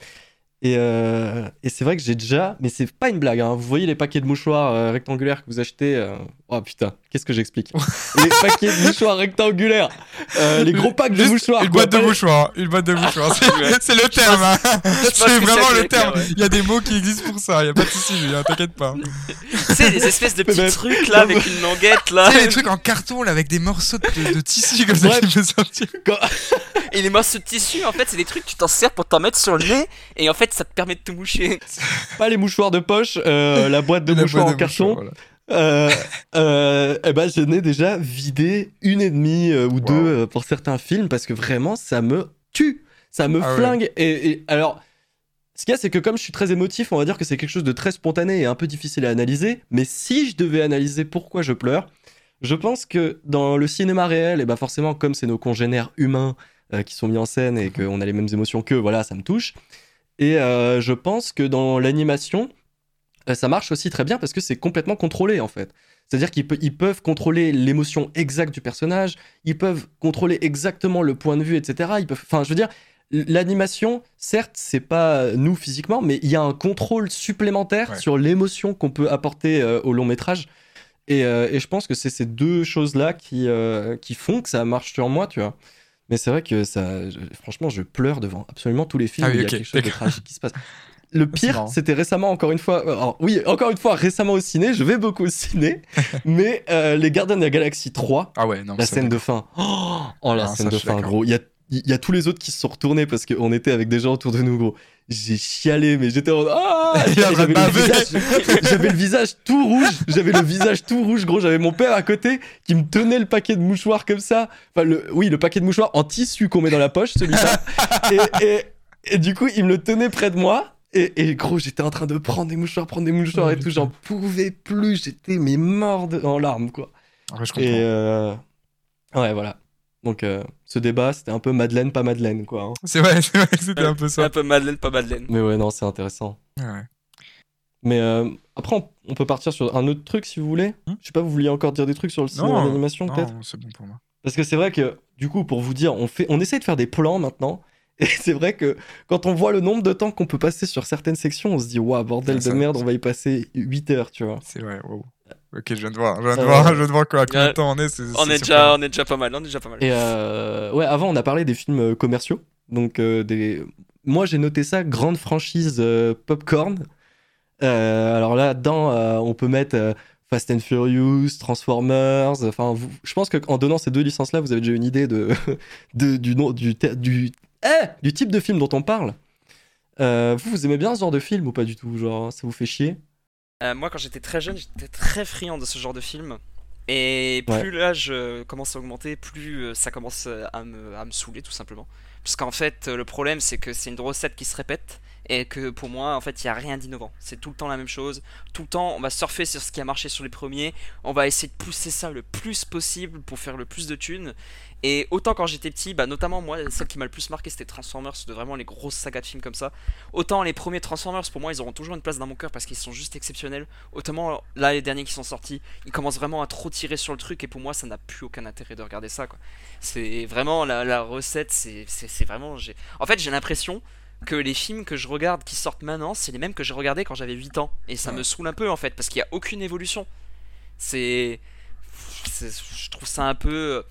Et, euh, c'est vrai que j'ai déjà, mais c'est pas une blague, hein, vous voyez les paquets de mouchoirs rectangulaires que vous achetez, oh putain, qu'est-ce que j'explique Les paquets de mouchoirs rectangulaires, euh, les gros packs de Juste mouchoirs. Une boîte de mouchoirs, une boîte de mouchoirs. C'est c'est le terme, hein. ce C'est c'est vraiment le terme. ouais. Il y a des mots qui existent pour ça. Il y a pas de souci, Julien, t'inquiète pas. Tu sais, les espèces de petits ben, trucs là avec une languette là. Tu sais, les trucs en carton là avec des morceaux de, de tissu comme ça qui peut sortir. Et les morceaux de tissu, en fait, c'est des trucs que tu t'en sers pour t'en mettre sur le nez. Et en fait, ça te permet de te moucher. Pas les mouchoirs de poche, euh, la boîte de La mouchoirs boîte en de carton. Euh, euh, eh ben, je n'ai déjà vidé une et demie euh, ou deux Wow. euh, pour certains films parce que vraiment ça me tue, ça me Ah ouais. flingue. Et, et alors, ce qu'il y a, c'est que comme je suis très émotif, on va dire que c'est quelque chose de très spontané et un peu difficile à analyser. Mais si je devais analyser pourquoi je pleure, je pense que dans le cinéma réel, et ben forcément, comme c'est nos congénères humains qui sont mis en scène et qu'on a les mêmes émotions qu'eux, voilà, ça me touche. Et je pense que dans l'animation, ça marche aussi très bien parce que c'est complètement contrôlé en fait. C'est-à-dire qu'ils pe- ils peuvent contrôler l'émotion exacte du personnage, ils peuvent contrôler exactement le point de vue, etc. Ils peuvent, enfin, je veux dire, l'animation, certes, c'est pas nous physiquement, mais il y a un contrôle supplémentaire Ouais. sur l'émotion qu'on peut apporter euh, au long métrage. Et, euh, et je pense que c'est ces deux choses-là qui, euh, qui font que ça marche sur moi, tu vois. Mais c'est vrai que ça, je- franchement, je pleure devant absolument tous les films Ah oui, où il y a quelque chose de tragique qui se passe. Le pire, c'était récemment, encore une fois, euh, alors, oui, encore une fois, récemment au ciné, je vais beaucoup au ciné, mais euh, les Gardiens de la Galaxie 3, Ah ouais, non. la scène de fin, oh, oh, la Ah, scène de fin, gros, il y a, il y a tous les autres qui se sont retournés parce qu'on était avec des gens autour de nous, gros. J'ai chialé, mais j'étais en ah J'avais le, le visage tout rouge, j'avais le visage tout rouge, gros. J'avais mon père à côté qui me tenait le paquet de mouchoirs comme ça. Enfin, le, oui, le paquet de mouchoirs en tissu qu'on met dans la poche, celui-là. et, et, et du coup, il me le tenait près de moi. Et, et gros, j'étais en train de prendre des mouchoirs, prendre des mouchoirs et tout. J'en pouvais plus. J'étais mais mort de- en larmes, quoi. Ouais, je comprends. Et euh, ouais, voilà. Donc, euh, ce débat, c'était un peu Madeleine, pas Madeleine, quoi. hein. C'est vrai, c'est vrai que c'était un peu ça. un peu Madeleine, pas Madeleine. Mais ouais, non, c'est intéressant. Ouais. Mais euh, après, on, on peut partir sur un autre truc si vous voulez. Hmm Je sais pas, vous vouliez encore dire des trucs sur le cinéma d'animation peut-être? Non, c'est bon pour moi. Parce que c'est vrai que, du coup, pour vous dire, on, fait, on essaie de faire des plans maintenant. Et c'est vrai que quand on voit le nombre de temps qu'on peut passer sur certaines sections, on se dit, waouh, bordel de merde, on va y passer 8 heures, tu vois. C'est vrai, wow. Ok, je viens de voir, je viens de voir, je viens de voir quoi, à combien de temps on est. c'est- On c'est est, déjà, on est déjà pas mal, on est déjà pas mal. Et euh, ouais, avant, on a parlé des films euh, commerciaux. Donc, euh, des... moi, j'ai noté ça, grande franchise euh, popcorn. Euh, alors là, dedans, euh, on peut mettre euh, Fast and Furious, Transformers. Enfin, vous- je pense qu'en donnant ces deux licences-là, vous avez déjà une idée de, de- du, nom, du, du, eh, du type de film dont on parle. Euh, vous, vous aimez bien ce genre de film ou pas du tout Genre, ça vous fait chier? Euh, moi, quand j'étais très jeune, j'étais très friand de ce genre de film. Et plus Ouais. l'âge commence à augmenter, plus euh, ça commence à me, à me saouler, tout simplement. Parce qu'en fait, le problème, c'est que c'est une recette qui se répète. et que pour moi, en fait, il n'y a rien d'innovant. C'est tout le temps la même chose. Tout le temps, on va surfer sur ce qui a marché sur les premiers. On va essayer de pousser ça le plus possible pour faire le plus de thunes. Et autant quand j'étais petit, bah notamment moi, celle qui m'a le plus marqué c'était Transformers, de vraiment les grosses sagas de films comme ça. Autant les premiers Transformers, pour moi, ils auront toujours une place dans mon cœur parce qu'ils sont juste exceptionnels. Autant là, les derniers qui sont sortis, ils commencent vraiment à trop tirer sur le truc et pour moi, ça n'a plus aucun intérêt de regarder ça. C'est vraiment la, la recette, c'est vraiment. En fait, j'ai l'impression que les films que je regarde qui sortent maintenant, c'est les mêmes que j'ai regardés quand j'avais 8 ans. Et ça Ouais. me saoule un peu en fait parce qu'il n'y a aucune évolution. C'est- Je trouve ça un peu.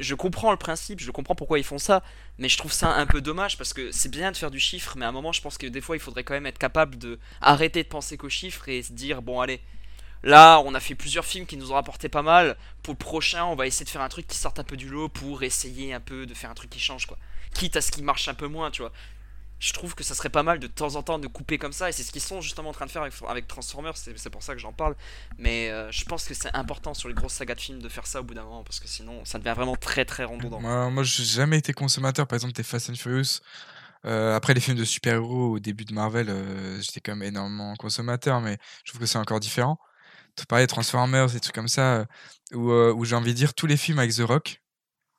Je comprends le principe, je comprends pourquoi ils font ça, mais je trouve ça un peu dommage parce que c'est bien de faire du chiffre, mais à un moment, je pense que des fois, il faudrait quand même être capable de arrêter de penser qu'aux chiffres et se dire bon, allez, là, on a fait plusieurs films qui nous ont rapporté pas mal. Pour le prochain, on va essayer de faire un truc qui sorte un peu du lot pour essayer un peu de faire un truc qui change, quoi. Quitte à ce qui marche un peu moins, tu vois. Je trouve que ça serait pas mal de temps en temps de couper comme ça, et c'est ce qu'ils sont justement en train de faire avec, avec Transformers, c'est c'est pour ça que j'en parle. Mais euh, je pense que c'est important sur les grosses sagas de films de faire ça au bout d'un moment, parce que sinon ça devient vraiment très très redondant. Moi, moi j'ai jamais été consommateur. Par exemple, des Fast and Furious. Euh, après les films de super-héros au début de Marvel, euh, j'étais quand même énormément consommateur, mais je trouve que c'est encore différent. De Transformers, des trucs comme ça, euh, où, euh, où j'ai envie de dire tous les films avec The Rock,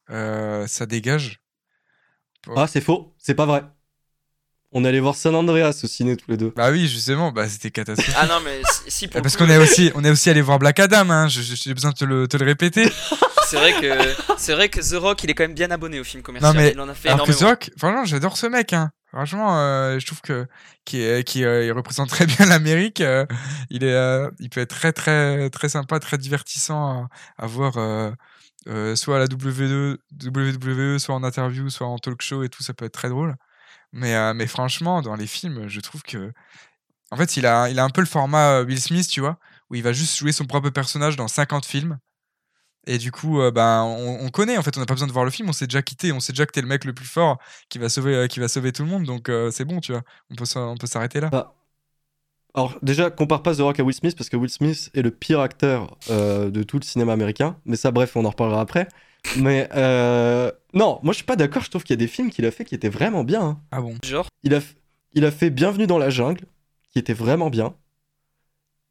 euh, ça dégage. Ah, c'est faux, c'est pas vrai. On allait voir San Andreas au ciné tous les deux. Bah oui, justement, bah c'était catastrophique. Ah non, mais si, si, pour le Parce qu'on est aussi, on est aussi allé voir Black Adam, hein. J'ai besoin de te le, te le répéter. c'est vrai que c'est vrai que The Rock il est quand même bien abonné au film commercial. Non, mais il en a fait Alors que The. Rock, franchement, j'adore ce mec. Hein. Franchement, euh, je trouve que qui, euh, il représente très bien l'Amérique. euh, il est, euh, il peut être très très très sympa, très divertissant à, à voir, euh, euh, soit à la WWE, WWE, soit en interview, soit en talk show et tout. Ça peut être très drôle. Mais mais franchement, dans les films, je trouve que en fait, il a il a un peu le format Will Smith, tu vois, où il va juste jouer son propre personnage dans 50 films. Et du coup, ben, on, on connaît, en fait, on n'a pas besoin de voir le film, on s'est déjà quitté, on sait déjà que t'es le mec le plus fort qui va sauver, qui va sauver tout le monde, donc c'est bon, tu vois, on peut, on peut s'arrêter là. Bah, alors déjà, compare pas The Rock à Will Smith parce que Will Smith est le pire acteur de tout le cinéma américain. Mais ça, bref, on en reparlera après. Mais euh, non, moi je suis pas d'accord. Je trouve qu'il y a des films qu'il a fait qui étaient vraiment bien. hein. Ah bon? Genre, Il a, f- il a fait Bienvenue dans la jungle, qui était vraiment bien.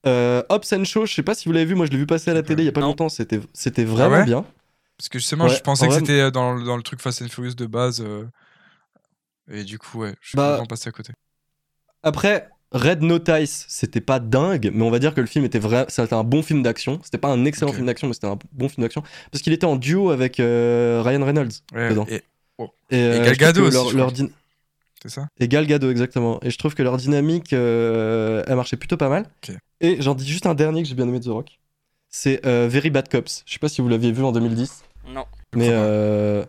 Euh, Hobbs and Shaw, je sais pas si vous l'avez vu, moi je l'ai vu passer à la télé il y a pas Non. longtemps, c'était c'était vraiment ouais? bien. Parce que justement, Ouais, je pensais en que vrai- c'était euh, dans, le- dans le truc Fast and Furious de base, euh, et du coup, ouais, je suis Bah, complètement passé à côté. Après, Red Notice, c'était pas dingue, mais on va dire que le film était vrai, c'était un bon film d'action. C'était pas un excellent film d'action, mais c'était un bon film d'action parce qu'il était en duo avec euh, Ryan Reynolds. Ouais, dedans. et Et, euh, Gal Gadot aussi, leur- leur c'est ça? Et Gal Gadot, exactement. Et je trouve que leur dynamique, euh, elle marchait plutôt pas mal. Et j'en dis juste un dernier que j'ai bien aimé de The Rock. C'est euh, Very Bad Cops. Je sais pas si vous l'aviez vu en 2010. non. Mais euh,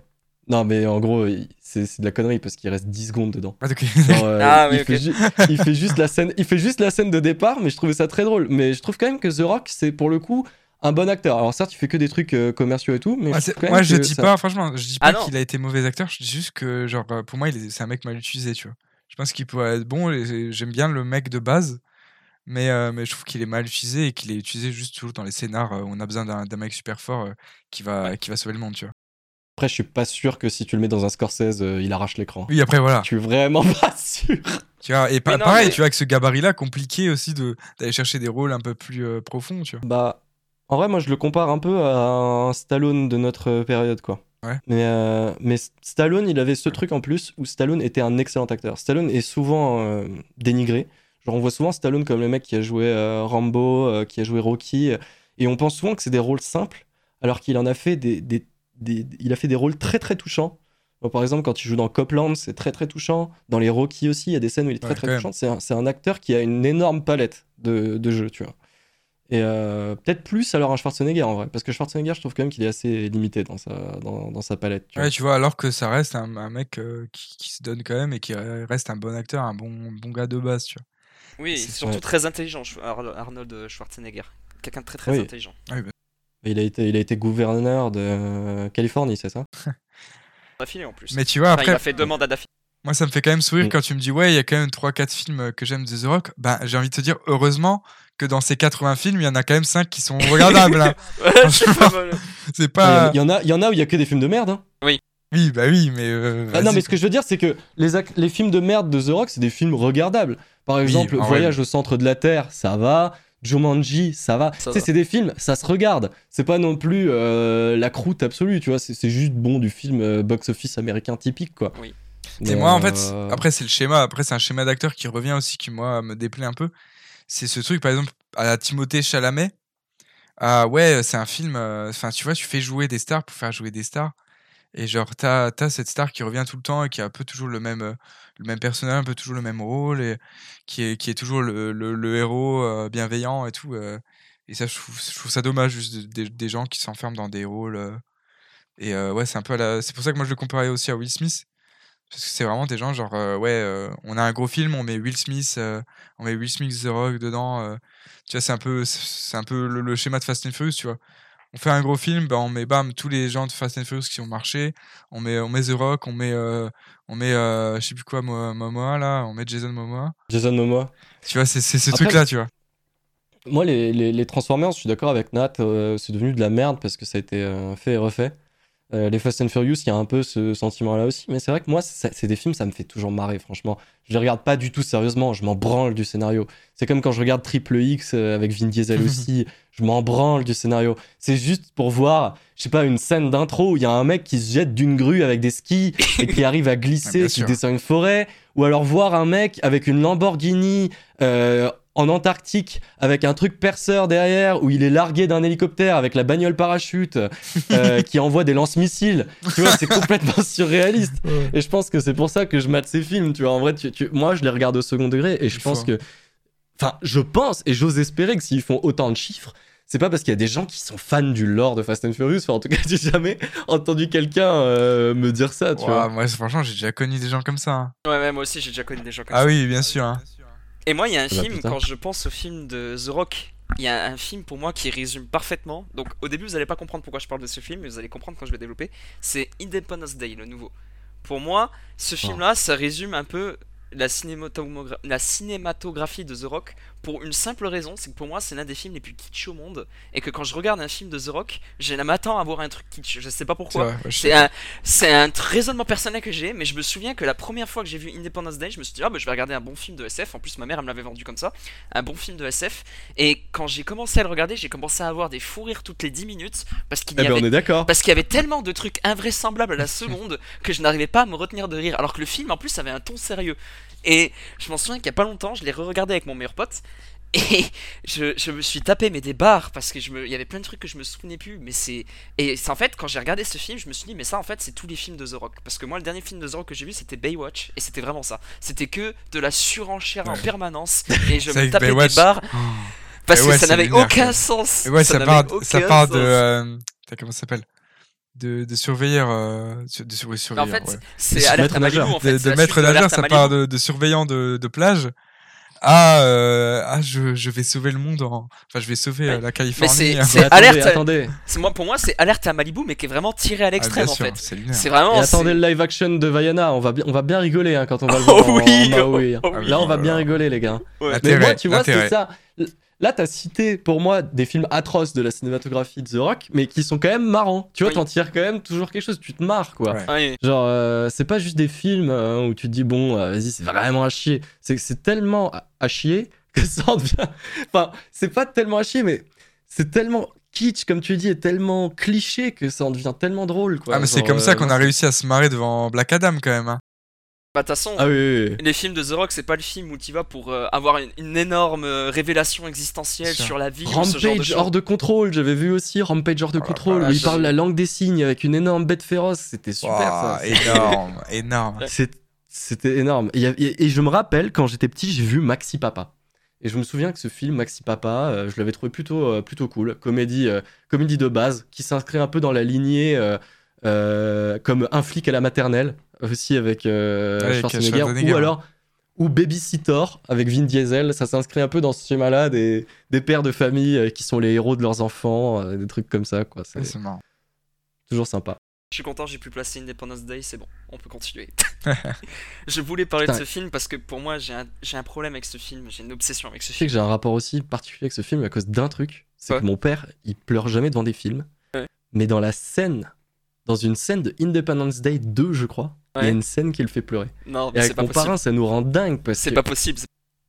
non, mais en gros, c'est de la connerie parce qu'il reste 10 secondes dedans. Ah, ok. Genre, euh, Ah, oui, il, fait ju- il fait juste la scène, il fait juste la scène de départ, mais je trouvais ça très drôle. Mais je trouve quand même que The Rock, c'est pour le coup un bon acteur. Alors certes, il fait que des trucs euh, commerciaux et tout, mais je quand moi, même je que dis ça- pas, franchement, je dis Ah pas non. qu'il a été mauvais acteur, je dis juste que, genre, euh, pour moi, il est- c'est un mec mal utilisé, tu vois. Je pense qu'il pourrait être bon, j'aime bien le mec de base, mais, euh, mais je trouve qu'il est mal utilisé et qu'il est utilisé juste toujours dans les scénars où on a besoin d'un d'un mec super fort euh, qui, va, qui va sauver le monde, tu vois. Après, je suis pas sûr que si tu le mets dans un Scorsese, euh, il arrache l'écran. Oui, après, voilà. Je suis vraiment pas sûr. Tu vois, et pa- Mais non, pareil, mais- tu vois, avec ce gabarit-là, compliqué aussi de- d'aller chercher des rôles un peu plus euh, profonds, tu vois. Bah, en vrai, moi, je le compare un peu à un Stallone de notre euh, période, quoi. Ouais. Mais, euh, mais Stallone, il avait ce truc en plus où Stallone était un excellent acteur. Stallone est souvent euh, dénigré. Genre, on voit souvent Stallone comme le mec qui a joué euh, Rambo, euh, qui a joué Rocky, et on pense souvent que c'est des rôles simples, alors qu'il en a fait des, des, des- il a fait des rôles très très touchants. Bon, par exemple, quand il joue dans Copland, c'est très très touchant. Dans les Rocky aussi, il y a des scènes où il est très Ouais, très touchant. C'est un, c'est un acteur qui a une énorme palette de, de jeux, tu vois. Et euh, peut-être plus alors un Schwarzenegger en vrai, parce que Schwarzenegger, je trouve quand même qu'il est assez limité dans sa, dans, dans sa palette. Tu vois. Ouais, tu vois, alors que ça reste un, un mec euh, qui, qui se donne quand même et qui reste un bon acteur, un bon, bon gars de base, tu vois. Oui, C'est- surtout ouais. très intelligent, Arnold Schwarzenegger. Quelqu'un de très très Oui. intelligent. Il, a été, il a été gouverneur de Californie, c'est ça? D'affilée en plus. Mais tu vois, Enfin, il après, a fait demande à Daffy. moi, ça me fait quand même sourire Mm. quand tu me dis, ouais, il y a quand même 3-4 films que j'aime de The Rock. Ben, j'ai envie de te dire, heureusement que dans ces 80 films, il y en a quand même 5 qui sont regardables. hein. Ouais, c'est pas mal. C'est Il y, pas. en- il y en a, il y en a où il y a que des films de merde. hein. Oui, bah oui, mais. euh, Ah non, mais ce que je veux dire, c'est que les, les films de merde de The Rock, c'est des films regardables. Par exemple, vrai. Voyage au centre de la Terre, ça va. Jumanji, ça va. Ça tu sais, va. c'est des films, ça se regarde. C'est pas non plus euh, la croûte absolue, tu vois. C'est juste bon du film euh, box-office américain typique, quoi. Oui. C'est Mais, moi, en fait, euh, après, c'est le schéma. Après, c'est un schéma d'acteur qui revient aussi, qui, moi, me déplaît un peu. C'est ce truc, par exemple, à la Timothée Chalamet. Ah ouais, c'est un film. euh, Enfin, tu vois, tu fais jouer des stars pour faire jouer des stars. Et genre, t'as as cette star qui revient tout le temps et qui a un peu toujours le même, euh, le même personnage, un peu toujours le même rôle, et qui est, qui est toujours le, le, héros euh, bienveillant et tout. euh. et ça, je trouve, ça dommage, juste de- des- des gens qui s'enferment dans des rôles. et ouais, c'est un peu la... C'est pour ça que moi, je le comparais aussi à Will Smith. Parce que c'est vraiment des gens, genre, ouais, on a un gros film, on met Will Smith, on met Will Smith, The Rock dedans. tu vois, c'est un peu, un peu le schéma de Fast and Furious, tu vois. On fait un gros film, bah, on met bam tous les gens de Fast and Furious qui ont marché. On met, on met The Rock, on met, euh, on met, euh, je sais plus quoi, Mo- Momoa là, on met Jason Momoa. Jason Momoa. Tu vois, c'est c'est ce Après, truc-là, tu vois. Moi, les, les, les Transformers, je suis d'accord avec Nat, euh, c'est devenu de la merde parce que ça a été fait et refait. Euh, les Fast and Furious, il y a un peu ce sentiment-là aussi, mais c'est vrai que moi, c'est des films, ça me fait toujours marrer, franchement. Je les regarde pas du tout sérieusement, je m'en branle du scénario. C'est comme quand je regarde Triple X euh, avec Vin Diesel aussi, je m'en branle du scénario. C'est juste pour voir, je sais pas, une scène d'intro où il y a un mec qui se jette d'une grue avec des skis et qui arrive à Ah, glisser, bien qui descend une forêt, ou alors voir un mec avec une Lamborghini euh, en Antarctique avec un truc perceur derrière où il est largué d'un hélicoptère avec la bagnole parachute euh, qui envoie des lance-missiles. Tu vois, c'est complètement surréaliste. Et je pense que c'est pour ça que je mate ces films. Tu vois, en vrai, tu- tu- moi, je les regarde au second degré et je pense que. Enfin, je pense et j'ose espérer que s'ils font autant de chiffres, c'est pas parce qu'il y a des gens qui sont fans du lore de Fast and Furious. Enfin, en tout cas, j'ai jamais entendu quelqu'un euh, me dire ça, tu vois. moi, franchement, j'ai déjà connu des gens comme ça. hein. Ouais, ouais, moi aussi j'ai déjà connu des gens comme Ah ça. oui, bien sûr. hein. Et moi, il y a un Ah bah, film, putain. quand je pense au film de The Rock, il y a un film pour moi qui résume parfaitement. Donc au début, vous allez pas comprendre pourquoi je parle de ce film, mais vous allez comprendre quand je vais développer. C'est Independence Day, le nouveau. Pour moi, ce film-là, ça résume un peu la, cinématogra- la cinématographie de The Rock pour une simple raison, c'est que pour moi, c'est l'un des films les plus kitsch au monde. Et que quand je regarde un film de The Rock, j'ai la m'attends à voir un truc kitsch. Je sais pas pourquoi. je C'est un, c'est un raisonnement personnel que j'ai, mais je me souviens que la première fois que j'ai vu Independence Day, je me suis dit, ah bah je vais regarder un bon film de SF. En plus, ma mère elle me l'avait vendu comme ça, un bon film de SF. Et quand j'ai commencé à le regarder, j'ai commencé à avoir des fous rires toutes les 10 minutes parce qu'il y Eh ben, avait parce qu'il y avait tellement de trucs invraisemblables à la seconde que je n'arrivais pas à me retenir de rire. Alors que le film, en plus, avait un ton sérieux. Et je m'en souviens qu'il y a pas longtemps, je l'ai re-regardé avec mon meilleur pote. Et je, je me suis tapé mais des barres parce que je me, il y avait plein de trucs que je me souvenais plus. Mais c'est et c'est en fait quand j'ai regardé ce film, je me suis dit mais ça en fait c'est tous les films de The Rock. Parce que moi le dernier film de The Rock que j'ai vu c'était Baywatch et c'était vraiment ça. C'était que de la surenchère en permanence et je me tapais Baywatch. des barres Oh. parce que ça n'avait aucun quoi. sens. Et ouais, ça, part, ça part de. euh, comment ça s'appelle? De, de surveilleur. euh, de sur- oui, En fait, ouais. c'est alerte à Malibu en fait. de, de la maître nageur, ça part de, de surveillant de, de plage à, euh, ah, je, je vais sauver le monde. En... Enfin, je vais sauver Ouais. euh, la Californie. c'est- hein. alerte- attendez. C'est moi, pour moi, c'est alerte à Malibu, mais qui est vraiment tiré à Ah, l'extrême en fait. C'est. C'est Et vraiment. attendez le live action de Vaiana, on va bien, on va bien rigoler hein, quand on va le Oh voir en- oui, en Maui. oh oui. Là, on va Oh bien rigoler, les gars. Ouais. Mais moi, tu vois, c'est ça. Là, t'as cité pour moi des films atroces de la cinématographie de The Rock, mais qui sont quand même marrants. Tu vois, Oui. t'en tires quand même toujours quelque chose, tu te marres, quoi. Ouais. Genre, euh, c'est pas juste des films euh, où tu te dis, bon, euh, vas-y, c'est vraiment à chier. C'est c'est tellement à, à chier que ça en devient. Enfin, c'est pas tellement à chier, mais c'est tellement kitsch, comme tu dis, et tellement cliché que ça en devient tellement drôle, quoi. Ah, mais c'est comme ça euh, qu'on a réussi à se marrer devant Black Adam quand même. hein. Bah, de toute façon, Ah oui, oui, oui. les films de The Rock, c'est pas le film où tu vas pour euh, avoir une, une énorme euh, révélation existentielle sur la vie ou ce genre de Rampage hors de contrôle, j'avais vu aussi Rampage hors de Oh contrôle, où il parle la langue des signes avec une énorme bête féroce, c'était super ça. Énorme, énorme. C'était énorme. Et, je me rappelle, quand j'étais petit, j'ai vu Maxi Papa. Et je me souviens que ce film, Maxi Papa, euh, je l'avais trouvé plutôt, euh, plutôt cool. Comédie, euh, comédie de base, qui s'inscrit un peu dans la lignée euh, euh, comme Un flic à la maternelle, aussi avec euh, Avec Schwarzenegger. Schwarzenegger, Ou alors, ou Babysitter avec Vin Diesel. Ça s'inscrit un peu dans ce schéma-là des, des pères de famille euh, qui sont les héros de leurs enfants, euh, des trucs comme ça. quoi. C'est marrant. toujours sympa. Je suis content, j'ai pu placer Independence Day, c'est bon, on peut continuer. je voulais parler Putain. de ce film parce que pour moi, j'ai un, j'ai un problème avec ce film, j'ai une obsession avec ce Je sais film. que j'ai un rapport aussi particulier avec ce film à cause d'un truc. C'est Ouais. que mon père, il pleure jamais devant des films. Ouais. Mais dans la scène, dans une scène de Independence Day 2, je crois, il y a une scène qui le fait pleurer. Non, Et mais c'est avec pas mon possible. parrain, ça nous rend dingue parce C'est que pas possible.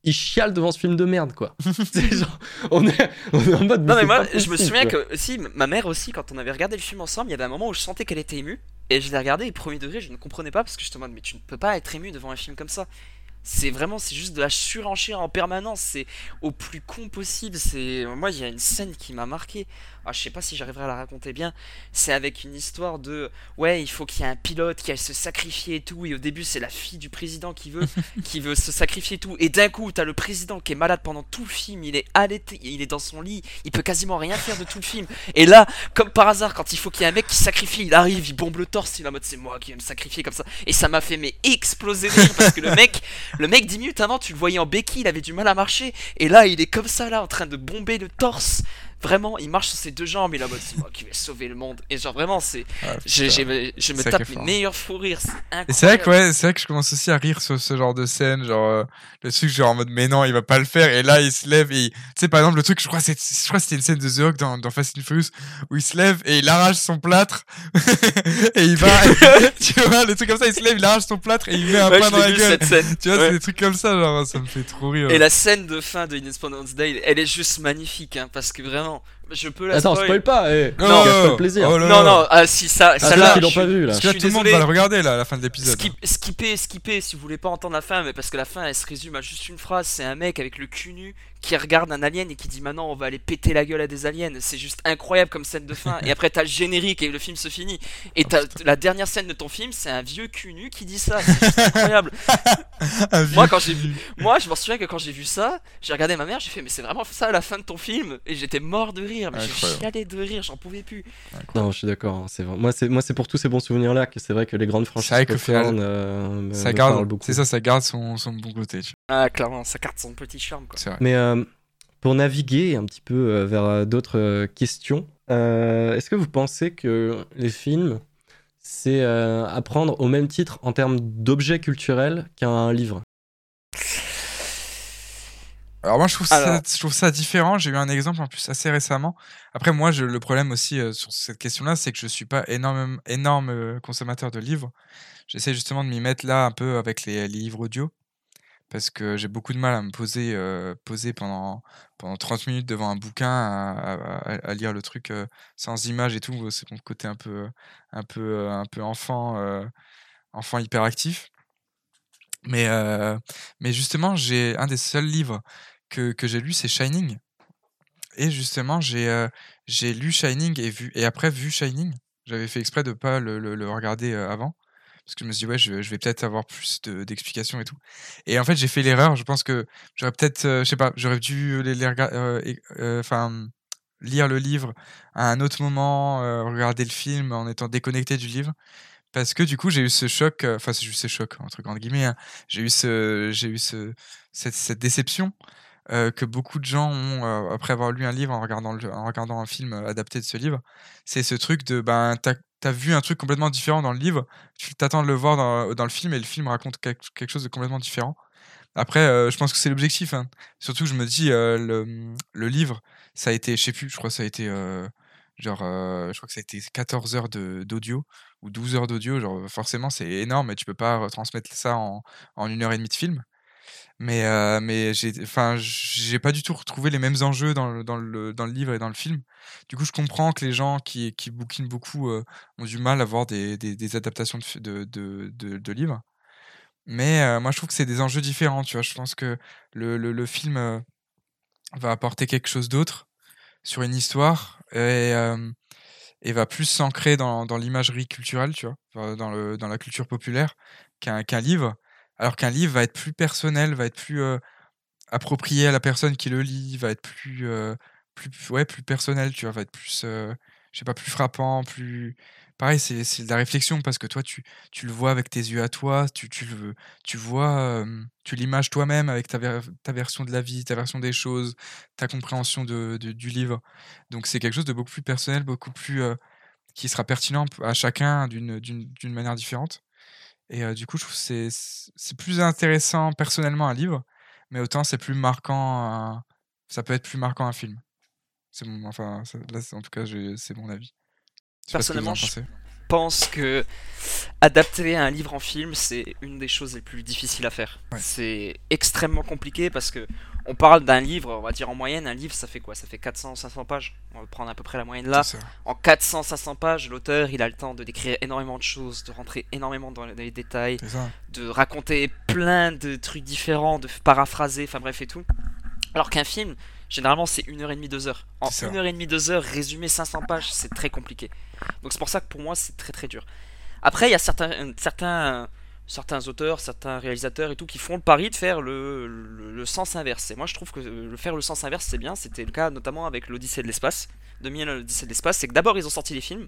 il chiale devant ce film de merde, quoi. C'est genre, on est, on est en mode. Non mais moi, je me souviens que aussi ma mère aussi quand on avait regardé le film ensemble, il y avait un moment où je sentais qu'elle était émue et je l'ai regardé et premier degré, je ne comprenais pas parce que je te demande mais tu ne peux pas être ému devant un film comme ça. C'est vraiment c'est juste de la surenchère en permanence, c'est au plus con possible, c'est moi il y a une scène qui m'a marqué. Ah, je sais pas si j'arriverai à la raconter bien. C'est avec une histoire de ouais, il faut qu'il y ait un pilote qui aille se sacrifier et tout et au début c'est la fille du président qui veut qui veut se sacrifier et tout et d'un coup t'as le président qui est malade pendant tout le film, il est allaité, il est dans son lit, il peut quasiment rien faire de tout le film. Et là, comme par hasard, quand il faut qu'il y ait un mec qui sacrifie, il arrive, il bombe le torse, il est en mode c'est moi qui vais me sacrifier comme ça. Et ça m'a fait mais exploser parce que le mec, le mec 10 minutes avant, tu le voyais en béquille, il avait du mal à marcher. Et là, il est comme ça là, en train de bomber le torse. Vraiment, il marche sur ses deux jambes, il est en mode c'est moi qui vais sauver le monde. Et genre vraiment, c'est, Ah, j'ai- je me tape mes meilleurs fous rires. C'est incroyable. Et c'est vrai que ouais, c'est vrai que je commence aussi à rire sur ce genre de scène, genre euh, le truc genre en mode mais non, il va pas le faire et là il se lève et il- tu sais par exemple le truc je crois c'est je crois que c'était une scène de The Rock dans, dans Fast and Furious où il se lève et il arrache son plâtre et il va tu vois le truc comme ça il se lève, il arrache son plâtre et il met un Ouais, pain je dans la gueule. Tu vois, Ouais. c'est des trucs comme ça genre ça me fait trop rire. Et la scène de fin de Independence Day, elle est juste magnifique, hein, parce que vraiment, non, je peux la Attends, spoil. spoil pas, eh. Non, Non, pas le plaisir. oh là Non, là. non, ah, si ça, Ah, ça ceux là, qui l'ont pas vu là. Parce je que là, suis tout le monde va le regarder là à la fin de l'épisode. Skip, skipper, skipper si vous voulez pas entendre la fin, mais parce que la fin elle se résume à juste une phrase c'est un mec avec le cul nu qui regarde un alien et qui dit maintenant on va aller péter la gueule à des aliens. C'est juste incroyable comme scène de fin. et après t'as le générique et le film se finit. Et t'as la dernière scène de ton film, c'est un vieux cul nu qui dit ça. C'est juste incroyable. Moi, quand j'ai vu- Moi je m'en souviens que quand j'ai vu ça, j'ai regardé ma mère, j'ai fait mais c'est vraiment ça la fin de ton film? Et j'étais mort de rire. Mais j'ai Incroyable. chialé de rire, j'en pouvais plus. Non, je suis d'accord. hein, C'est vrai. Moi, c'est moi, c'est pour tous ces bons souvenirs là que c'est vrai que les grandes franchises C'est vrai que popcorn, final, euh, me- Ça me garde, beaucoup. c'est ça, ça garde son, son bon côté. tu vois. Ah clairement, ça carte son petit charme quoi. C'est vrai. Mais euh, pour naviguer un petit peu euh, vers d'autres euh, questions, euh, est-ce que vous pensez que les films, c'est euh, à prendre au même titre en termes d'objets culturels qu'un livre? Alors moi je trouve, ça, Alors- je trouve ça différent. J'ai eu un exemple en plus assez récemment. Après moi je, le problème aussi euh, sur cette question-là, c'est que je suis pas énorme énorme euh, consommateur de livres. J'essaie justement de m'y mettre là un peu avec les, livres audio parce que j'ai beaucoup de mal à me poser euh, poser pendant pendant 30 minutes devant un bouquin à, à- à- à lire le truc euh, sans images et tout. C'est mon côté un peu un peu un peu enfant euh, enfant hyperactif. Mais mais justement j'ai un des seuls livres que, que j'ai lu, c'est Shining. Et justement, j'ai euh, j'ai lu Shining et, vu, et après vu Shining. J'avais fait exprès de pas le, le- regarder euh, avant. Parce que je me suis dit, ouais, je, je vais peut-être avoir plus de- d'explications et tout. Et en fait, j'ai fait l'erreur. Je pense que j'aurais peut-être, euh, je sais pas, j'aurais dû les, les euh, enfin, lire le livre à un autre moment, regarder le film en étant déconnecté du livre. Parce que du coup, j'ai eu ce choc, enfin, c'est juste ce choc, entre grandes guillemets. hein. J'ai eu, ce, j'ai eu ce, cette, cette déception euh, que beaucoup de gens ont euh, après avoir lu un livre en regardant, en regardant un film euh, adapté de ce livre. C'est ce truc de ben t'as as vu un truc complètement différent dans le livre, tu t'attends de le voir dans, dans le film et le film raconte quelque, chose de complètement différent. Après, je pense que c'est l'objectif. hein. Surtout, je me dis le, le livre, ça a été, je sais plus, je crois que ça a été genre, je crois que ça a été 14 heures d'audio ou 12 heures d'audio. Genre, forcément, c'est énorme et tu peux pas retransmettre ça en, en une heure et demie de film. Mais, euh, mais j'ai pas du tout retrouvé les mêmes enjeux dans le, dans, le, dans le livre et dans le film. Du coup, je comprends que les gens qui, qui bouquinent beaucoup euh, ont du mal à voir des, des, adaptations de, de, de, de, livres. Mais euh, moi, je trouve que c'est des enjeux différents. Tu vois, je pense que le, le, le film euh, va apporter quelque chose d'autre sur une histoire et, et va plus s'ancrer dans, dans l'imagerie culturelle, tu vois, dans, le, dans la culture populaire qu'un qu'un livre. Alors qu'un livre va être plus personnel, va être plus approprié à la personne qui le lit, va être plus, plus, ouais, plus personnel, tu vois, va être plus, euh, sais pas, plus frappant, plus. Pareil, c'est de la réflexion parce que toi, tu, tu le vois avec tes yeux à toi, tu, tu, le, tu vois, tu l'images toi-même avec ta, ta version de la vie, ta version des choses, ta compréhension de, du livre. Donc c'est quelque chose de beaucoup plus personnel, beaucoup plus. qui sera pertinent à chacun d'une d'une- d'une manière différente. Et euh, du coup, je trouve que c'est plus intéressant personnellement un livre, mais autant c'est plus marquant. un- Ça peut être plus marquant un film. C'est mon, enfin, là, en tout cas, c'est mon avis. Je Personnellement, je- pense que adapter un livre en film, c'est une des choses les plus difficiles à faire. Ouais. C'est extrêmement compliqué parce que on parle d'un livre, on va dire en moyenne, un livre ça fait quoi? Ça fait 400-500 pages. On va prendre à peu près la moyenne là. En 400-500 pages, l'auteur il a le temps de décrire énormément de choses, de rentrer énormément dans les détails, de raconter plein de trucs différents, de paraphraser, enfin bref et tout. Alors qu'un film, généralement c'est une heure et demie, deux heures. En C'est ça. une heure et demie, deux heures, résumer 500 pages, c'est très compliqué. Donc c'est pour ça que pour moi c'est très très dur. Après il y a certains, certains, certains auteurs, certains réalisateurs et tout qui font le pari de faire le, le, le sens inverse. Et moi je trouve que le faire le sens inverse c'est bien. C'était le cas notamment avec l'Odyssée de l'espace. 2000 l'Odyssée de l'espace, c'est que d'abord ils ont sorti les films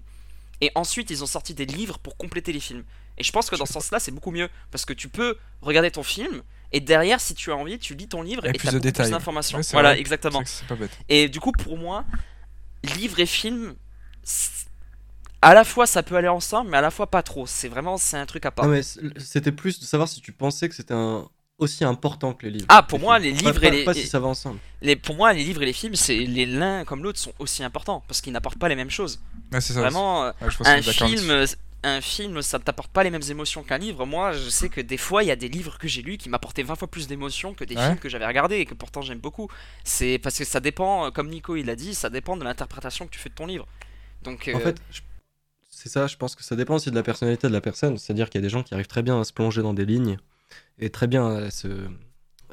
et ensuite ils ont sorti des livres pour compléter les films. Et je pense que dans ce sens-là c'est beaucoup mieux parce que tu peux regarder ton film et derrière si tu as envie tu lis ton livre et tu as détails. plus d'informations. Ouais, voilà vrai. exactement. Pas bête. Et du coup, pour moi, livre et film, à la fois ça peut aller ensemble, mais à la fois pas trop. C'est vraiment c'est un truc à part. Non, mais c- c'était plus de savoir si tu pensais que c'était un... aussi important que les livres. Ah, pour moi, les films. Pas- livres pas, et les- Pas si ça va ensemble. Les, pour moi, les livres et les films, c'est les l'un comme l'autre sont aussi importants parce qu'ils n'apportent pas les mêmes choses. Ouais, c'est ça. Vraiment, un film, un film, ça ne t'apporte pas les mêmes émotions qu'un livre. Moi, je sais que des fois, il y a des livres que j'ai lus qui m'apportaient 20 fois plus d'émotions que des Ouais. films que j'avais regardés et que pourtant j'aime beaucoup. C'est parce que ça dépend, comme Nico il a dit, ça dépend de l'interprétation que tu fais de ton livre. Donc, En euh, fait, je- c'est ça, je pense que ça dépend aussi de la personnalité de la personne. C'est-à-dire qu'il y a des gens qui arrivent très bien à se plonger dans des lignes et très bien à se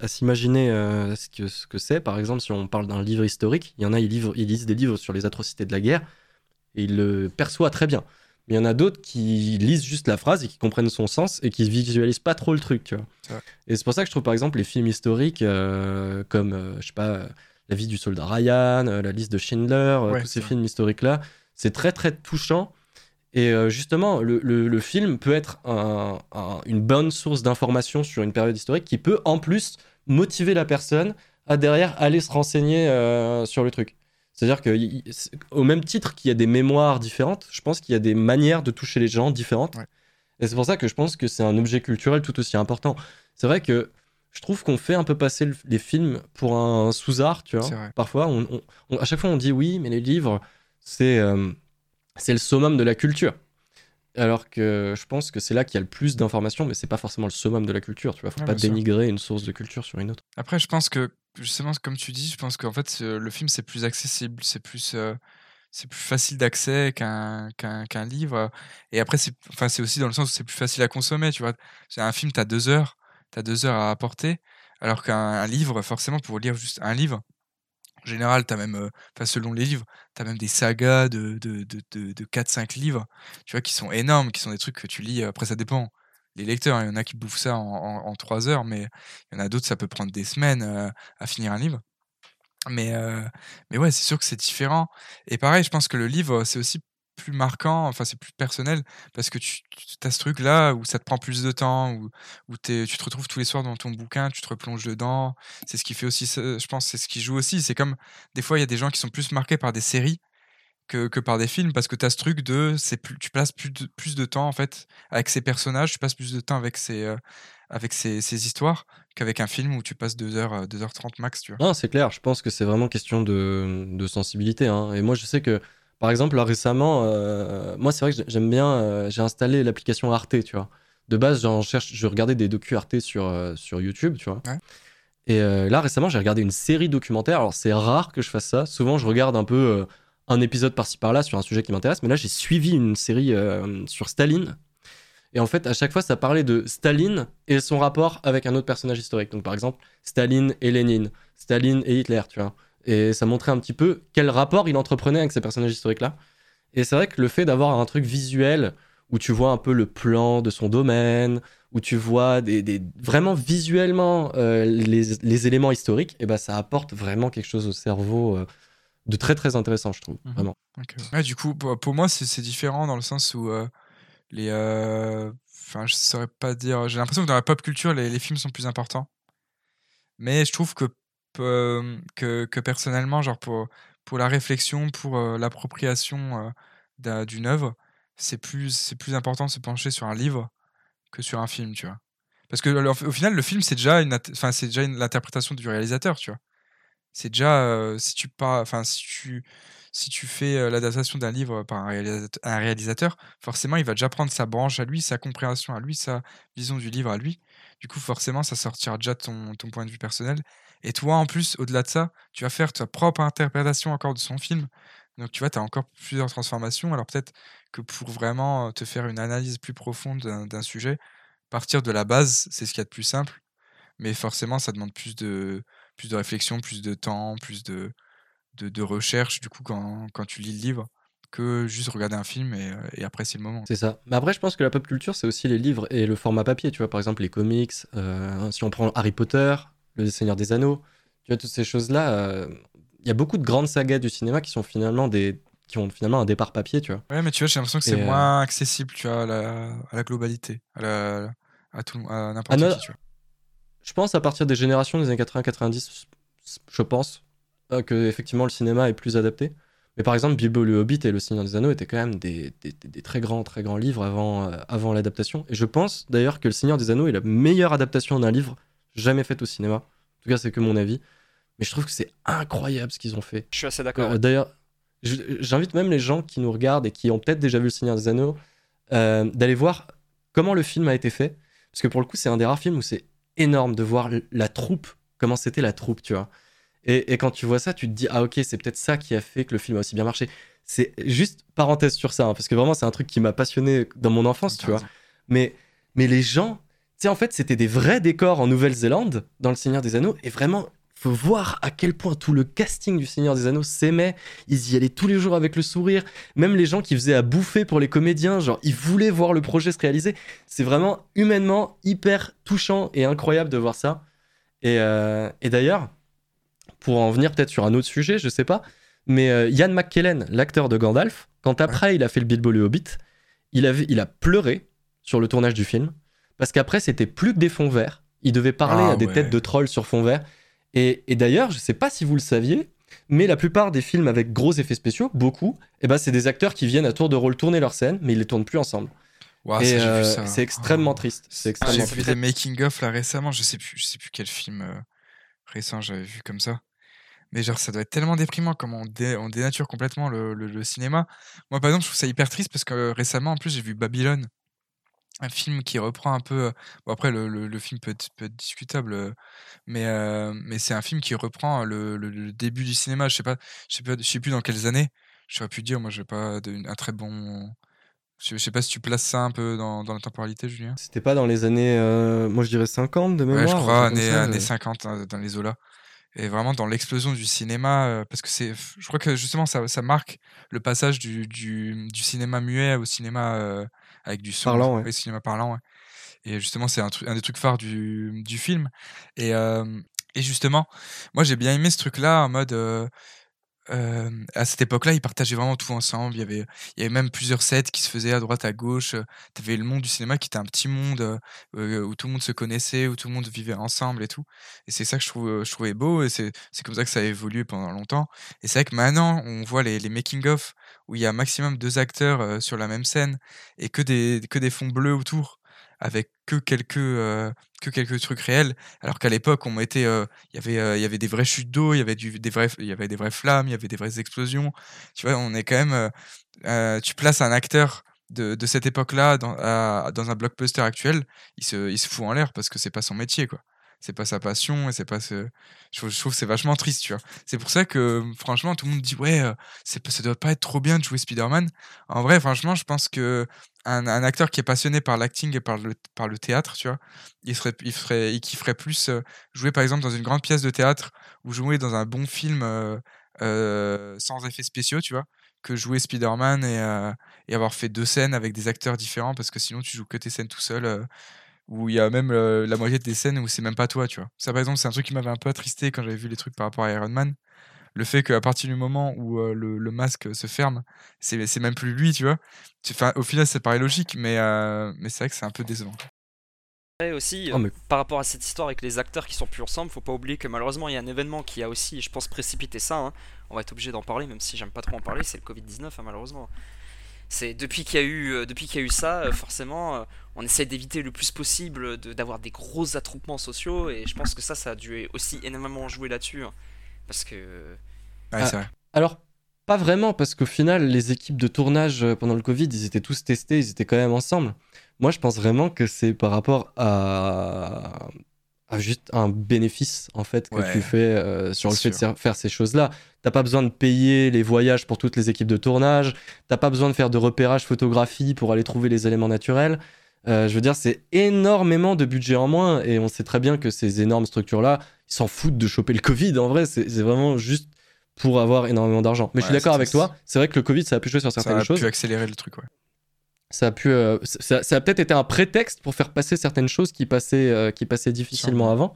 à s'imaginer euh, ce que ce que c'est. Par exemple, si on parle d'un livre historique, il y en a, ils, livrent- ils lisent des livres sur les atrocités de la guerre et ils le perçoivent très bien. Mais il y en a d'autres qui lisent juste la phrase et qui comprennent son sens et qui visualisent pas trop le truc, tu vois. Et c'est pour ça que je trouve par exemple les films historiques euh, comme, euh, je sais pas, euh, La vie du soldat Ryan, La liste de Schindler, Ouais, tous ces films historiques-là, c'est très très touchant. Et euh, justement, le, le- le film peut être un- un- une bonne source d'information sur une période historique qui peut en plus motiver la personne à derrière aller se renseigner euh, sur le truc. C'est-à-dire qu'au même titre qu'il y a des mémoires différentes, je pense qu'il y a des manières de toucher les gens différentes. Ouais. Et c'est pour ça que je pense que c'est un objet culturel tout aussi important. C'est vrai que je trouve qu'on fait un peu passer le- les films pour un sous-art, tu vois. Parfois, on- on- on- à chaque fois, on dit oui, mais les livres, c'est euh, c'est le summum de la culture. Alors que je pense que c'est là qu'il y a le plus d'informations, mais c'est pas forcément le summum de la culture, tu vois. Faut pas sûr. dénigrer une source de culture sur une autre. Après, je pense que, justement, comme tu dis, je pense qu'en fait, le film, c'est plus accessible, c'est plus, euh, c'est plus facile d'accès qu'un qu'un livre. Et après, c'est enfin, c'est aussi dans le sens où c'est plus facile à consommer, tu vois. C'est un film, tu as deux heures, tu as deux heures à apporter, alors qu'un un livre, forcément, pour lire juste un livre, en général, as même, euh, selon les livres, tu as même des sagas de, de, de, de, de 4-5 livres, tu vois, qui sont énormes, qui sont des trucs que tu lis, après, ça dépend. Les lecteurs, hein, il y en a qui bouffent ça en, en, en 3 heures, mais il y en a d'autres, ça peut prendre des semaines euh, à finir un livre. Mais, euh, mais ouais, c'est sûr que c'est différent. Et pareil, je pense que le livre, c'est aussi plus marquant, enfin, c'est plus personnel, parce que tu, as ce truc-là où ça te prend plus de temps, où, tu te retrouves tous les soirs dans ton bouquin, tu te replonges dedans. C'est ce qui fait aussi, je pense, c'est ce qui joue aussi. C'est comme, des fois, il y a des gens qui sont plus marqués par des séries que, par des films, parce que tu as ce truc de, c'est plus, tu passes plus de, plus de temps, en fait, avec ces personnages, tu passes plus de temps avec ces, euh, avec ces, histoires qu'avec un film où tu passes 2 heures, euh, 2h30 max, tu vois. Non, c'est clair, je pense que c'est vraiment question de, de sensibilité. hein. Et moi, je sais que, par exemple, là récemment, euh, moi, c'est vrai que j'ai- j'aime bien, euh, j'ai installé l'application Arte, tu vois. De base, j'en cherche, je regardais des docus Arte sur, euh, sur YouTube, tu vois. Ouais. Et là, récemment, j'ai regardé une série documentaire. Alors, c'est rare que je fasse ça. Souvent, je regarde un peu un épisode par-ci par-là sur un sujet qui m'intéresse. Mais là, j'ai suivi une série sur Staline. Et en fait, à chaque fois, ça parlait de Staline et son rapport avec un autre personnage historique. Donc, par exemple, Staline et Lénine, Staline et Hitler, tu vois. Et ça montrait un petit peu quel rapport il entreprenait avec ces personnages historiques-là. Et c'est vrai que le fait d'avoir un truc visuel où tu vois un peu le plan de son domaine, où tu vois des, des- vraiment visuellement euh, les, les éléments historiques, et ben ça apporte vraiment quelque chose au cerveau euh, de très très intéressant, je trouve. Mhm. Vraiment. Ouais, du coup, pour, moi, c'est différent dans le sens où euh, les. Enfin, je saurais pas dire. J'ai l'impression que dans la pop culture, les, les films sont plus importants. Mais je trouve que, euh, que, que personnellement, genre pour, pour la réflexion, pour euh, l'appropriation euh, d'un- d'une œuvre, c'est plus, plus important de se pencher sur un livre que sur un film, tu vois. Parce que au final, le film, c'est déjà une, enfin, c'est déjà l'interprétation du réalisateur, tu vois. C'est déjà, si tu pas, enfin, si tu, si tu fais l'adaptation d'un livre par un réalisateur, forcément, il va déjà prendre sa branche à lui, sa compréhension à lui, sa vision du livre à lui. Du coup, forcément, ça sortira déjà ton, ton point de vue personnel. Et toi, en plus, au-delà de ça, tu vas faire ta propre interprétation encore de son film. Donc, tu vois, tu as encore plusieurs transformations. Alors, peut-être que pour vraiment te faire une analyse plus profonde d'un sujet, partir de la base, c'est ce qu'il y a de plus simple. Mais forcément, ça demande plus de, plus de réflexion, plus de temps, plus de, de, recherche, du coup, quand, quand, tu lis le livre, que juste regarder un film et, et apprécier le moment. C'est ça. Mais après, je pense que la pop culture, c'est aussi les livres et le format papier. Tu vois, par exemple, les comics. Euh, si on prend Harry Potter, Le Seigneur des Anneaux, tu vois, toutes ces choses-là. Euh, il y a beaucoup de grandes sagas du cinéma qui sont finalement des qui ont finalement un départ papier, tu vois. Ouais, mais tu vois, j'ai l'impression que c'est euh, moins accessible, tu vois, à la, à la globalité, à, la, à, tout, à n'importe qui, tu vois. Je pense à partir des générations des années 80-90, je pense, euh, que effectivement le cinéma est plus adapté. Mais par exemple, Bilbo le Hobbit et Le Seigneur des Anneaux étaient quand même des, des, très grands, très grands livres avant, euh, avant l'adaptation. Et je pense d'ailleurs que Le Seigneur des Anneaux est la meilleure adaptation d'un livre jamais faite au cinéma. En tout cas, c'est que mon avis. Mais je trouve que c'est incroyable ce qu'ils ont fait. Je suis assez d'accord. Euh, d'ailleurs, j'invite même les gens qui nous regardent et qui ont peut-être déjà vu Le Seigneur des Anneaux d'aller voir comment le film a été fait. Parce que pour le coup, c'est un des rares films où c'est énorme de voir la troupe, comment c'était la troupe, tu vois. Et, quand tu vois ça, tu te dis, ah ok, c'est peut-être ça qui a fait que le film a aussi bien marché. C'est juste parenthèse sur ça, hein, parce que vraiment, c'est un truc qui m'a passionné dans mon enfance, tu vois. Mais, mais les gens, sais, en fait, c'était des vrais décors en Nouvelle-Zélande, dans Le Seigneur des Anneaux, et vraiment, faut voir à quel point tout le casting du Seigneur des Anneaux s'aimait. Ils y allaient tous les jours avec le sourire. Même les gens qui faisaient à bouffer pour les comédiens, genre, ils voulaient voir le projet se réaliser. C'est vraiment humainement hyper touchant et incroyable de voir ça. Et, euh, et d'ailleurs, pour en venir peut-être sur un autre sujet, je sais pas. Mais euh, Ian McKellen, l'acteur de Gandalf, quand après il a fait le Bilbo le Hobbit, il, avait, il a pleuré sur le tournage du film parce qu'après c'était plus que des fonds verts. Il devait parler ah à des têtes de trolls sur fond vert. Et, d'ailleurs, je sais pas si vous le saviez, mais la plupart des films avec gros effets spéciaux, beaucoup, eh ben, c'est des acteurs qui viennent à tour de rôle tourner leur scène, mais ils les tournent plus ensemble. Euh, c'est extrêmement triste. C'est extrêmement J'ai vu des making of là récemment. Je sais plus, je sais plus quel film euh, récent j'avais vu comme ça. Mais genre, ça doit être tellement déprimant comment on, on dénature complètement le, le, cinéma. Moi, par exemple, je trouve ça hyper triste parce que récemment, en plus, j'ai vu Babylone, un film qui reprend un peu. Bon, après, le, le film peut être, peut être discutable, mais, mais c'est un film qui reprend le, début du cinéma. Je sais pas, je sais pas, je sais plus dans quelles années. Je saurais plus dire. Moi, j'ai pas un très bon. Je sais pas si tu places ça un peu dans, dans la temporalité, Julien. C'était pas dans les années, moi je dirais 50 de mémoire. Ouais, je crois, années, années 50, hein, dans les eaux-là et vraiment dans l'explosion du cinéma parce que c'est je crois que justement ça, ça marque le passage du, du, du, cinéma muet au cinéma avec du son parlant ouais. cinéma parlant ouais. et justement c'est un, un des trucs phares du, du film et, et justement moi j'ai bien aimé ce truc là en mode à cette époque-là, ils partageaient vraiment tout ensemble. Il y avait, il y avait même plusieurs sets qui se faisaient à droite, à gauche. Tu avais le monde du cinéma qui était un petit monde où tout le monde se connaissait, où tout le monde vivait ensemble et tout. Et c'est ça que je, trouve, je trouvais beau et c'est comme ça que ça a évolué pendant longtemps. Et c'est vrai que maintenant, on voit les, les making-of où il y a maximum deux acteurs sur la même scène et que des, que des fonds bleus autour avec que quelques que quelques trucs réels. Alors qu'à l'époque on mettait avait il y avait des vraies chutes d'eau il y avait des vraies flammes il y avait des vraies explosions. Tu vois on est quand même tu places un acteur de, de cette époque-là dans, dans un blockbuster actuel il se il se fout en l'air parce que c'est pas son métier quoi c'est pas sa passion et c'est pas ce je, trouve que c'est vachement triste tu vois c'est pour ça que franchement tout le monde dit ouais c'est ça doit pas être trop bien de jouer Spider-Man en vrai franchement je pense que un, un, acteur qui est passionné par l'acting et par le, par le théâtre, tu vois, il, serait, il, ferait, il kifferait plus jouer par exemple dans une grande pièce de théâtre ou jouer dans un bon film euh, sans effets spéciaux, tu vois, que jouer Spider-Man et, et, avoir fait deux scènes avec des acteurs différents parce que sinon tu joues que tes scènes tout seul. Où il y a même la moitié des scènes où c'est même pas toi, tu vois. Ça, par exemple, c'est un truc qui m'avait un peu attristé quand j'avais vu les trucs par rapport à Iron Man le fait qu'à partir du moment où le, masque se ferme, c'est même plus lui, tu vois. Enfin, au final, ça paraît logique, mais, mais c'est vrai que c'est un peu décevant. Et aussi, oh, par rapport à cette histoire avec les acteurs qui sont plus ensemble, faut pas oublier que malheureusement il y a un événement qui a aussi, je pense, précipité ça. Hein. On va être obligé d'en parler, même si j'aime pas trop en parler, c'est le Covid-19, hein, malheureusement. C'est depuis qu'il y a eu, depuis qu'il y a eu ça, forcément, on essaie d'éviter le plus possible d'avoir des gros attroupements sociaux, et je pense que ça, ça a dû aussi énormément jouer là-dessus. Hein. Parce que. Ouais, c'est vrai. Alors, pas vraiment, parce qu'au final, les équipes de tournage euh, pendant le Covid, ils étaient tous testés, ils étaient quand même ensemble. Moi, je pense vraiment que c'est par rapport à, juste un bénéfice, en fait, que Ouais, tu fais euh, sur le fait de faire ces choses-là. T'as pas besoin de payer les voyages pour toutes les équipes de tournage. T'as pas besoin de faire de repérage photographie pour aller trouver les éléments naturels. Euh, je veux dire, c'est énormément de budget en moins. Et on sait très bien que ces énormes structures-là, ils s'en foutent de choper le Covid. En vrai, c'est vraiment juste pour avoir énormément d'argent. Mais je suis d'accord avec toi. C'est vrai que le Covid, ça a pu jouer sur Ça certaines a choses. pu accélérer le truc, ouais. Ça a pu, euh, ça, ça a peut-être été un prétexte pour faire passer certaines choses qui passaient, euh, qui passaient difficilement Sûrement. avant.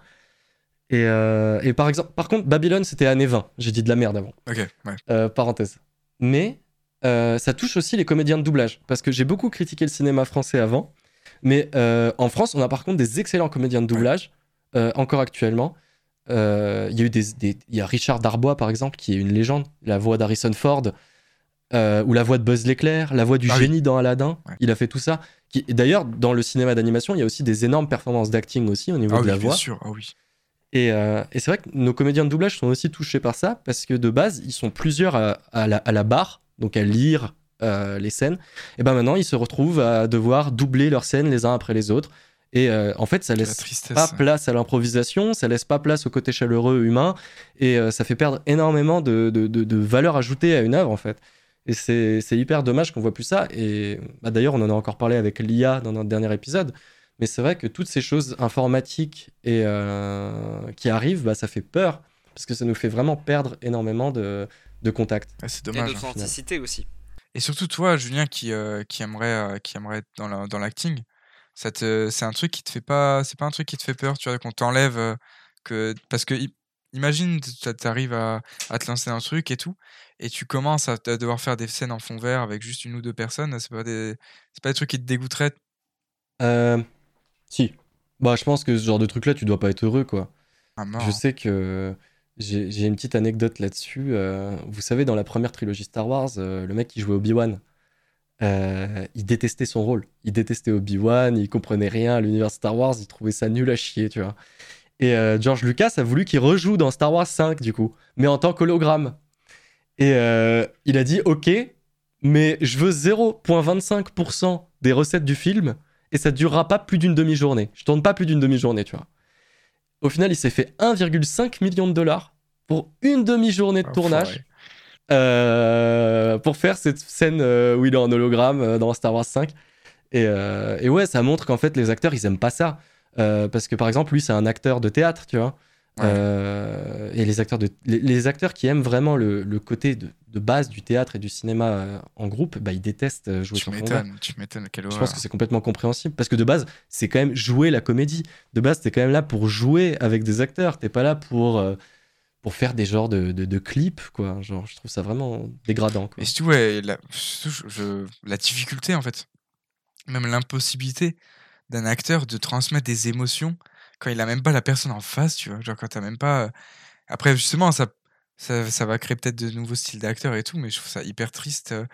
Et, euh, et par exemple, par contre, Babylone, c'était année 20. J'ai dit de la merde avant. Ok, ouais. Euh, parenthèse. Mais euh, ça touche aussi les comédiens de doublage. Parce que j'ai beaucoup critiqué le cinéma français avant. Mais euh, en France, on a par contre des excellents comédiens de doublage, euh, encore actuellement. Euh, Il y a eu des, des- il y a Richard Darbois, par exemple, qui est une légende. La voix d'Harrison Ford, euh, ou la voix de Buzz l'éclair, la voix du Ah oui. génie dans Aladdin. Ouais. Il a fait tout ça. D'ailleurs, dans le cinéma d'animation, il y a aussi des énormes performances d'acting aussi au niveau Ah de oui, la bien voix. sûr, ah oui. Et, euh, et c'est vrai que nos comédiens de doublage sont aussi touchés par ça, parce que de base, ils sont plusieurs à, à la, à la barre, donc à lire euh, les scènes. Et ben maintenant, ils se retrouvent à devoir doubler leurs scènes les uns après les autres. Et euh, en fait, ça La laisse tristesse. pas place à l'improvisation, ça laisse pas place au côté chaleureux humain, et euh, ça fait perdre énormément de, de, de- de valeur ajoutée à une œuvre, en fait. Et c'est c'est hyper dommage qu'on voit plus ça. Et bah, d'ailleurs, on en a encore parlé avec l'IA dans notre dernier épisode. Mais c'est vrai que toutes ces choses informatiques et, euh, qui arrivent, bah, ça fait peur. Parce que ça nous fait vraiment perdre énormément de, de contact. Ouais, c'est Et dommage. hein. d'authenticité aussi. Et surtout toi, Julien, qui, euh, qui aimerait, euh, qui aimerait être dans la- dans l'acting, ça te, c'est un truc qui te fait pas, c'est pas un truc qui te fait peur, tu vois, qu'on t'enlève, euh, que, parce que imagine, tu arrives à, à te lancer dans un truc et tout, et tu commences à, à devoir faire des scènes en fond vert avec juste une ou deux personnes, c'est pas des, c'est pas des trucs qui te dégoûteraient? Euh, si. Bah, je pense que ce genre de truc-là, tu dois pas être heureux, quoi. mort. Je sais que j'ai j'ai une petite anecdote là-dessus. euh, vous savez, dans la première trilogie Star Wars, euh, le mec qui jouait Obi-Wan, euh, il détestait son rôle. Il détestait Obi-Wan, il comprenait rien à l'univers Star Wars, il trouvait ça nul à chier, tu vois. Et George Lucas a voulu qu'il rejoue dans Star Wars 5, du coup, mais en tant qu'hologramme. Et euh, il a dit Ok, mais je veux 0,25% des recettes du film et ça durera pas plus d'une demi-journée. Je tourne pas plus d'une demi-journée, tu vois. Au final, il s'est fait 1,5 million de dollars pour une demi-journée de Ah, tournage euh, pour faire cette scène euh, où il est en hologramme dans Star Wars 5. Et, euh, et ouais, ça montre qu'en fait, les acteurs, ils aiment pas ça. Euh, parce que par exemple, lui, c'est un acteur de théâtre, tu vois. Ouais. Euh, et les acteurs, de, les, les acteurs qui aiment vraiment le, le côté de, de base du théâtre et du cinéma euh, en groupe, bah, ils détestent euh, jouer Tu sur m'étonnes, tu m'étonnes, quelle Je horreur. pense que c'est complètement compréhensible parce que de base, c'est quand même jouer la comédie. De base, t'es quand même là pour jouer avec des acteurs. T'es pas là pour euh, pour faire des genres de, de, clips, quoi. Genre, je trouve ça vraiment dégradant. Quoi. Et surtout, ouais, la, surtout, je- je- la difficulté, en fait, même l'impossibilité d'un acteur de transmettre des émotions quand il a même pas la personne en face, tu vois. Genre, quand t'as même pas. euh, Après, justement, ça, ça, ça va créer peut-être de nouveaux styles d'acteurs et tout, mais je trouve ça hyper triste. euh.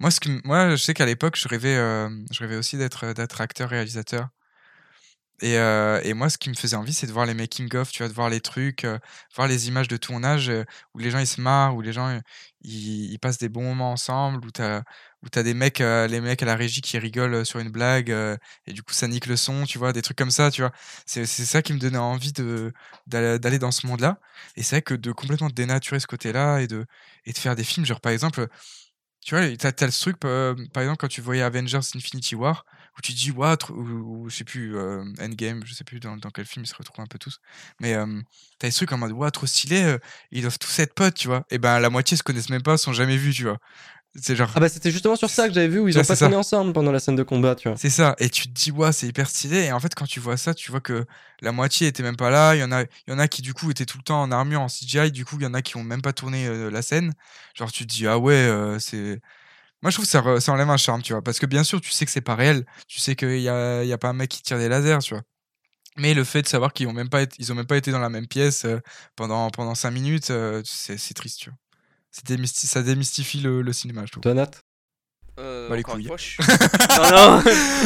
Moi, ce que, moi je sais qu'à l'époque, je rêvais, euh, je rêvais aussi d'être acteur, réalisateur. Et, et moi, ce qui me faisait envie, c'est de voir les making-of, tu vois, de voir les trucs, voir les images de tournage où les gens ils se marrent, où les gens ils, ils passent des bons moments ensemble, où t'as où t'as des mecs, euh, les mecs à la régie qui rigolent euh, sur une blague euh, et du coup ça nique le son, tu vois, des trucs comme ça, tu vois. C'est ça qui me donnait envie d'aller dans ce monde-là. Et c'est vrai que de complètement dénaturer ce côté-là et de et de faire des films, genre par exemple, tu vois, t'as t'as ce truc, par exemple quand tu voyais Avengers Infinity War où tu dis ou, ou je sais plus Endgame je sais plus dans, dans quel film ils se retrouvent un peu tous mais t'as des trucs en mode what trop stylé ils doivent tous être potes tu vois et ben la moitié se connaissent même pas sont jamais vus tu vois c'est genre Ah bah c'était justement sur ça que j'avais vu où ils Ouais, ont pas tourné ensemble pendant la scène de combat, tu vois. c'est ça et tu te dis ouais c'est hyper stylé et en fait quand tu vois ça tu vois que la moitié était même pas là il y en a il y en a qui du coup étaient tout le temps en armure en CGI du coup il y en a qui ont même pas tourné euh, la scène. Genre tu te dis ah ouais euh, c'est moi je trouve que ça, re- ça enlève un charme tu vois parce que bien sûr tu sais que c'est pas réel tu sais qu'il y a, y a pas un mec qui tire des lasers tu vois. Mais le fait de savoir qu'ils ont même pas été, ils ont même pas été dans la même pièce euh, pendant pendant cinq minutes c'est triste tu vois démysti- ça démystifie le, le cinéma je trouve Toi, Nat? Euh, Bah, les couilles. fois, je non, non.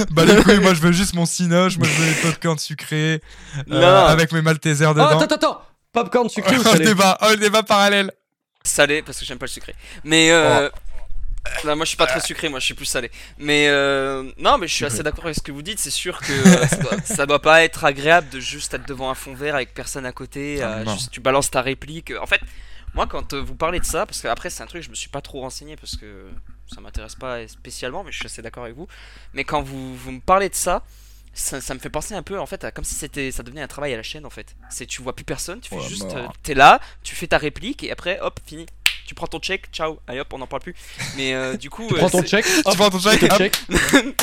bah les couilles moi je veux juste mon cinoche moi je veux les popcorn sucrés euh, avec mes maltesers Oh, dedans attends, attends, attends Popcorn sucré ou un salé? débat, débat parallèle. Salé parce que j'aime pas le sucré. Mais euh, non, moi je suis pas trop sucré, moi je suis plus salé. Mais euh, non, mais je suis assez d'accord avec ce que vous dites. C'est sûr que euh, ça, doit, ça doit pas être agréable de juste être devant un fond vert avec personne à côté. Ah, euh, non. juste, tu balances ta réplique. En fait, moi quand euh, vous parlez de ça, parce que après c'est un truc je me suis pas trop renseigné parce que ça m'intéresse pas spécialement, mais je suis assez d'accord avec vous. Mais quand vous, vous me parlez de ça. Ça, ça me fait penser un peu en fait à comme si c'était ça devenait un travail à la chaîne en fait. C'est tu vois plus personne, tu fais Ouais, juste mort. euh, t'es là, tu fais ta réplique et après hop fini. Tu prends ton check, ciao, allez hop on n'en parle plus. Mais euh, du coup Tu euh, prends ton check, hop, Tu prends ton chèque, ton hop, check.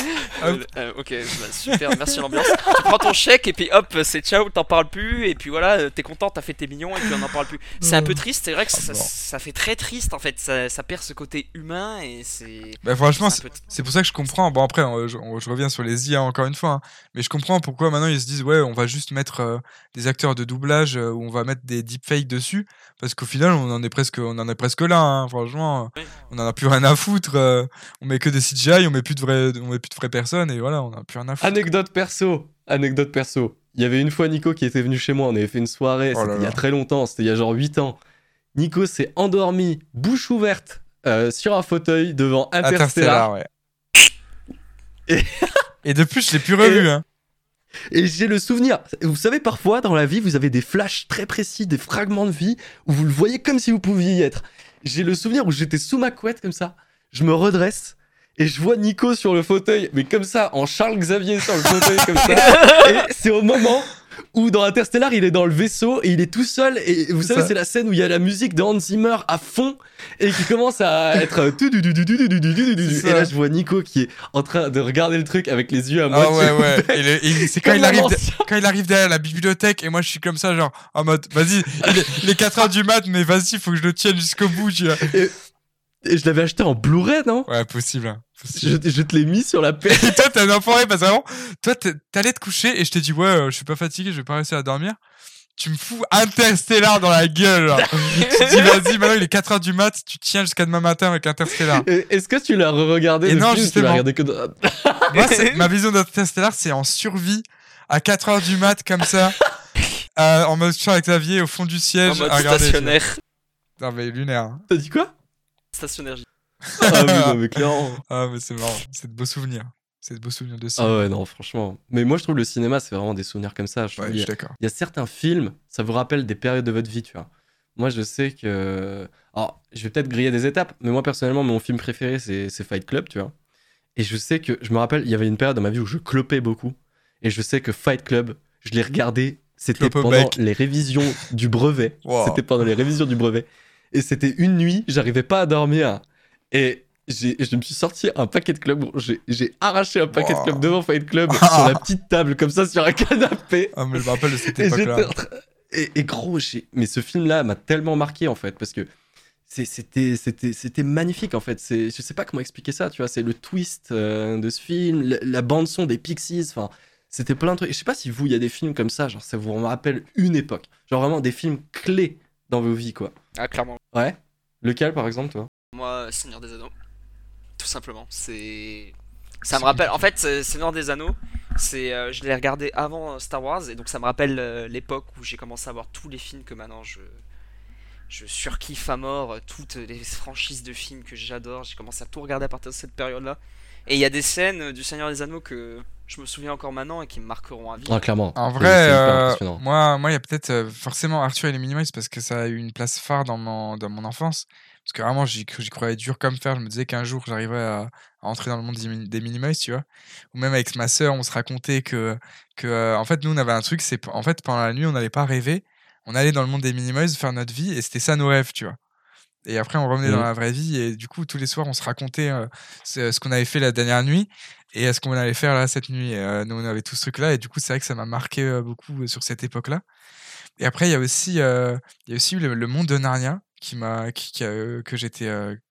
euh, ok, bah, super, merci l'ambiance. tu prends ton chèque et puis hop, c'est ciao, t'en parles plus. Et puis voilà, t'es content, t'as fait tes mignons et puis on n'en parle plus. C'est un peu triste, c'est vrai que Ah, ça, fait très triste en fait. Ça, ça perd ce côté humain et c'est. Bah, franchement, c'est pour ça que je comprends. Bon, après, on- je, on- je reviens sur les IA encore une fois. hein. Mais je comprends pourquoi maintenant ils se disent, ouais, on va juste mettre euh, des acteurs de doublage euh, ou on va mettre des deepfakes dessus. Parce qu'au final, on en est presque, on en est presque là. hein, franchement, Oui. on en a plus rien à foutre. euh, on met que des CGI, on met plus de vraies, on met plus de vraies personnes et voilà, on a plus rien à foutre. Anecdote perso, anecdote perso. Il y avait une fois Nico qui était venu chez moi, on avait fait une soirée, Oh c'était il y a très longtemps, c'était il y a genre 8 ans. Nico s'est endormi, bouche ouverte, euh, sur un fauteuil devant Interstellar. Interstellar, ouais. Et- Et depuis, je l'ai plus revu. Hein. Et j'ai le souvenir, vous savez, parfois dans la vie, vous avez des flashs très précis, des fragments de vie, où vous le voyez comme si vous pouviez y être. J'ai le souvenir où j'étais sous ma couette comme ça, je me redresse, et je vois Nico sur le fauteuil, mais comme ça, en Charles Xavier sur le fauteuil comme ça. Et c'est au moment où dans Interstellar, il est dans le vaisseau et il est tout seul. Et vous savez, c'est la scène où il y a la musique de Hans Zimmer à fond et qui commence à être. et là, je vois Nico qui est en train de regarder le truc avec les yeux à moitié. Ah ouais, ouais. C'est quand, il arrive quand il arrive derrière la bibliothèque et moi, je suis comme ça, genre en mode, vas-y, il est 4h du mat, mais vas-y, faut que je le tienne jusqu'au bout. Tu vois je l'avais acheté en Blu-ray, non? Ouais possible, hein, possible. je, je te l'ai mis sur la paix. et toi t'es un enfoiré parce que vraiment toi t'allais te coucher et je t'ai dit ouais euh, je suis pas fatigué je vais pas réussir à dormir tu me fous Interstellar dans la gueule te dis vas-y maintenant il est 4h du mat tu tiens jusqu'à demain matin avec Interstellar Et Est-ce que tu l'as re-regardé Et non, Tu justement. l'as regardé que moi ma vision d'Interstellar c'est en survie à 4h du mat comme ça euh, en mode Charles Xavier au fond du En siège mode à regarder, tu vois. stationnaire. non mais lunaire hein. T'as dit quoi? Stationnaire. Ah oui, non, mais clairement. Ah, mais c'est marrant. C'est de beaux souvenirs. C'est de beaux souvenirs de ça. Ah ouais, non, franchement. Mais moi, je trouve le cinéma, c'est vraiment des souvenirs comme ça. Je ouais, je y suis a- d'accord. Il y a certains films, ça vous rappelle des périodes de votre vie, tu vois. Moi, je sais que. Alors, je vais peut-être griller des étapes, mais moi, personnellement, mon film préféré, c'est Fight Club, tu vois. Et je sais que. Je me rappelle, il y avait une période dans ma vie où je clopais beaucoup. Et je sais que Fight Club, je l'ai regardé. C'était pendant bec. les révisions du brevet. Wow. C'était pendant les révisions du brevet. Et c'était une nuit, j'arrivais pas à dormir. Et je me suis sorti un paquet de club. J'ai arraché un paquet Wow. de club devant Fight Club sur la petite table, comme ça, sur un canapé. Ah, mais je me rappelle de cette Et, époque-là. et, et gros, mais ce film-là m'a tellement marqué en fait, parce que c'était magnifique en fait. Je sais pas comment expliquer ça, tu vois. C'est le twist euh, de ce film, la, la bande son des Pixies, enfin. C'était plein de trucs. Et Je sais pas si vous, il y a des films comme ça, genre ça vous rappelle une époque. Genre vraiment des films clés dans vos vies, quoi. Ah, clairement. Ouais. Lequel, par exemple, toi? Moi, Seigneur des Anneaux. Tout simplement. C'est. Ça me rappelle? En fait, euh, Seigneur des Anneaux, c'est, euh, je l'ai regardé avant Star Wars et donc ça me rappelle euh, l'époque où j'ai commencé à voir tous les films que maintenant je. Je surkiffe à mort euh, toutes les franchises de films que j'adore. J'ai commencé à tout regarder à partir de cette période-là. Et il y a des scènes euh, du Seigneur des Anneaux que je me souviens encore maintenant et qui me marqueront à vie. Ah, clairement. En vrai, euh, moi, moi, il y a peut-être euh, forcément Arthur et les Minimoys parce que ça a eu une place phare dans mon, dans mon enfance. Parce que vraiment, j'y croyais dur comme fer. Je me disais qu'un jour, j'arriverais à, à entrer dans le monde des Min- des Minimoys, tu vois. Ou même avec ma sœur, on se racontait que, que euh, en fait, nous, on avait un truc, c'est en fait, pendant la nuit, on n'allait pas rêver. On allait dans le monde des Minimoys faire notre vie et c'était ça nos rêves, tu vois. Et après, on revenait dans Mhm. la vraie vie et du coup, tous les soirs, on se racontait euh, ce, ce qu'on avait fait la dernière nuit et ce qu'on allait faire là cette nuit. Et, euh, nous, on avait tout ce truc-là et du coup, c'est vrai que ça m'a marqué euh, beaucoup sur cette époque-là. Et après, il y a aussi, il y a aussi le, le monde de Narnia qui m'a, qui, qui a, que j'étais,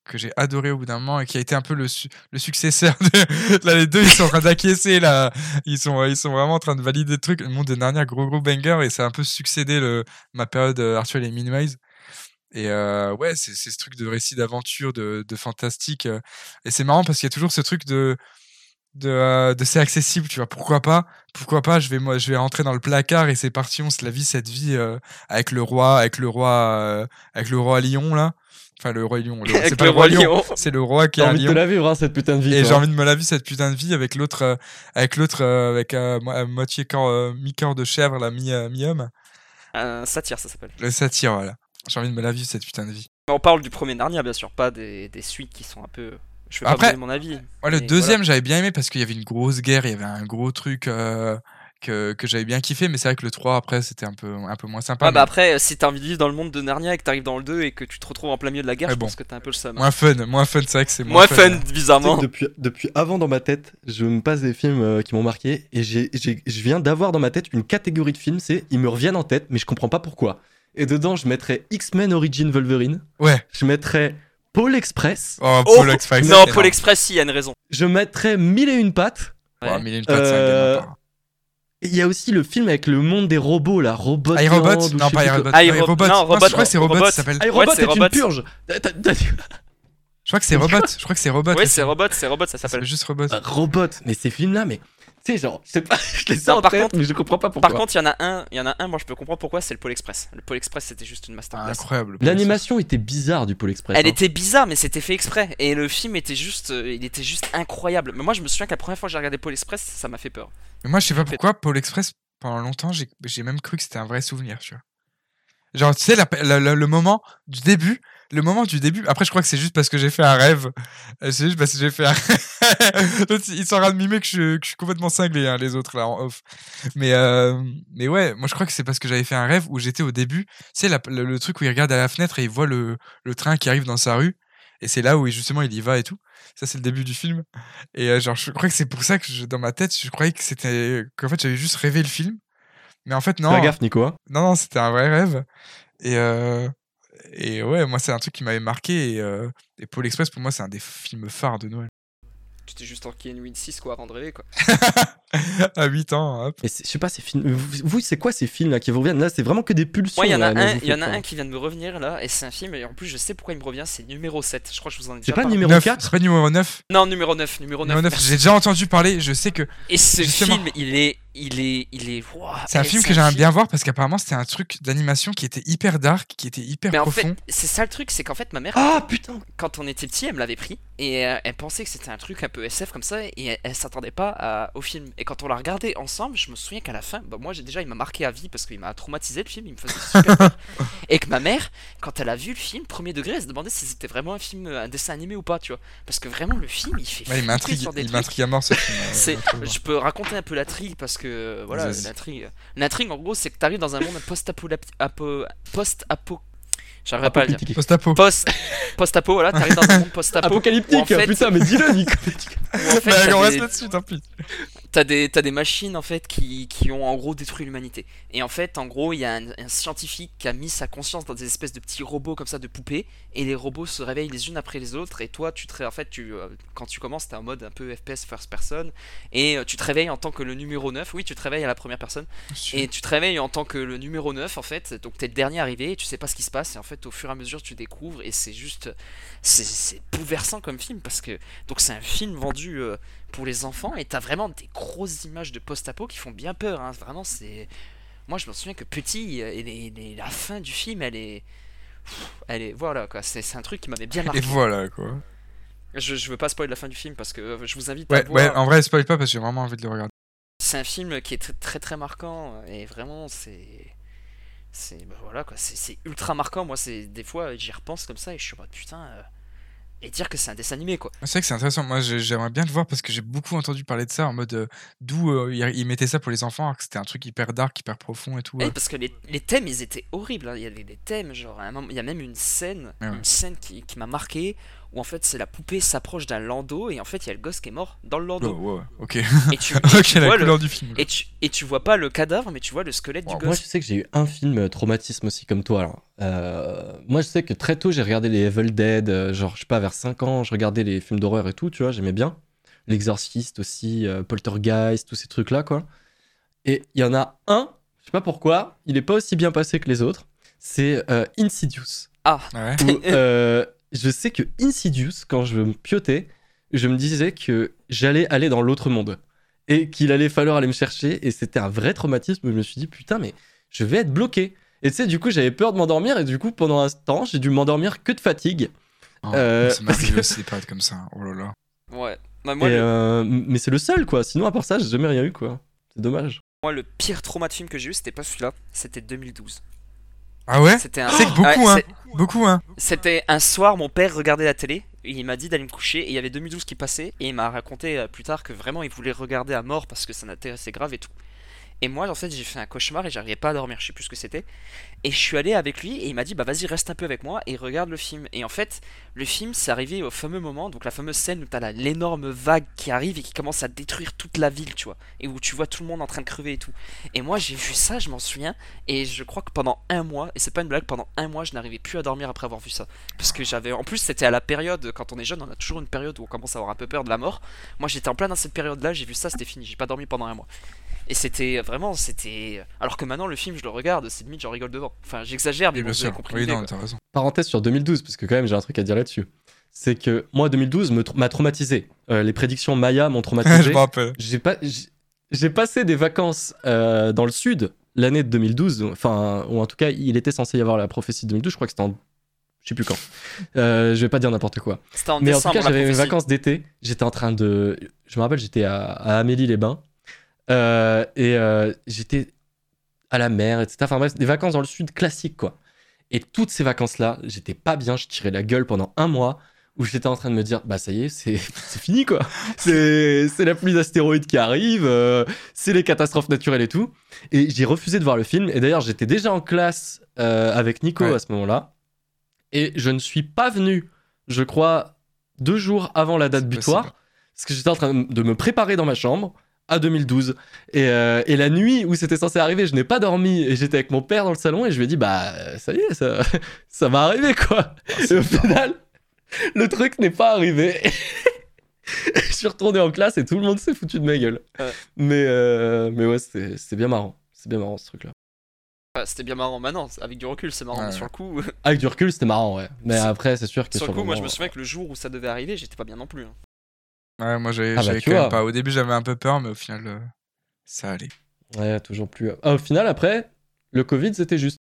que j'ai adoré au bout d'un moment et qui a été un peu le, su- le successeur de. là, les deux, ils sont en train d'acquiescer là. Ils sont, ils sont vraiment en train de valider le truc. Le monde de Narnia, gros gros banger et ça a un peu succédé le, ma période Arthur et les Minimize. Et euh, ouais, c'est c'est ce truc de récit d'aventure, de, de fantastique. Et c'est marrant parce qu'il y a toujours ce truc de de, euh, de c'est accessible, tu vois. Pourquoi pas Pourquoi pas Je vais moi, je vais rentrer dans le placard et c'est parti. On se la vie cette vie euh, avec le roi, avec le roi, euh, avec le roi lion là. Enfin le roi lion. C'est pas le roi lion. lion. C'est le roi qui J'ai est un envie de la vivre, hein, cette putain de vie. Et j'ai envie de me la vivre cette putain de vie avec l'autre, euh, avec l'autre, euh, avec euh, moitié corps, euh, mi-corps de chèvre, là, mi, euh, mi-homme. Un satire, ça s'appelle. Le satyre, voilà. J'ai envie de me la vivre cette putain de vie. On parle du premier Narnia, bien sûr, pas des, des suites qui sont un peu. Je vais pas Après- vous donner mon avis. Ouais, le deuxième, j'avais bien aimé parce qu'il y avait une grosse guerre, il y avait un gros truc euh, que, que j'avais bien kiffé, mais c'est vrai que le 3 après c'était un peu, un peu moins sympa. Ouais, bah mais après, si t'as envie de vivre dans le monde de Narnia et que t'arrives dans le 2 et que tu te retrouves en plein milieu de la guerre, Ouais, je bon. pense que t'as un peu le seum. Moins fun, moins fun, c'est vrai que c'est moins, Moins fun, bizarrement. depuis, depuis avant dans ma tête, je me passe des films euh, qui m'ont marqué et j'ai, j'ai- je viens d'avoir dans ma tête une catégorie de films, c'est ils me reviennent en tête, mais je comprends pas pourquoi. Et dedans, je mettrais X-Men Origin Wolverine, Ouais. je mettrais Paul Express, Oh, Oh, Paul Express. non, Paul. Express, si, il y a une raison. je mettrais Mille et une pattes. Ouais, y a une patte, c'est un Euh, Et Il y a aussi le film avec le monde des robots, là, Robot. iRobot? Non, pas iRobot. iRobot- non, Robot, je crois que c'est Robot, Robot. ça s'appelle. iRobot est une purge. Je crois que c'est Robot. Je crois que c'est Robot. Ouais, le c'est. Robot, c'est Robot, ça s'appelle. juste Robot. Euh, Robot, mais ces films-là, mais sais, genre, je sais pas, je les Non, en par tête, contre- mais je comprends pas pourquoi. Par contre, il y en a un, il y en a un, moi je peux comprendre pourquoi, c'est le Pôle Express. Le Pôle Express, c'était juste une Ah, masterclass. incroyable. L'animation était bizarre du Pôle Express. Elle hein. était bizarre, mais c'était fait exprès. Et le film était juste, euh, il était juste incroyable. Mais moi, je me souviens que la première fois que j'ai regardé Pôle Express, ça m'a fait peur. Mais moi, je sais pas pourquoi, Paul Express, pendant longtemps, j'ai j'ai même cru que c'était un vrai souvenir, tu vois. Genre, tu sais, la- la- la- le moment du début, le moment du début, après, je crois que c'est juste parce que j'ai fait un rêve. Euh, C'est juste parce que j'ai fait un rêve. Ils sont en train de mimer que je, que je suis complètement cinglé, hein, les autres, là, en off. Mais, euh, mais ouais, moi, je crois que c'est parce que j'avais fait un rêve où j'étais au début, tu sais, la- le, le truc où il regarde à la fenêtre et il voit le, le train qui arrive dans sa rue. Et c'est là où, justement, il y va et tout. Ça, c'est le début du film. Et euh, genre, je crois que c'est pour ça que je- dans ma tête, je croyais que c'était. qu'en fait, j'avais juste rêvé le film. Mais en fait, non. Fais gaffe, Nico. hein. Non, non, c'était un vrai rêve. Et, euh, et ouais, moi, c'est un truc qui m'avait marqué. Et, euh, et Paul Express, pour moi, c'est un des films phares de Noël. Tu t'es juste en Win 6 quoi avant de rêver quoi. à 8 ans, hop. Mais c'est- je sais pas, ces films. Vous, vous, c'est quoi ces films là qui vous reviennent? Là, c'est vraiment que des pulsions. Moi, il y en a là, un, y en a un qui vient de me revenir là, et c'est un film, et en plus, je sais pourquoi il me revient, c'est numéro 7. Je crois que je vous en ai C'est déjà pas parlé. numéro Neuf, 4 C'est pas numéro 9. Non, numéro 9, numéro 9. Numéro 9, merci. j'ai déjà entendu parler. Je sais que Et ce Justement. film, il est. Il est. Il est. C'est un film que j'aimerais bien voir parce qu'apparemment, c'était un truc d'animation qui était hyper dark, qui était hyper Mais en profond. fait, c'est ça le truc, c'est qu'en fait, ma mère, Ah putain quand on était petit, elle me l'avait pris et euh, elle pensait que c'était un truc un peu SF comme ça et elle, s'attendait pas au film. Et quand on l'a regardé ensemble, je me souviens qu'à la fin, bah, moi j'ai déjà il m'a marqué à vie parce qu'il m'a traumatisé le film, il me faisait super peur. Et que ma mère, quand elle a vu le film, premier degré, elle se demandait si c'était vraiment un film, un dessin animé ou pas, tu vois. Parce que vraiment le film, il fait Ouais, il m'intrigue, il m'intrigue à mort ce film. euh, C'est, je peux raconter un peu l'intrigue parce que euh, voilà, l'intrigue, l'intrigue en gros, c'est que t'arrives dans un monde post-apo, apo, post-apo, j'arriverai pas à le dire. Apocalyptique. Post-apo. Post, post-apo, voilà, t'arrives dans un monde post-apo. où en Apocalyptique fait- Putain, mais dis-le, Nico en fait, Bah, t'as on des- reste là-dessus, tant pis. T'as des, t'as des machines en fait qui, qui ont en gros détruit l'humanité. Et en fait, en gros, il y a un, un scientifique qui a mis sa conscience dans des espèces de petits robots comme ça, de poupées, et les robots se réveillent les unes après les autres. Et toi, tu te, en fait, tu, euh, quand tu commences, t'es en mode un peu FPS first person, et euh, tu te réveilles en tant que le numéro 9. Oui, tu te réveilles à la première personne, et tu te réveilles en tant que le numéro 9 en fait. Donc t'es le dernier arrivé, et tu sais pas ce qui se passe, et en fait, au fur et à mesure, tu découvres, et c'est juste, c'est, bouleversant comme film parce que donc c'est un film vendu. euh, pour les enfants et t'as vraiment des grosses images de post-apo qui font bien peur. hein. Vraiment, c'est. Moi, je me souviens que petit, euh, et les- la fin du film, elle est. Elle est. Voilà quoi, c'est un truc qui m'avait bien marqué. Et voilà, quoi. Je, je veux pas spoiler la fin du film parce que euh, je vous invite Ouais, à voir. ouais, en vrai, spoil pas parce que j'ai vraiment envie de le regarder. C'est un film qui est très très, très marquant et vraiment, c'est. C'est. bah, voilà quoi, c'est ultra marquant. Moi, c'est des fois, j'y repense comme ça et je suis en mode putain. euh, Et dire que c'est un dessin animé quoi. C'est vrai que c'est intéressant. Moi, j'ai- j'aimerais bien le voir parce que j'ai beaucoup entendu parler de ça en mode euh, d'où euh, ils mettaient ça pour les enfants, alors que c'était un truc hyper dark, hyper profond et tout. Eh, parce que les, les thèmes ils étaient horribles. hein. Il y avait des thèmes, genre à un moment- il y a même une scène, ouais. une scène qui, qui m'a marqué où en fait c'est la poupée s'approche d'un landau et en fait il y a le gosse qui est mort dans le Oh, landau. ouais, ok. Et tu, et tu la vois le, du film. et tu, et tu vois pas le cadavre mais tu vois le squelette du Moi, gosse. je sais que j'ai eu un film euh, traumatisme aussi comme toi. alors. Euh, moi, je sais que très tôt, j'ai regardé les Evil Dead. euh, genre, je sais pas, vers 5 ans, je regardais les films d'horreur et tout, tu vois, j'aimais bien. L'Exorciste aussi, euh, Poltergeist, tous ces trucs-là, quoi. Et il y en a un, je sais pas pourquoi, il est pas aussi bien passé que les autres. C'est euh, Insidious. Ah, Ouais. Où, euh, je sais que Insidious, quand je me piotais, je me disais que j'allais aller dans l'autre monde et qu'il allait falloir aller me chercher. Et c'était un vrai traumatisme. Je me suis dit, putain, mais je vais être bloqué. Et tu sais, du coup, j'avais peur de m'endormir. Et du coup, pendant un temps, j'ai dû m'endormir que de fatigue. Oh, Euh, ça que- aussi des périodes comme ça. Oh là là. Ouais. Bah, moi, le, euh, mais c'est le seul, quoi. Sinon, à part ça, j'ai jamais rien eu, quoi. C'est dommage. moi, le pire trauma de film que j'ai eu, c'était pas celui-là, c'était 2012. Ah ouais C'était un... C'est beaucoup, Ouais, hein. Beaucoup, hein. C'était un soir, mon père regardait la télé, et il m'a dit d'aller me coucher, et il y avait 2012 qui passait, et il m'a raconté euh, plus tard que vraiment il voulait regarder à mort parce que ça l'intéressait grave et tout. Et moi, en fait, j'ai fait un cauchemar et j'arrivais pas à dormir, je sais plus ce que c'était. Et je suis allé avec lui, et il m'a dit, bah vas-y, reste un peu avec moi et regarde le film. Et en fait, le film, c'est arrivé au fameux moment, donc la fameuse scène où t'as l'énorme vague qui arrive et qui commence à détruire toute la ville, tu vois, et où tu vois tout le monde en train de crever et tout. Et moi, j'ai vu ça, je m'en souviens, et je crois que pendant un mois, et c'est pas une blague, pendant un mois, je n'arrivais plus à dormir après avoir vu ça. Parce que j'avais. En plus, c'était à la période, quand on est jeune, on a toujours une période où on commence à avoir un peu peur de la mort. Moi, j'étais en plein dans cette période-là, j'ai vu ça, c'était fini, j'ai pas dormi pendant un mois. Et c'était vraiment, c'était. Alors que maintenant, le film, je le regarde, c'est limite, j'en rigole devant. Enfin, j'exagère, mais Oui, bon, bien vous avez sûr. compris Oui, non, raison. Parenthèse sur 2012, parce que quand même, j'ai un truc à dire là-dessus. C'est que moi, 2012 me tra- m'a traumatisé. Euh, les prédictions Maya m'ont je traumatisé. me rappelle. j'ai pas j'ai- j'ai passé des vacances euh, dans le sud l'année de 2012 enfin ou en tout cas il était censé y avoir la prophétie de 2012 je crois que c'était en je sais plus quand Euh, je vais pas dire n'importe quoi C'était en mais en tout cas j'avais mes vacances d'été j'étais en train de je me rappelle j'étais à, à Amélie les Bains Euh, et euh, j'étais à la mer etc enfin bref des vacances dans le sud classiques quoi. Et toutes ces vacances là j'étais pas bien je tirais la gueule pendant un mois où j'étais en train de me dire bah ça y est c'est fini quoi. C'est la pluie d'astéroïdes qui arrive euh, c'est les catastrophes naturelles et tout. Et j'ai refusé de voir le film. Et d'ailleurs j'étais déjà en classe euh, avec Nico Ouais. à ce moment-là. Et je ne suis pas venu je crois deux jours avant la date butoir parce que j'étais en train de me préparer dans ma chambre à 2012 et, euh, et la nuit où c'était censé arriver je n'ai pas dormi et j'étais avec mon père dans le salon et je lui ai dit bah ça y est ça, ça va arriver quoi. Et au final le truc n'est pas arrivé. Je suis retourné en classe et tout le monde s'est foutu de ma gueule. Ouais. mais euh, mais ouais c'était bien marrant. C'est bien marrant ce truc là Enfin, c'était bien marrant maintenant, avec du recul, c'est marrant, Ouais, mais sur le coup. avec du recul c'était marrant ouais. Mais après c'est sûr que sur le coup, moi, je me souviens que le jour où ça devait arriver, j'étais pas bien non plus. hein. Ouais, moi j'avais Ah bah, quand même pas. Au début j'avais un peu peur, mais au final euh, ça allait. Ouais, toujours plus. Ah, au final, après, le Covid, c'était juste.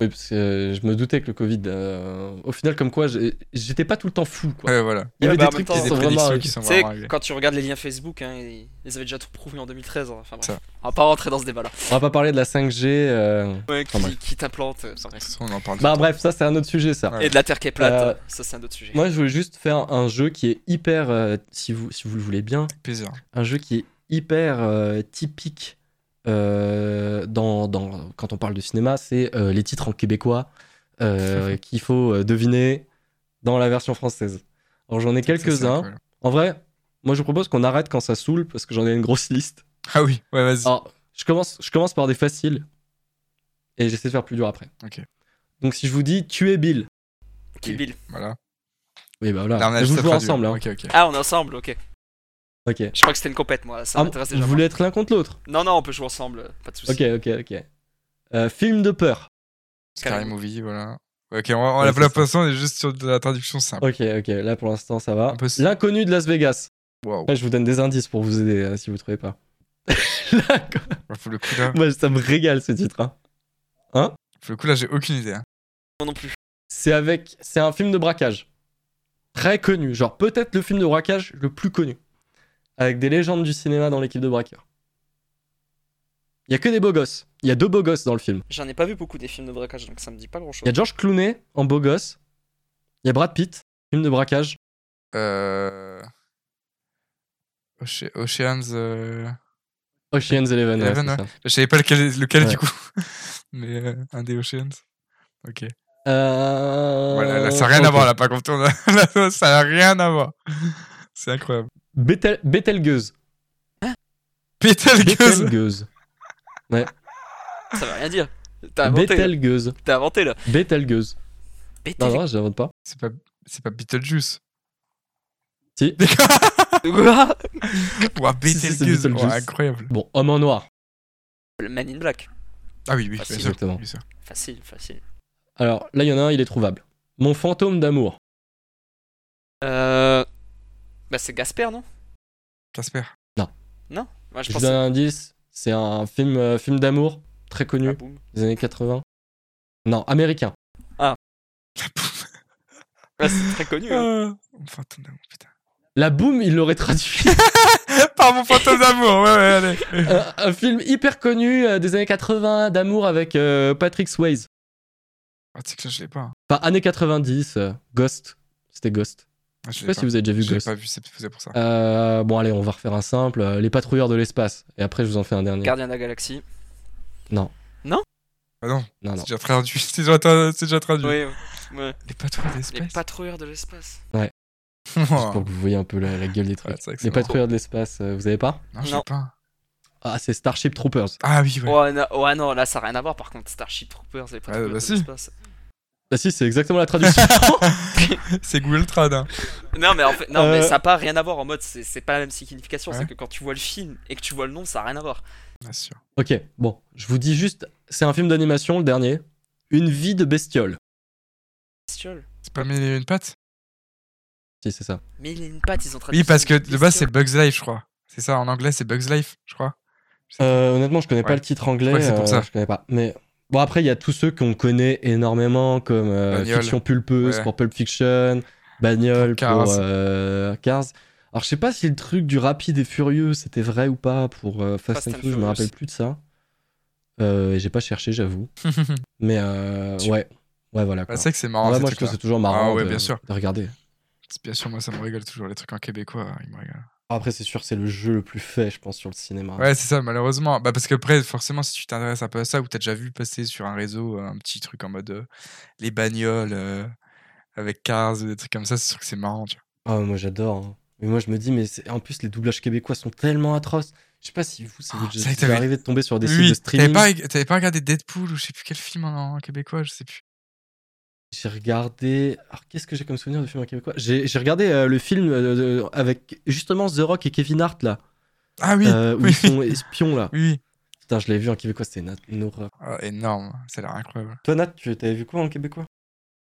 Oui, parce que euh, je me doutais que le Covid, euh, au final, comme quoi, j'étais pas tout le temps fou. Quoi. Ouais, voilà. Il y avait bah, des trucs temps, qui sont des vraiment. arrivés. qui sont Tu sais, vraiment arrivées. quand tu regardes les liens Facebook, hein, ils ils avaient déjà tout prouvé en 2013. hein. Enfin bref, on va pas rentrer dans ce débat-là. On va pas parler de la 5G. euh, Ouais, Enfin, qui, qui t'implante, euh, on en parle. Bah bref, ça c'est un autre sujet ça. Ouais. Et de la terre qui est plate, Euh, ça c'est un autre sujet. Moi je voulais juste faire un jeu qui est hyper, euh, si, vous, si vous le voulez bien. Plaisir. un jeu qui est hyper euh, typique euh, dans, dans, quand on parle de cinéma, c'est euh, les titres en québécois euh, qu'il faut deviner dans la version française. Alors j'en ai quelques-uns. En vrai, moi je vous propose qu'on arrête quand ça saoule parce que j'en ai une grosse liste. Ah oui, ouais, vas-y. Alors je commence, je commence par des faciles et j'essaie de faire plus dur après. Ok. Donc si je vous dis tuer Bill, Kill Bill. Voilà. oui bah Là, on voilà, a traduire. ensemble. Hein. Ah, on est ensemble, ok. Ok. Je crois que c'était une compète, moi. Ça Ah, m'intéresse vous voulez être l'un contre l'autre Non, non, on peut jouer ensemble, pas de soucis. Ok, ok, ok. Euh, film de peur. Scary Movie, voilà. Ok, on, on Ouais, la façon, on est juste sur de la traduction simple. Ok, ok, là pour l'instant ça va. L'inconnu de Las Vegas. Waouh. Après, je vous donne des indices pour vous aider euh, si vous trouvez pas. Ouais, Pour le coup là, Moi, ça me régale ce titre. hein. pour le coup là, j'ai aucune idée. hein. Moi non plus. C'est avec, c'est un film de braquage très connu, genre peut-être le film de braquage le plus connu, avec des légendes du cinéma dans l'équipe de braqueurs. Il y a que des beaux gosses. Il y a deux beaux gosses dans le film. J'en ai pas vu beaucoup des films de braquage, donc ça me dit pas grand Il chose. y a George Clooney en beau gosse. Il y a Brad Pitt, film de braquage. Euh... Oce- Oceans. euh, Ocean's Eleven. ouais, Eleven, ouais. ça. Je savais pas lequel, lequel Ouais. du coup. Mais euh, un des Oceans. Ok. Euh... Voilà, là, ça n'a rien à voir là, par contre. on a- ça n'a rien à voir. C'est incroyable. Bethel- Betelgeuse. Betelgeuse. Betelgeuse. Ça veut rien dire. T'as inventé, là. Betelgeuse. T'as inventé là. Betelgeuse. Pété. Non, non, j'invente pas. C'est pas, c'est pas Beetlejuice. Si. Quoi Ouah, Betelgeuse. Beetlejuice. Ouah, incroyable. Bon, homme en noir. Le Man in Black. Ah oui, oui, Facile. bien sûr. Exactement. sûr. Facile, facile. Alors, là, il y en a un, il est trouvable. Mon fantôme d'amour. Euh. Bah, c'est Gasper, non? Casper. Non Moi, je Je pense donne un indice. C'est un film, euh, film d'amour très connu Ah, boum. des années 80. Non, américain. La bouffe. Ouais, c'est très connu. hein. Ah, Mon fantôme d'amour, putain. La boum, il l'aurait traduit. Par mon fantôme d'amour, ouais, ouais, allez. un, un film hyper connu euh, des années 80 d'amour avec euh, Patrick Swayze. Ah, tu sais que ça, je l'ai pas. hein. Enfin, années 90, euh, Ghost. C'était Ghost. Ah, Je sais pas si vous avez déjà vu Je l'ai Ghost. pas vu, c'est pour ça. Euh, bon, allez, on va refaire un simple. Les patrouilleurs de l'espace. Et après, je vous en fais un dernier. Gardien de la Galaxie. Ah non, Non, non. c'est déjà traduit. C'est déjà, tra- c'est déjà traduit. Oui, ouais. Les patrouilles Les d'espèce. patrouilleurs de l'espace. Juste pour que vous voyez un peu la, la gueule des trucs. Ouais, Les patrouilleurs de l'espace, euh, vous avez pas? Non, je Non. l'ai pas. Ah, c'est Starship Troopers. Ah oui, ouais. Ouais, non, ouais, non, là, ça n'a rien à voir par contre. Starship Troopers, les patrouilleurs bah de si. L'espace. Ah si, c'est exactement la traduction. C'est Google Trad. Hein. Non, mais en fait, non, mais Euh. ça n'a pas rien à voir en mode, c'est c'est pas la même signification. Ouais. C'est que quand tu vois le film et que tu vois le nom, ça n'a rien à voir. Bien sûr. ok, bon, je vous dis juste, c'est un film d'animation, le dernier. Une vie de bestiole. Bestiole. C'est pas mille et une pattes? Si, c'est ça. Mais il a une patte, ils ont traduit. Oui, parce que de base, c'est. Bugs Life, je crois. C'est ça, en anglais, c'est Bugs Life, je crois. Euh, honnêtement, je connais pas le titre anglais. Je crois que c'est pour euh, ça. Je connais pas. Mais bon, après, il y a tous ceux qu'on connaît énormément, comme euh. Fiction Pulpeuse Ouais. pour Pulp Fiction, Bagnole Pour euh, Cars. Alors, je sais pas si le truc du rapide et furieux, c'était vrai ou pas pour euh, Fast, Fast and Furious, je me rappelle plus de ça. Euh, J'ai pas cherché, j'avoue. Mais euh, Tu- ouais. Ouais, voilà. Bah, c'est que c'est marrant. ces moi, je trouve que c'est toujours marrant Ah ouais, de, bien sûr. de regarder. Bien sûr, moi, ça me régale toujours. Les trucs en québécois, ils me régalent. Après, c'est sûr, c'est le jeu le plus fait, je pense, sur le cinéma. Ouais, c'est ça, malheureusement. Bah, parce qu'après, forcément, si tu t'intéresses un peu à ça, ou t'as déjà vu passer sur un réseau euh, un petit truc en mode euh, les bagnoles euh, avec Cars ou des trucs comme ça, c'est sûr que c'est marrant, tu vois. Ah, moi j'adore. hein. Mais moi je me dis, mais en plus les doublages québécois sont tellement atroces. Je sais pas si vous, ça vous Ah, est ça t'avais- arrivé de tomber sur des sites de t'avais streaming. pas, t'avais pas regardé Deadpool ou je sais plus quel film en, en québécois, je sais plus. J'ai regardé. Alors qu'est-ce que j'ai comme souvenir de film en québécois? J'ai j'ai regardé euh, le film euh, de- avec justement The Rock et Kevin Hart là, Ah oui, euh, où oui. ils sont espions là. oui. Putain, je l'avais vu en québécois, c'était une, une horreur. Ah, énorme, ça a l'air incroyable. Toi Nat, tu t'avais vu quoi en québécois?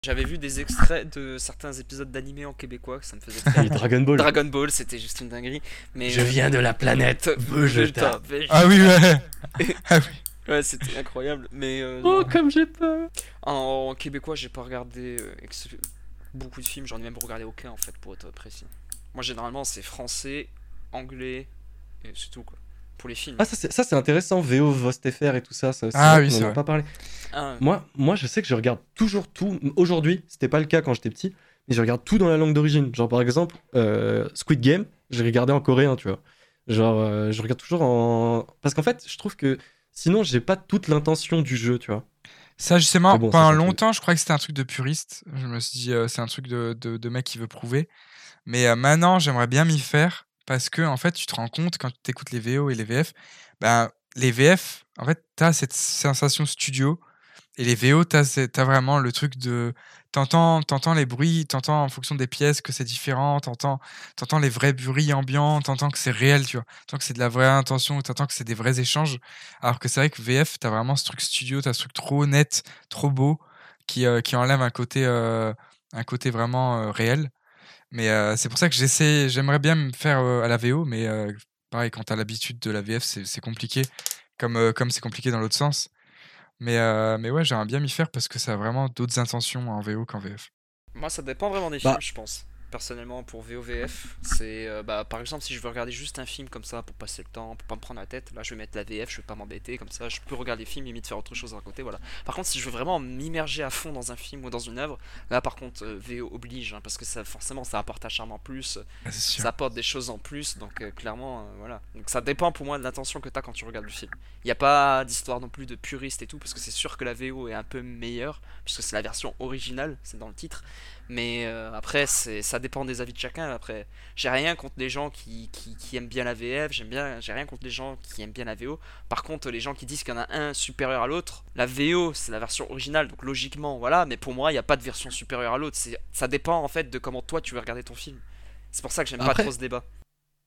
J'avais vu des extraits de certains épisodes d'animé en québécois, ça me faisait très Dragon Ball. Dragon Ball, c'était juste une dinguerie. Mais Je viens de la planète Vegeta. Ah oui, ouais. ah oui. Ouais, c'était incroyable. Mais euh, Oh, comme j'ai peur en, en québécois, j'ai pas regardé euh, ex- beaucoup de films, j'en ai même regardé aucun en fait, pour être précis. Moi, généralement, c'est français, anglais, et c'est tout quoi. Pour les films. Ah, ça c'est ça, c'est intéressant, VO, VostFR et tout ça. ça Ah oui, qu'on en c'est a vrai. pas parlé. Ah, Moi, moi, je sais que je regarde toujours tout. Aujourd'hui, c'était pas le cas quand j'étais petit, mais je regarde tout dans la langue d'origine. Genre, par exemple, euh, Squid Game, j'ai regardé en coréen, tu vois. Genre, euh, je regarde toujours en. Parce qu'en fait, je trouve que sinon, j'ai pas toute l'intention du jeu, tu vois. Ça, justement, bon, pendant longtemps, je croyais que c'était un truc de puriste. Je me suis dit, euh, c'est un truc de, de, de mec qui veut prouver. Mais euh, maintenant, j'aimerais bien m'y faire parce que, en fait, tu te rends compte quand tu écoutes les VO et les VF, ben, les VF, en fait, tu as cette sensation studio. Et les VO, tu as, vraiment le truc de. T'entends, t'entends les bruits, t'entends en fonction des pièces que c'est différent, t'entends, t'entends les vrais bruits ambiants, t'entends que c'est réel, tu vois. T'entends que c'est de la vraie intention, t'entends que c'est des vrais échanges. Alors que c'est vrai que VF, t'as vraiment ce truc studio, t'as ce truc trop net, trop beau, qui, euh, enlève un côté, euh, vraiment euh, réel. Mais c'est pour ça que j'essaie, j'aimerais bien me faire à la VO, mais pareil, quand t'as l'habitude de la VF, c'est compliqué, comme c'est compliqué dans l'autre sens. Mais, euh, mais ouais, j'aimerais bien m'y faire parce que ça a vraiment d'autres intentions en VO qu'en VF. Moi, ça dépend vraiment des Bah. films, je pense. Personnellement, pour VOVF, c'est euh, bah, par exemple si je veux regarder juste un film comme ça pour passer le temps, pour pas me prendre la tête, là je vais mettre la VF, je vais pas m'embêter, comme ça je peux regarder le film, limite faire autre chose à côté, voilà. Par contre, si je veux vraiment m'immerger à fond dans un film ou dans une œuvre, là par contre euh, VO oblige, hein, parce que ça forcément ça apporte un charme en plus, Ah, ça apporte des choses en plus, donc euh, clairement, voilà. Donc ça dépend pour moi de l'intention que tu as quand tu regardes le film. Il n'y a pas d'histoire non plus de puriste et tout, parce que c'est sûr que la VO est un peu meilleure, puisque c'est la version originale, c'est dans le titre. Mais euh, après, ça dépend des avis de chacun. Après, j'ai rien contre les gens qui, qui, qui aiment bien la VF, j'aime bien, j'ai rien contre les gens qui aiment bien la VO. Par contre, les gens qui disent qu'il y en a un supérieur à l'autre, la VO c'est la version originale, donc logiquement, voilà. Mais pour moi, il n'y a pas de version supérieure à l'autre. Ça dépend en fait de comment toi tu veux regarder ton film. C'est pour ça que j'aime pas trop ce débat.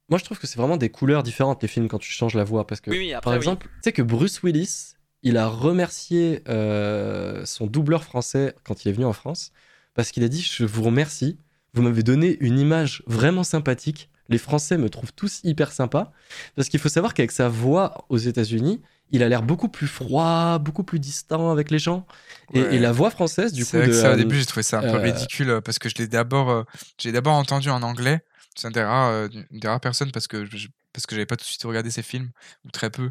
Moi, je trouve que c'est vraiment des couleurs différentes les films quand tu changes la voix. Parce que, Oui, oui, après, par oui. exemple, tu sais que Bruce Willis, il a remercié euh, son doubleur français quand il est venu en France parce qu'il a dit Je vous remercie. vous m'avez donné une image vraiment sympathique. Les Français me trouvent tous hyper sympas. Parce qu'il faut savoir qu'avec sa voix aux États-Unis, il a l'air beaucoup plus froid, beaucoup plus distant avec les gens. Et, Ouais. et la voix française, du coup. C'est vrai que ça, au début, j'ai trouvé ça un peu euh, ridicule euh, parce que je l'ai d'abord, euh, j'ai d'abord entendu en anglais. C'est un des rares, euh, une des rares personnes parce que je, parce que j'avais pas tout de suite regardé ses films ou très peu,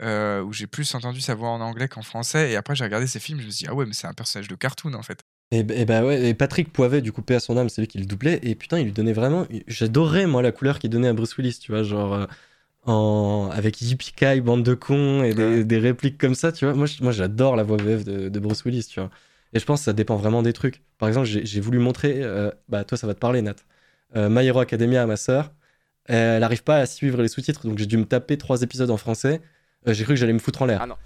où j'ai plus entendu sa voix en anglais qu'en français. Et après, j'ai regardé ses films, je me suis dit ah ouais, mais c'est un personnage de cartoon en fait. Et, bah ouais, et Patrick Poivet, du coup, paix à son âme, c'est lui qui le doublait. Et putain, il lui donnait vraiment. J'adorais, moi, la couleur qu'il donnait à Bruce Willis, tu vois, genre. euh, en... Avec Yippee bande de cons et des, Ouais. des répliques comme ça, tu vois. Moi, moi j'adore la voix VF de, de Bruce Willis, tu vois. Et je pense que ça dépend vraiment des trucs. Par exemple, j'ai voulu montrer. euh, bah, toi, ça va te parler, Nat. Euh, My Hero Academia à ma sœur. Elle n'arrive pas à suivre les sous-titres, donc j'ai dû me taper trois épisodes en français. Euh, j'ai cru que j'allais me foutre en l'air. Ah non.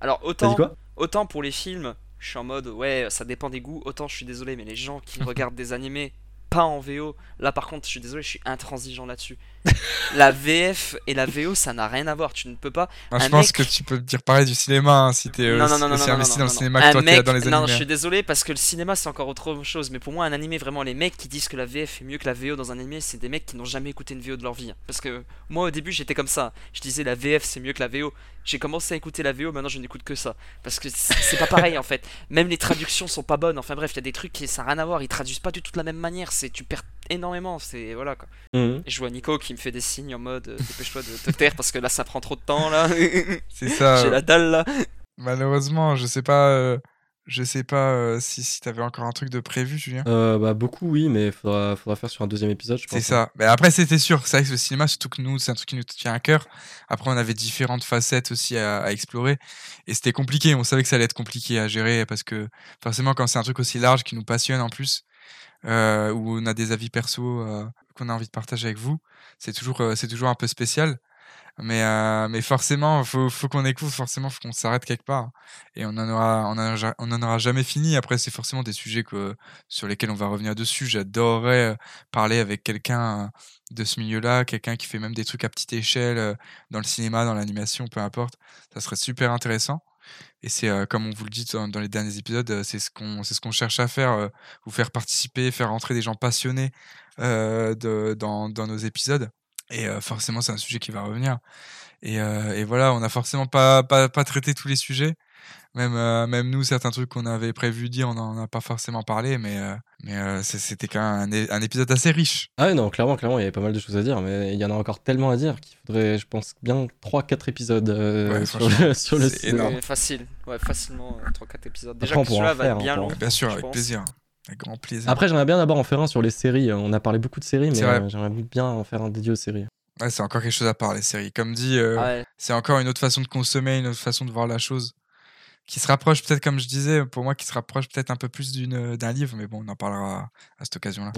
Alors autant, autant pour les films, je suis en mode ouais, ça dépend des goûts. Autant je suis désolé, mais les gens qui regardent des animés pas en VO, là par contre, je suis désolé, je suis intransigeant là-dessus. la VF et la VO, ça n'a rien à voir. Tu ne peux pas. Je pense que tu peux dire pareil du cinéma hein, si t'es euh, non, investi dans le cinéma que Un toi t'es mec- dans les Non, non, animés. je suis désolé parce que le cinéma c'est encore autre chose. Mais pour moi, un animé, vraiment, les mecs qui disent que la VF est mieux que la VO dans un animé, c'est des mecs qui n'ont jamais écouté une VO de leur vie. Parce que moi, au début, j'étais comme ça. Je disais la VF c'est mieux que la VO. J'ai commencé à écouter la VO, maintenant je n'écoute que ça. Parce que c'est c'est pas pareil en fait. Même les traductions sont pas bonnes. Enfin bref, il y a des trucs qui ça n'a rien à voir. Ils traduisent pas du tout de la même manière. C'est tu perds énormément. C'est voilà quoi. Mhm. Et je vois Nico qui me fait des signes en mode euh, dépêche-toi de te taire parce que là ça prend trop de temps là. C'est ça. J'ai la dalle là. Malheureusement, je sais pas, euh, je sais pas euh, si, si t'avais encore un truc de prévu, Julien. Euh, bah, beaucoup, oui, mais faudra, faudra faire sur un deuxième épisode, je pense. C'est hein. ça. Mais après, c'était sûr. C'est vrai que le cinéma, surtout que nous, c'est un truc qui nous tient à cœur. Après, on avait différentes facettes aussi à, à explorer. Et c'était compliqué. On savait que ça allait être compliqué à gérer parce que forcément, quand c'est un truc aussi large qui nous passionne en plus, euh, où on a des avis perso euh, qu'on a envie de partager avec vous, c'est toujours, euh, c'est toujours un peu spécial. Mais, mais forcément, faut, faut qu'on écoute, forcément, faut qu'on s'arrête quelque part. Et on en aura, on on aura jamais fini. Après, c'est forcément des sujets que, sur lesquels on va revenir dessus. J'adorerais parler avec quelqu'un de ce milieu-là, quelqu'un qui fait même des trucs à petite échelle, dans le cinéma, dans l'animation, peu importe. Ça serait super intéressant. Et c'est euh, comme on vous le dit dans, les derniers épisodes, euh, c'est ce qu'on ce cherche à faire, euh, vous faire participer, faire rentrer des gens passionnés de, dans, dans nos épisodes. Et forcément, c'est un sujet qui va revenir. Et, et voilà, on n'a forcément pas, pas, pas traité tous les sujets. Même, même nous, certains trucs qu'on avait prévu dire, on n'en a pas forcément parlé, mais, mais euh, c'était quand même un, épisode assez riche. Ah ouais, non, clairement, clairement, il y avait pas mal de choses à dire, mais il y en a encore tellement à dire qu'il faudrait, je pense, bien 3-4 épisodes euh, Ouais, sur, le, sur le facile, ouais, facilement 3-4 épisodes. Déjà Après, on que pourra celui-là va faire, être bien long. Bien sûr, avec pense. plaisir. Avec grand plaisir. Après, j'aimerais bien d'abord en faire un sur les séries. On a parlé beaucoup de séries, mais euh, j'aimerais bien en faire un dédié aux séries. Ouais, c'est encore quelque chose à part, les séries. Comme dit, euh, Ah ouais. c'est encore une autre façon de consommer, une autre façon de voir la chose. Qui se rapproche peut-être, comme je disais, pour moi, qui se rapproche peut-être un peu plus d'une- d'un livre, mais bon, on en parlera à cette occasion-là.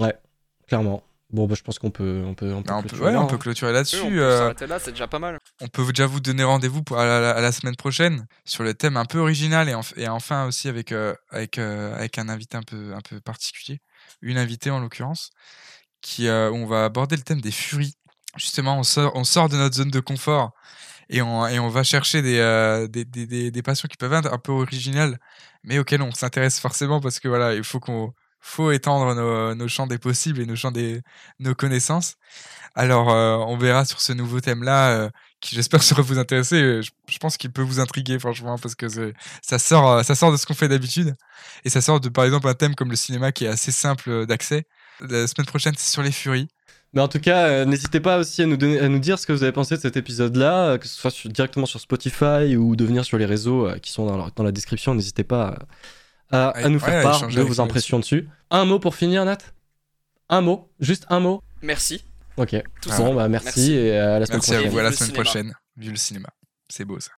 Clairement. Bon, bah, je pense qu'on peut, on peut, on peut Bah, on peut, clôturer ouais, là, on hein. peut clôturer Oui, là-dessus. on peut euh, s'arrêter là, c'est déjà pas mal. on peut déjà vous donner rendez-vous pour- à la, à la semaine prochaine sur le thème un peu original et, enf- et enfin aussi avec, euh, avec, euh, avec un invité un peu, un peu particulier, une invitée en l'occurrence, qui, euh, où on va aborder le thème des furies. Justement, on sort, on sort de notre zone de confort et on, va chercher des, euh, passions qui peuvent être un peu originales, mais auxquelles on s'intéresse forcément parce que voilà, il faut étendre nos, champs des possibles et nos champs des nos connaissances. Alors, euh, on verra sur ce nouveau thème-là, euh, qui j'espère sera vous intéresser. Je, pense qu'il peut vous intriguer, franchement, parce que c'est- ça sort, euh, ça sort de ce qu'on fait d'habitude. Et ça sort de, par exemple, un thème comme le cinéma qui est assez simple d'accès. La semaine prochaine, c'est sur les furies. Mais en tout cas, euh, n'hésitez pas aussi à nous, donner, à nous dire ce que vous avez pensé de cet épisode-là, euh, que ce soit sur- directement sur Spotify ou de venir sur les réseaux euh, qui sont dans, la- dans la description. N'hésitez pas à, à Ouais, nous faire part échanger de avec vos nous impressions dessus. Un mot pour finir, Nat? Un mot? Juste un mot? Merci. Ok. Tout. Bon, bah merci, Merci. et à la semaine Merci à prochaine. vous, à la le semaine cinéma. prochaine. Vive le cinéma. C'est beau ça.